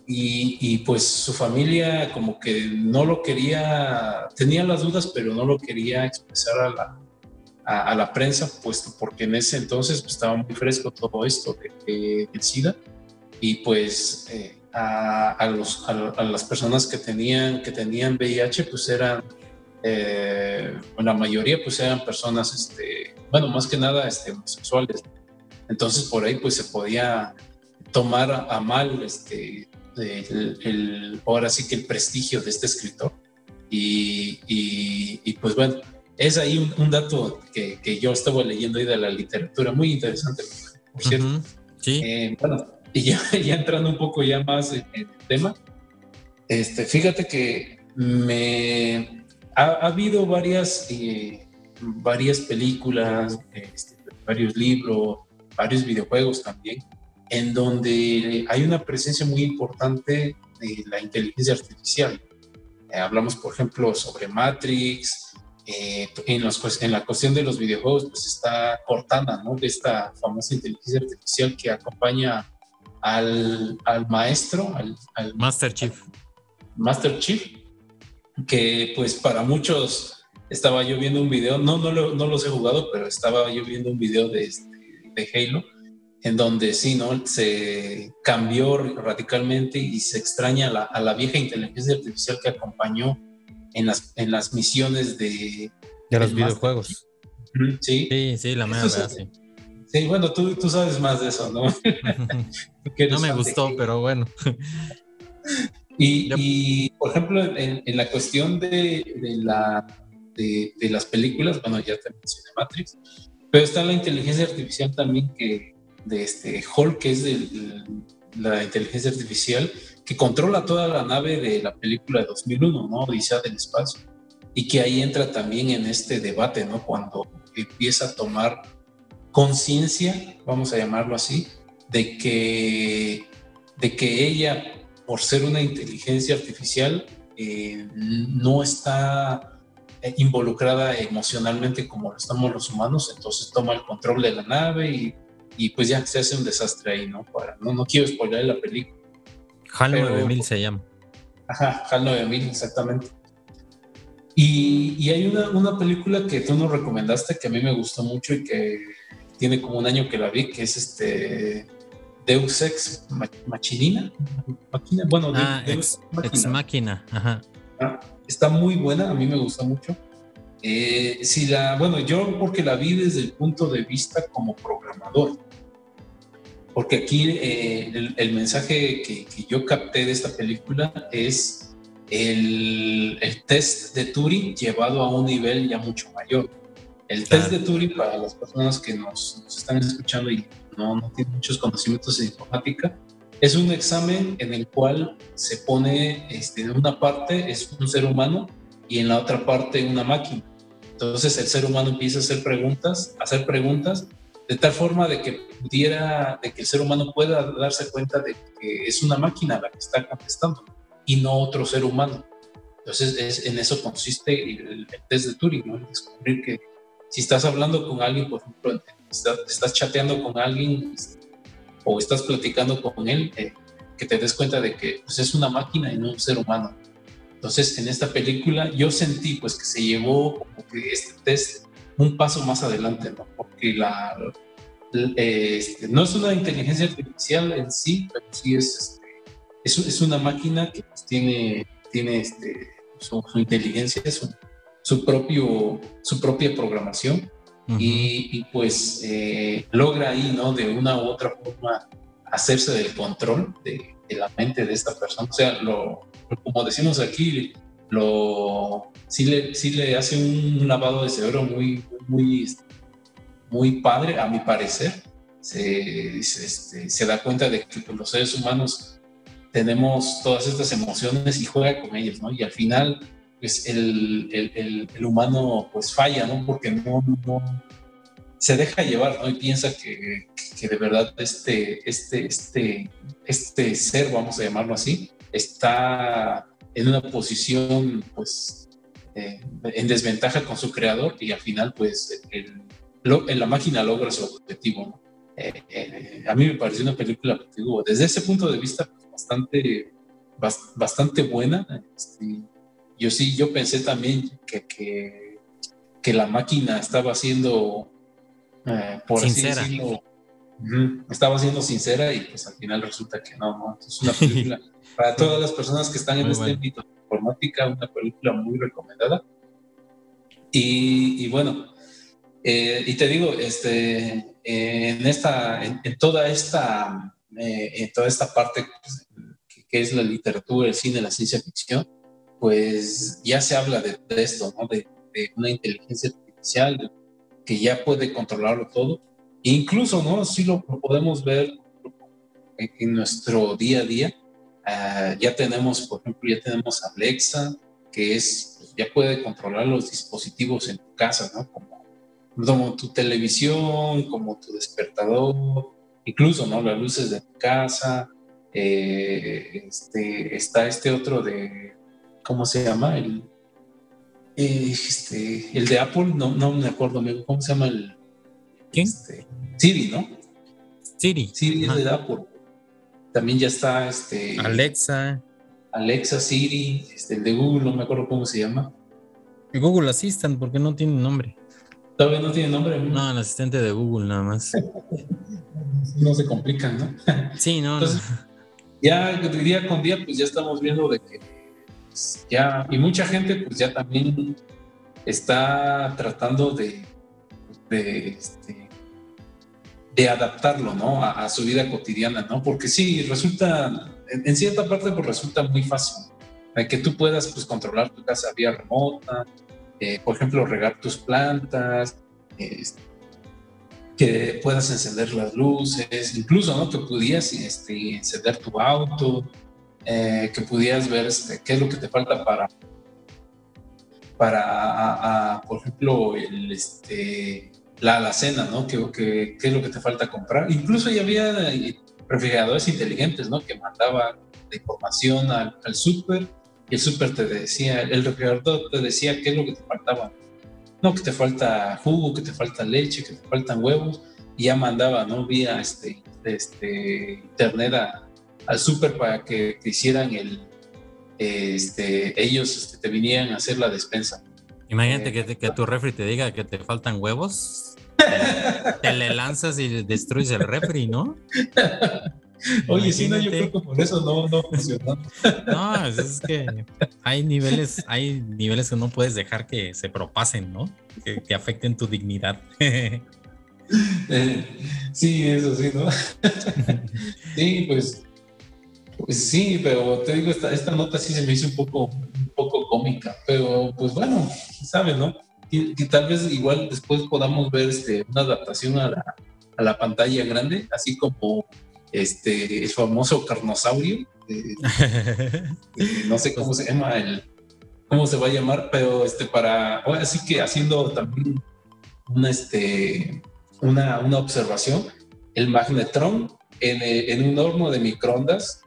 Y, y, pues su familia como que no lo quería, tenía las dudas, pero no lo quería expresar a la, a, la prensa, puesto porque en ese entonces pues, estaba muy fresco todo esto del SIDA. Y pues eh, a, a, los, a, las personas que tenían, que tenían VIH, pues eran, eh, la mayoría pues eran personas, este, bueno, más que nada este, homosexuales. Entonces por ahí pues se podía tomar a mal este, el, ahora sí que el prestigio de este escritor. Y, y, pues bueno, es ahí un, dato que, que, yo estaba leyendo ahí de la literatura, muy interesante, por cierto. sí. Eh, bueno, y ya, ya, entrando un poco ya más en, el tema, este, fíjate que me ha, habido varias, eh, varias películas, este, varios libros, varios videojuegos también, en donde hay una presencia muy importante de la inteligencia artificial. Eh, hablamos, por ejemplo, sobre Matrix. Eh, en, los, pues, en la cuestión de los videojuegos, pues está Cortana, ¿no? De esta famosa inteligencia artificial que acompaña al, al maestro, al, Master Chief. Master Chief, que pues para muchos estaba yo viendo un video, no, no, no los he jugado, pero estaba yo viendo un video de, este, de Halo en donde sí, ¿no? Se cambió radicalmente y se extraña a la, vieja inteligencia artificial que acompañó en las, en las misiones de... De los videojuegos. Sí. Sí, sí, la mierda, sí. Sí, bueno, tú, tú sabes más de eso, ¿no? no me gustó, pero bueno. Y, y, por ejemplo, en, en la cuestión de, de la, de, de, las películas, bueno, ya te mencioné Matrix, pero está la inteligencia artificial también que, de este Hulk, que es de la inteligencia artificial, que controla toda la nave de la película de 2001, ¿no? Odisea del espacio. Y que ahí entra también en este debate, ¿no? Cuando empieza a tomar conciencia, vamos a llamarlo así, de que, de que ella, por ser una inteligencia artificial, eh, no está eh, involucrada emocionalmente como lo estamos los humanos, entonces toma el control de la nave y y pues ya se hace un desastre ahí, ¿no? Para, no, no quiero spoiler la película. HAL 9000 se llama. Ajá, HAL 9000, exactamente. Y, y hay una, una, película que tú nos recomendaste que a mí me gustó mucho y que tiene como un año que la vi, que es este Deus Ex Machinina. bueno, ah, Deus Ex, Máquina. Ajá. Ah, está muy buena, a mí me gustó mucho. Eh, si la, bueno, yo porque la vi desde el punto de vista como programador, porque aquí eh, el, mensaje que, yo capté de esta película es el, el, test de Turing llevado a un nivel ya mucho mayor. El test de Turing, para las personas que nos, están escuchando y no, no, tienen muchos conocimientos de informática, es un examen en el cual se pone, este, en una parte es un ser humano y en la otra parte una máquina. Entonces el ser humano empieza a hacer preguntas, a hacer preguntas, de tal forma de que pudiera, de que el ser humano pueda darse cuenta de que es una máquina la que está contestando y no otro ser humano. Entonces es, en eso consiste el, test de Turing, ¿no? descubrir que si estás hablando con alguien, por ejemplo, estás, chateando con alguien o estás platicando con él, eh, que te des cuenta de que pues, es una máquina y no un ser humano. Entonces, en esta película yo sentí pues que se llevó como que este test un paso más adelante, ¿no? Porque la, este, no es una inteligencia artificial en sí, pero sí es, este, es, una máquina que pues, tiene, tiene este, su, inteligencia, su, su, propio, su propia programación y, pues eh, logra ahí, ¿no? De una u otra forma hacerse del control de, de la mente de esta persona. O sea, lo, como decimos aquí, lo, sí, le, sí le hace un lavado de cerebro muy, muy, muy padre, a mi parecer. Se, se, este, da cuenta de que pues, los seres humanos tenemos todas estas emociones y juega con ellas, ¿no? Y al final, pues el, el, el, humano pues falla, ¿no? Porque no, no se deja llevar, ¿no? Y piensa que, que, de verdad este, este, este, este ser, vamos a llamarlo así, está en una posición, pues, eh, en desventaja con su creador y al final, pues, el, la máquina logra su objetivo, ¿no? Eh, eh, a mí me pareció una película, digo, desde ese punto de vista, pues, bastante, bastante buena. Este, yo sí, yo pensé también que, que, que la máquina estaba haciendo eh, por sincera. así decirlo, estaba siendo sincera y pues al final resulta que no, no. Es una película para todas las personas que están en este ámbito de informática, una película muy recomendada. Y, bueno, eh, y te digo, este, en esta, en, toda esta, eh, en toda esta parte pues, que, es la literatura, el cine, la ciencia ficción, pues ya se habla de, esto, ¿no? De, una inteligencia artificial, que ya puede controlarlo todo. incluso, ¿no? Así lo podemos ver en, nuestro día a día. Ah, ya tenemos, por ejemplo, ya tenemos Alexa, que es, pues, ya puede controlar los dispositivos en tu casa, ¿no? Como, como tu televisión, como tu despertador, incluso, ¿no? Las luces de tu casa. Eh, este, está este otro de, ¿cómo se llama? El, este, el de Apple, no, no me acuerdo, ¿cómo se llama el? ¿Quién? Este, Siri, ¿no? Siri. Siri es de Apple. También ya está este. Alexa. Alexa, Siri, este, el de Google, no me acuerdo cómo se llama. Google Assistant, porque no tiene nombre. Todavía no tiene nombre. No, el asistente de Google nada más. no se complican, ¿no? Sí, no, Entonces, Ya día con día, pues ya estamos viendo de que ya, y mucha gente pues ya también está tratando de, de, este, adaptarlo, ¿no? A, su vida cotidiana, ¿no? Porque sí, resulta, en, cierta parte pues resulta muy fácil, que tú puedas pues controlar tu casa vía remota, eh, por ejemplo, regar tus plantas, este, que puedas encender las luces, incluso, ¿no? Que pudieras este, encender tu auto, eh, que pudieras ver este, qué es lo que te falta para, para por ejemplo, el, este, la alacena, ¿no? ¿Qué, qué, qué es lo que te falta comprar? Incluso ya había eh, refrigeradores inteligentes, ¿no? Que mandaban la información al, al súper y el súper te decía, el refrigerador te decía qué es lo que te faltaba. No, que te falta jugo, que te falta leche, que te faltan huevos, y ya mandaba, ¿no? Vía este, este, internet a, al súper para que te hicieran el, este, ellos este, te vinieran a hacer la despensa. Imagínate que, que, tu refri te diga que te faltan huevos, te, le lanzas y destruyes el refri, ¿no? Oye, sí, no, yo creo que por eso no, no funcionó. No, es que hay niveles, hay niveles que no puedes dejar que se propasen, ¿no? Que, que afecten tu dignidad. Eh, sí, eso sí, ¿no? sí, pues pues sí, pero te digo, esta, esta nota sí se me hizo un poco, un poco cómica, pero pues bueno, sabes, ¿no? Que, tal vez igual después podamos ver este, una adaptación a la, a la pantalla grande, así como este, el famoso carnosaurio, no sé cómo se llama el, cómo se va a llamar, pero este para, así que haciendo también una, este, una, una observación, el magnetrón en, en, un horno de microondas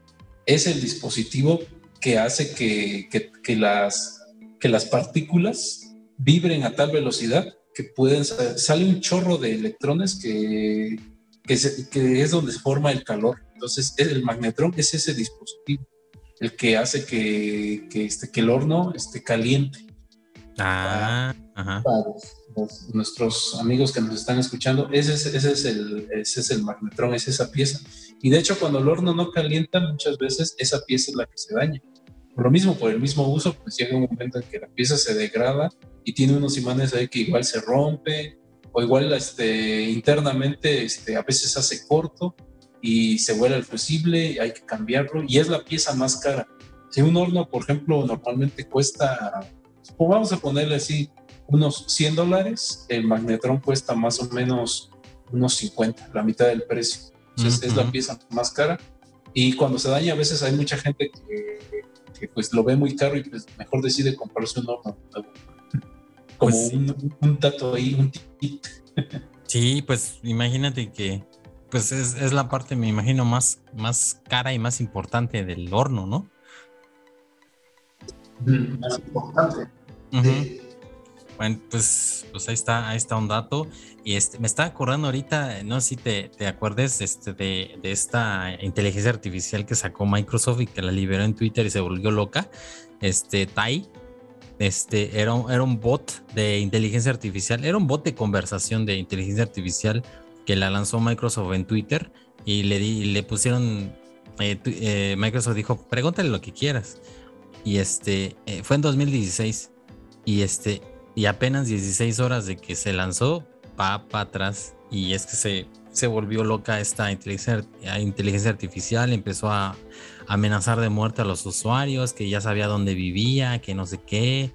es el dispositivo que hace que, que, las, que las partículas vibren a tal velocidad que pueden sale un chorro de electrones que, que, es donde se forma el calor. Entonces, el magnetrón es ese dispositivo, el que hace que, que, este, que el horno esté caliente. Ah, ajá nuestros amigos que nos están escuchando, ese es, ese, es el, ese es el magnetrón, es esa pieza. Y de hecho, cuando el horno no calienta, muchas veces esa pieza es la que se daña. Por lo mismo, por el mismo uso, pues llega un momento en que la pieza se degrada y tiene unos imanes ahí que igual se rompe o igual este, internamente este, a veces hace corto y se vuela el fusible y hay que cambiarlo y es la pieza más cara. Si un horno, por ejemplo, normalmente cuesta, pues vamos a ponerle así, unos 100 dólares, el Magnetron cuesta más o menos unos 50, la mitad del precio. Entonces es la pieza más cara. Y cuando se daña, a veces hay mucha gente que, pues lo ve muy caro y pues mejor decide comprarse un horno Como pues un, un, tato ahí, un tip. Sí, pues imagínate que pues es, la parte, me imagino, más, más cara y más importante del horno, ¿no? Más importante. Bueno, pues, pues ahí está, ahí está un dato. Y este, me está acordando ahorita, no sé si te, te acuerdes este, de, de, esta inteligencia artificial que sacó Microsoft y que la liberó en Twitter y se volvió loca. Este, Tai, este, era, era un bot de inteligencia artificial, era un bot de conversación de inteligencia artificial que la lanzó Microsoft en Twitter y le, di, le pusieron, eh, eh, Microsoft dijo, pregúntale lo que quieras. Y este, eh, fue en 2016 y este, y apenas 16 horas de que se lanzó, va para atrás. Y es que se, se volvió loca esta inteligencia, inteligencia artificial, empezó a amenazar de muerte a los usuarios, que ya sabía dónde vivía, que no sé qué,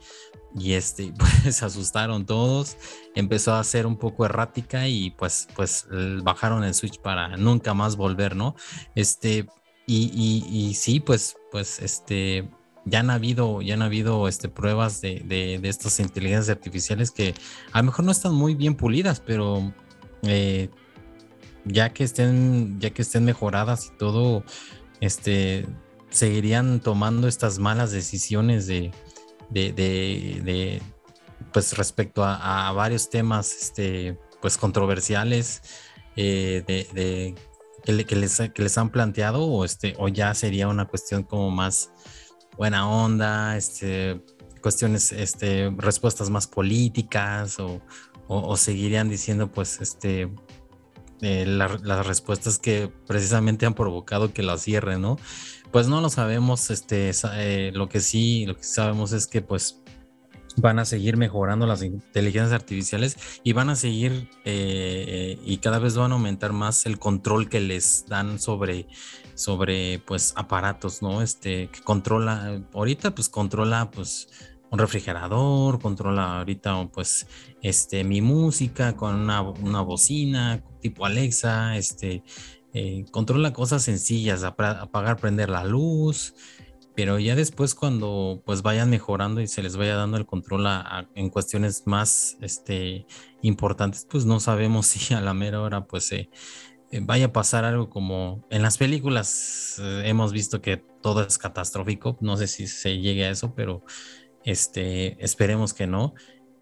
y este, pues se asustaron todos, empezó a ser un poco errática y pues, pues bajaron el switch para nunca más volver, ¿no? Este, y, y, y sí, pues, pues, este, ya han habido, ya han habido este, pruebas de, de, de, estas inteligencias artificiales que a lo mejor no están muy bien pulidas, pero eh, ya que estén, ya que estén mejoradas y todo, este, seguirían tomando estas malas decisiones de, de, pues respecto a, varios temas, este, pues controversiales, eh, de, que, les, que les han planteado o este, o ya sería una cuestión como más buena onda, este, cuestiones, este, respuestas más políticas o, o seguirían diciendo pues este eh, las respuestas que precisamente han provocado que la cierre, ¿no? Pues no lo sabemos, este, eh, lo que sí, lo que sabemos es que pues van a seguir mejorando las inteligencias artificiales y van a seguir eh, y cada vez van a aumentar más el control que les dan sobre sobre pues aparatos, ¿no? Este que controla ahorita pues controla pues un refrigerador, controla ahorita pues este, mi música con una, una bocina tipo Alexa, este, eh, controla cosas sencillas, apagar, prender la luz, pero ya después cuando pues vayan mejorando y se les vaya dando el control en cuestiones más este, importantes, pues no sabemos si a la mera hora pues eh, vaya a pasar algo como en las películas eh, hemos visto que todo es catastrófico, no sé si se llegue a eso, pero este, esperemos que no.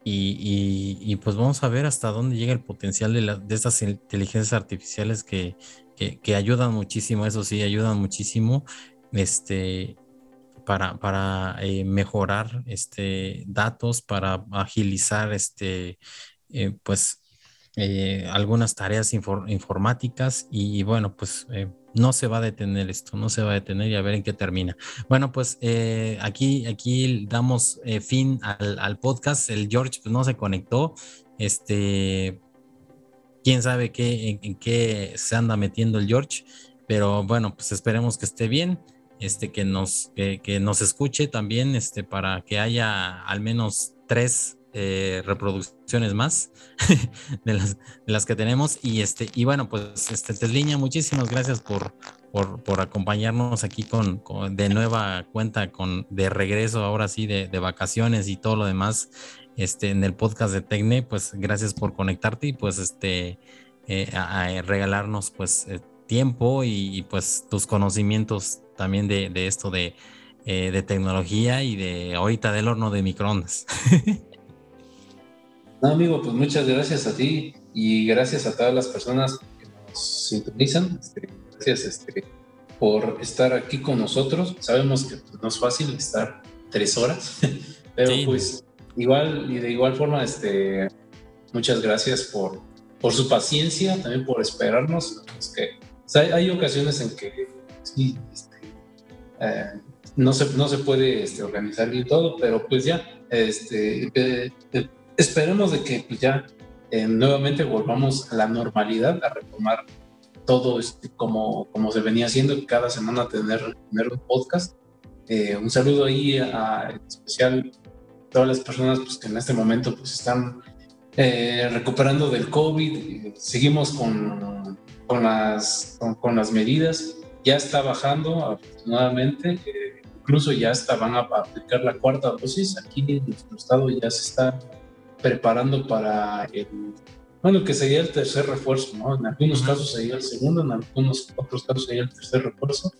Y, pues vamos a ver hasta dónde llega el potencial de, de estas inteligencias artificiales que, que, ayudan muchísimo, eso sí, ayudan muchísimo este, para, para eh, mejorar este, datos, para agilizar este, eh, pues, eh, algunas tareas informáticas y, bueno, pues no se va a detener esto, no se va a detener y a ver en qué termina. Bueno, pues eh, aquí, aquí damos eh, fin al, podcast. El George pues, no se conectó. Este, quién sabe qué, en, qué se anda metiendo el George, pero bueno, pues esperemos que esté bien. Este, que nos, que, que nos escuche también, este, para que haya al menos tres eh, reproducciones más de, las, que tenemos. Y este, y bueno, pues este Tesliña, muchísimas gracias por, por, acompañarnos aquí con, de nueva cuenta, con de regreso ahora sí de, de, vacaciones y todo lo demás este, en el podcast de Tecne. Pues gracias por conectarte y pues este eh, regalarnos pues eh, tiempo y, pues tus conocimientos también de, de esto de, de tecnología y de ahorita del horno de microondas. No, amigo, pues muchas gracias a ti y gracias a todas las personas que nos sintonizan. Este, gracias este, por estar aquí con nosotros. Sabemos que pues, no es fácil estar tres horas, pero pues igual y de igual forma, este, muchas gracias por, por su paciencia, también por esperarnos. que, hay, ocasiones en que sí, este, eh, no, se, no se puede este, organizar bien todo, pero pues ya, este, eh, esperemos de que pues, ya eh, nuevamente volvamos a la normalidad, a retomar todo este, como, como se venía haciendo, cada semana tener, tener un podcast. Eh, un saludo ahí a, en especial a todas las personas pues, que en este momento pues, están eh, recuperando del COVID. Seguimos con, con, las, con, las medidas. Ya está bajando, afortunadamente. incluso ya está, van a aplicar la cuarta dosis. Aquí en nuestro estado ya se está preparando para el bueno, que sería el tercer refuerzo, ¿no? En algunos casos sería el segundo, en algunos otros casos sería el tercer refuerzo.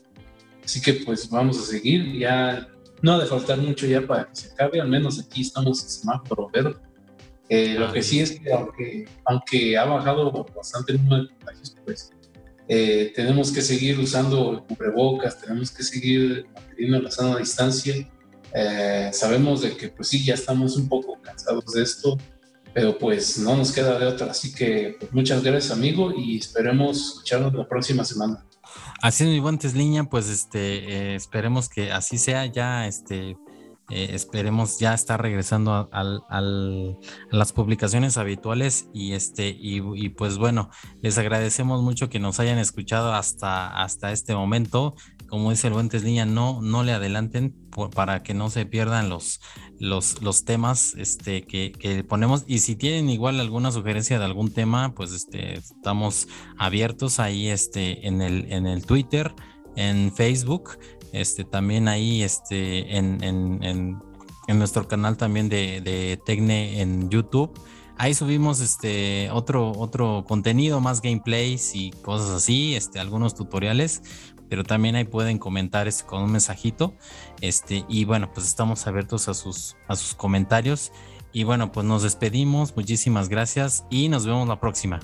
Así que pues vamos a seguir, ya no ha de faltar mucho ya para que se acabe, al menos aquí estamos en semáforo verde. Eh, lo que sí es que aunque, aunque ha bajado bastante el número de contagios, pues eh, tenemos que seguir usando cubrebocas, tenemos que seguir manteniendo la sana distancia. Eh, sabemos de que pues sí, ya estamos un poco cansados de esto, pero pues no nos queda de otra. Así que pues, muchas gracias amigo y esperemos escucharnos la próxima semana. Así es, mi buen Tesliña, pues este, eh, esperemos que así sea ya, este, eh, esperemos ya estar regresando a, las publicaciones habituales y este y, pues bueno les agradecemos mucho que nos hayan escuchado hasta hasta este momento. Como dice el buen Tesliña no no le adelanten para que no se pierdan los los, los temas este que, que, ponemos. Y si tienen igual alguna sugerencia de algún tema pues este estamos abiertos ahí este en el en el Twitter en Facebook este, también ahí este, en, en, nuestro canal también de, Tecne en YouTube. Ahí subimos este otro, contenido, más gameplays y cosas así, este, algunos tutoriales, pero también ahí pueden comentar con un mensajito. Este, y bueno, pues estamos abiertos a sus, a sus comentarios. Y bueno, pues nos despedimos. Muchísimas gracias y nos vemos la próxima.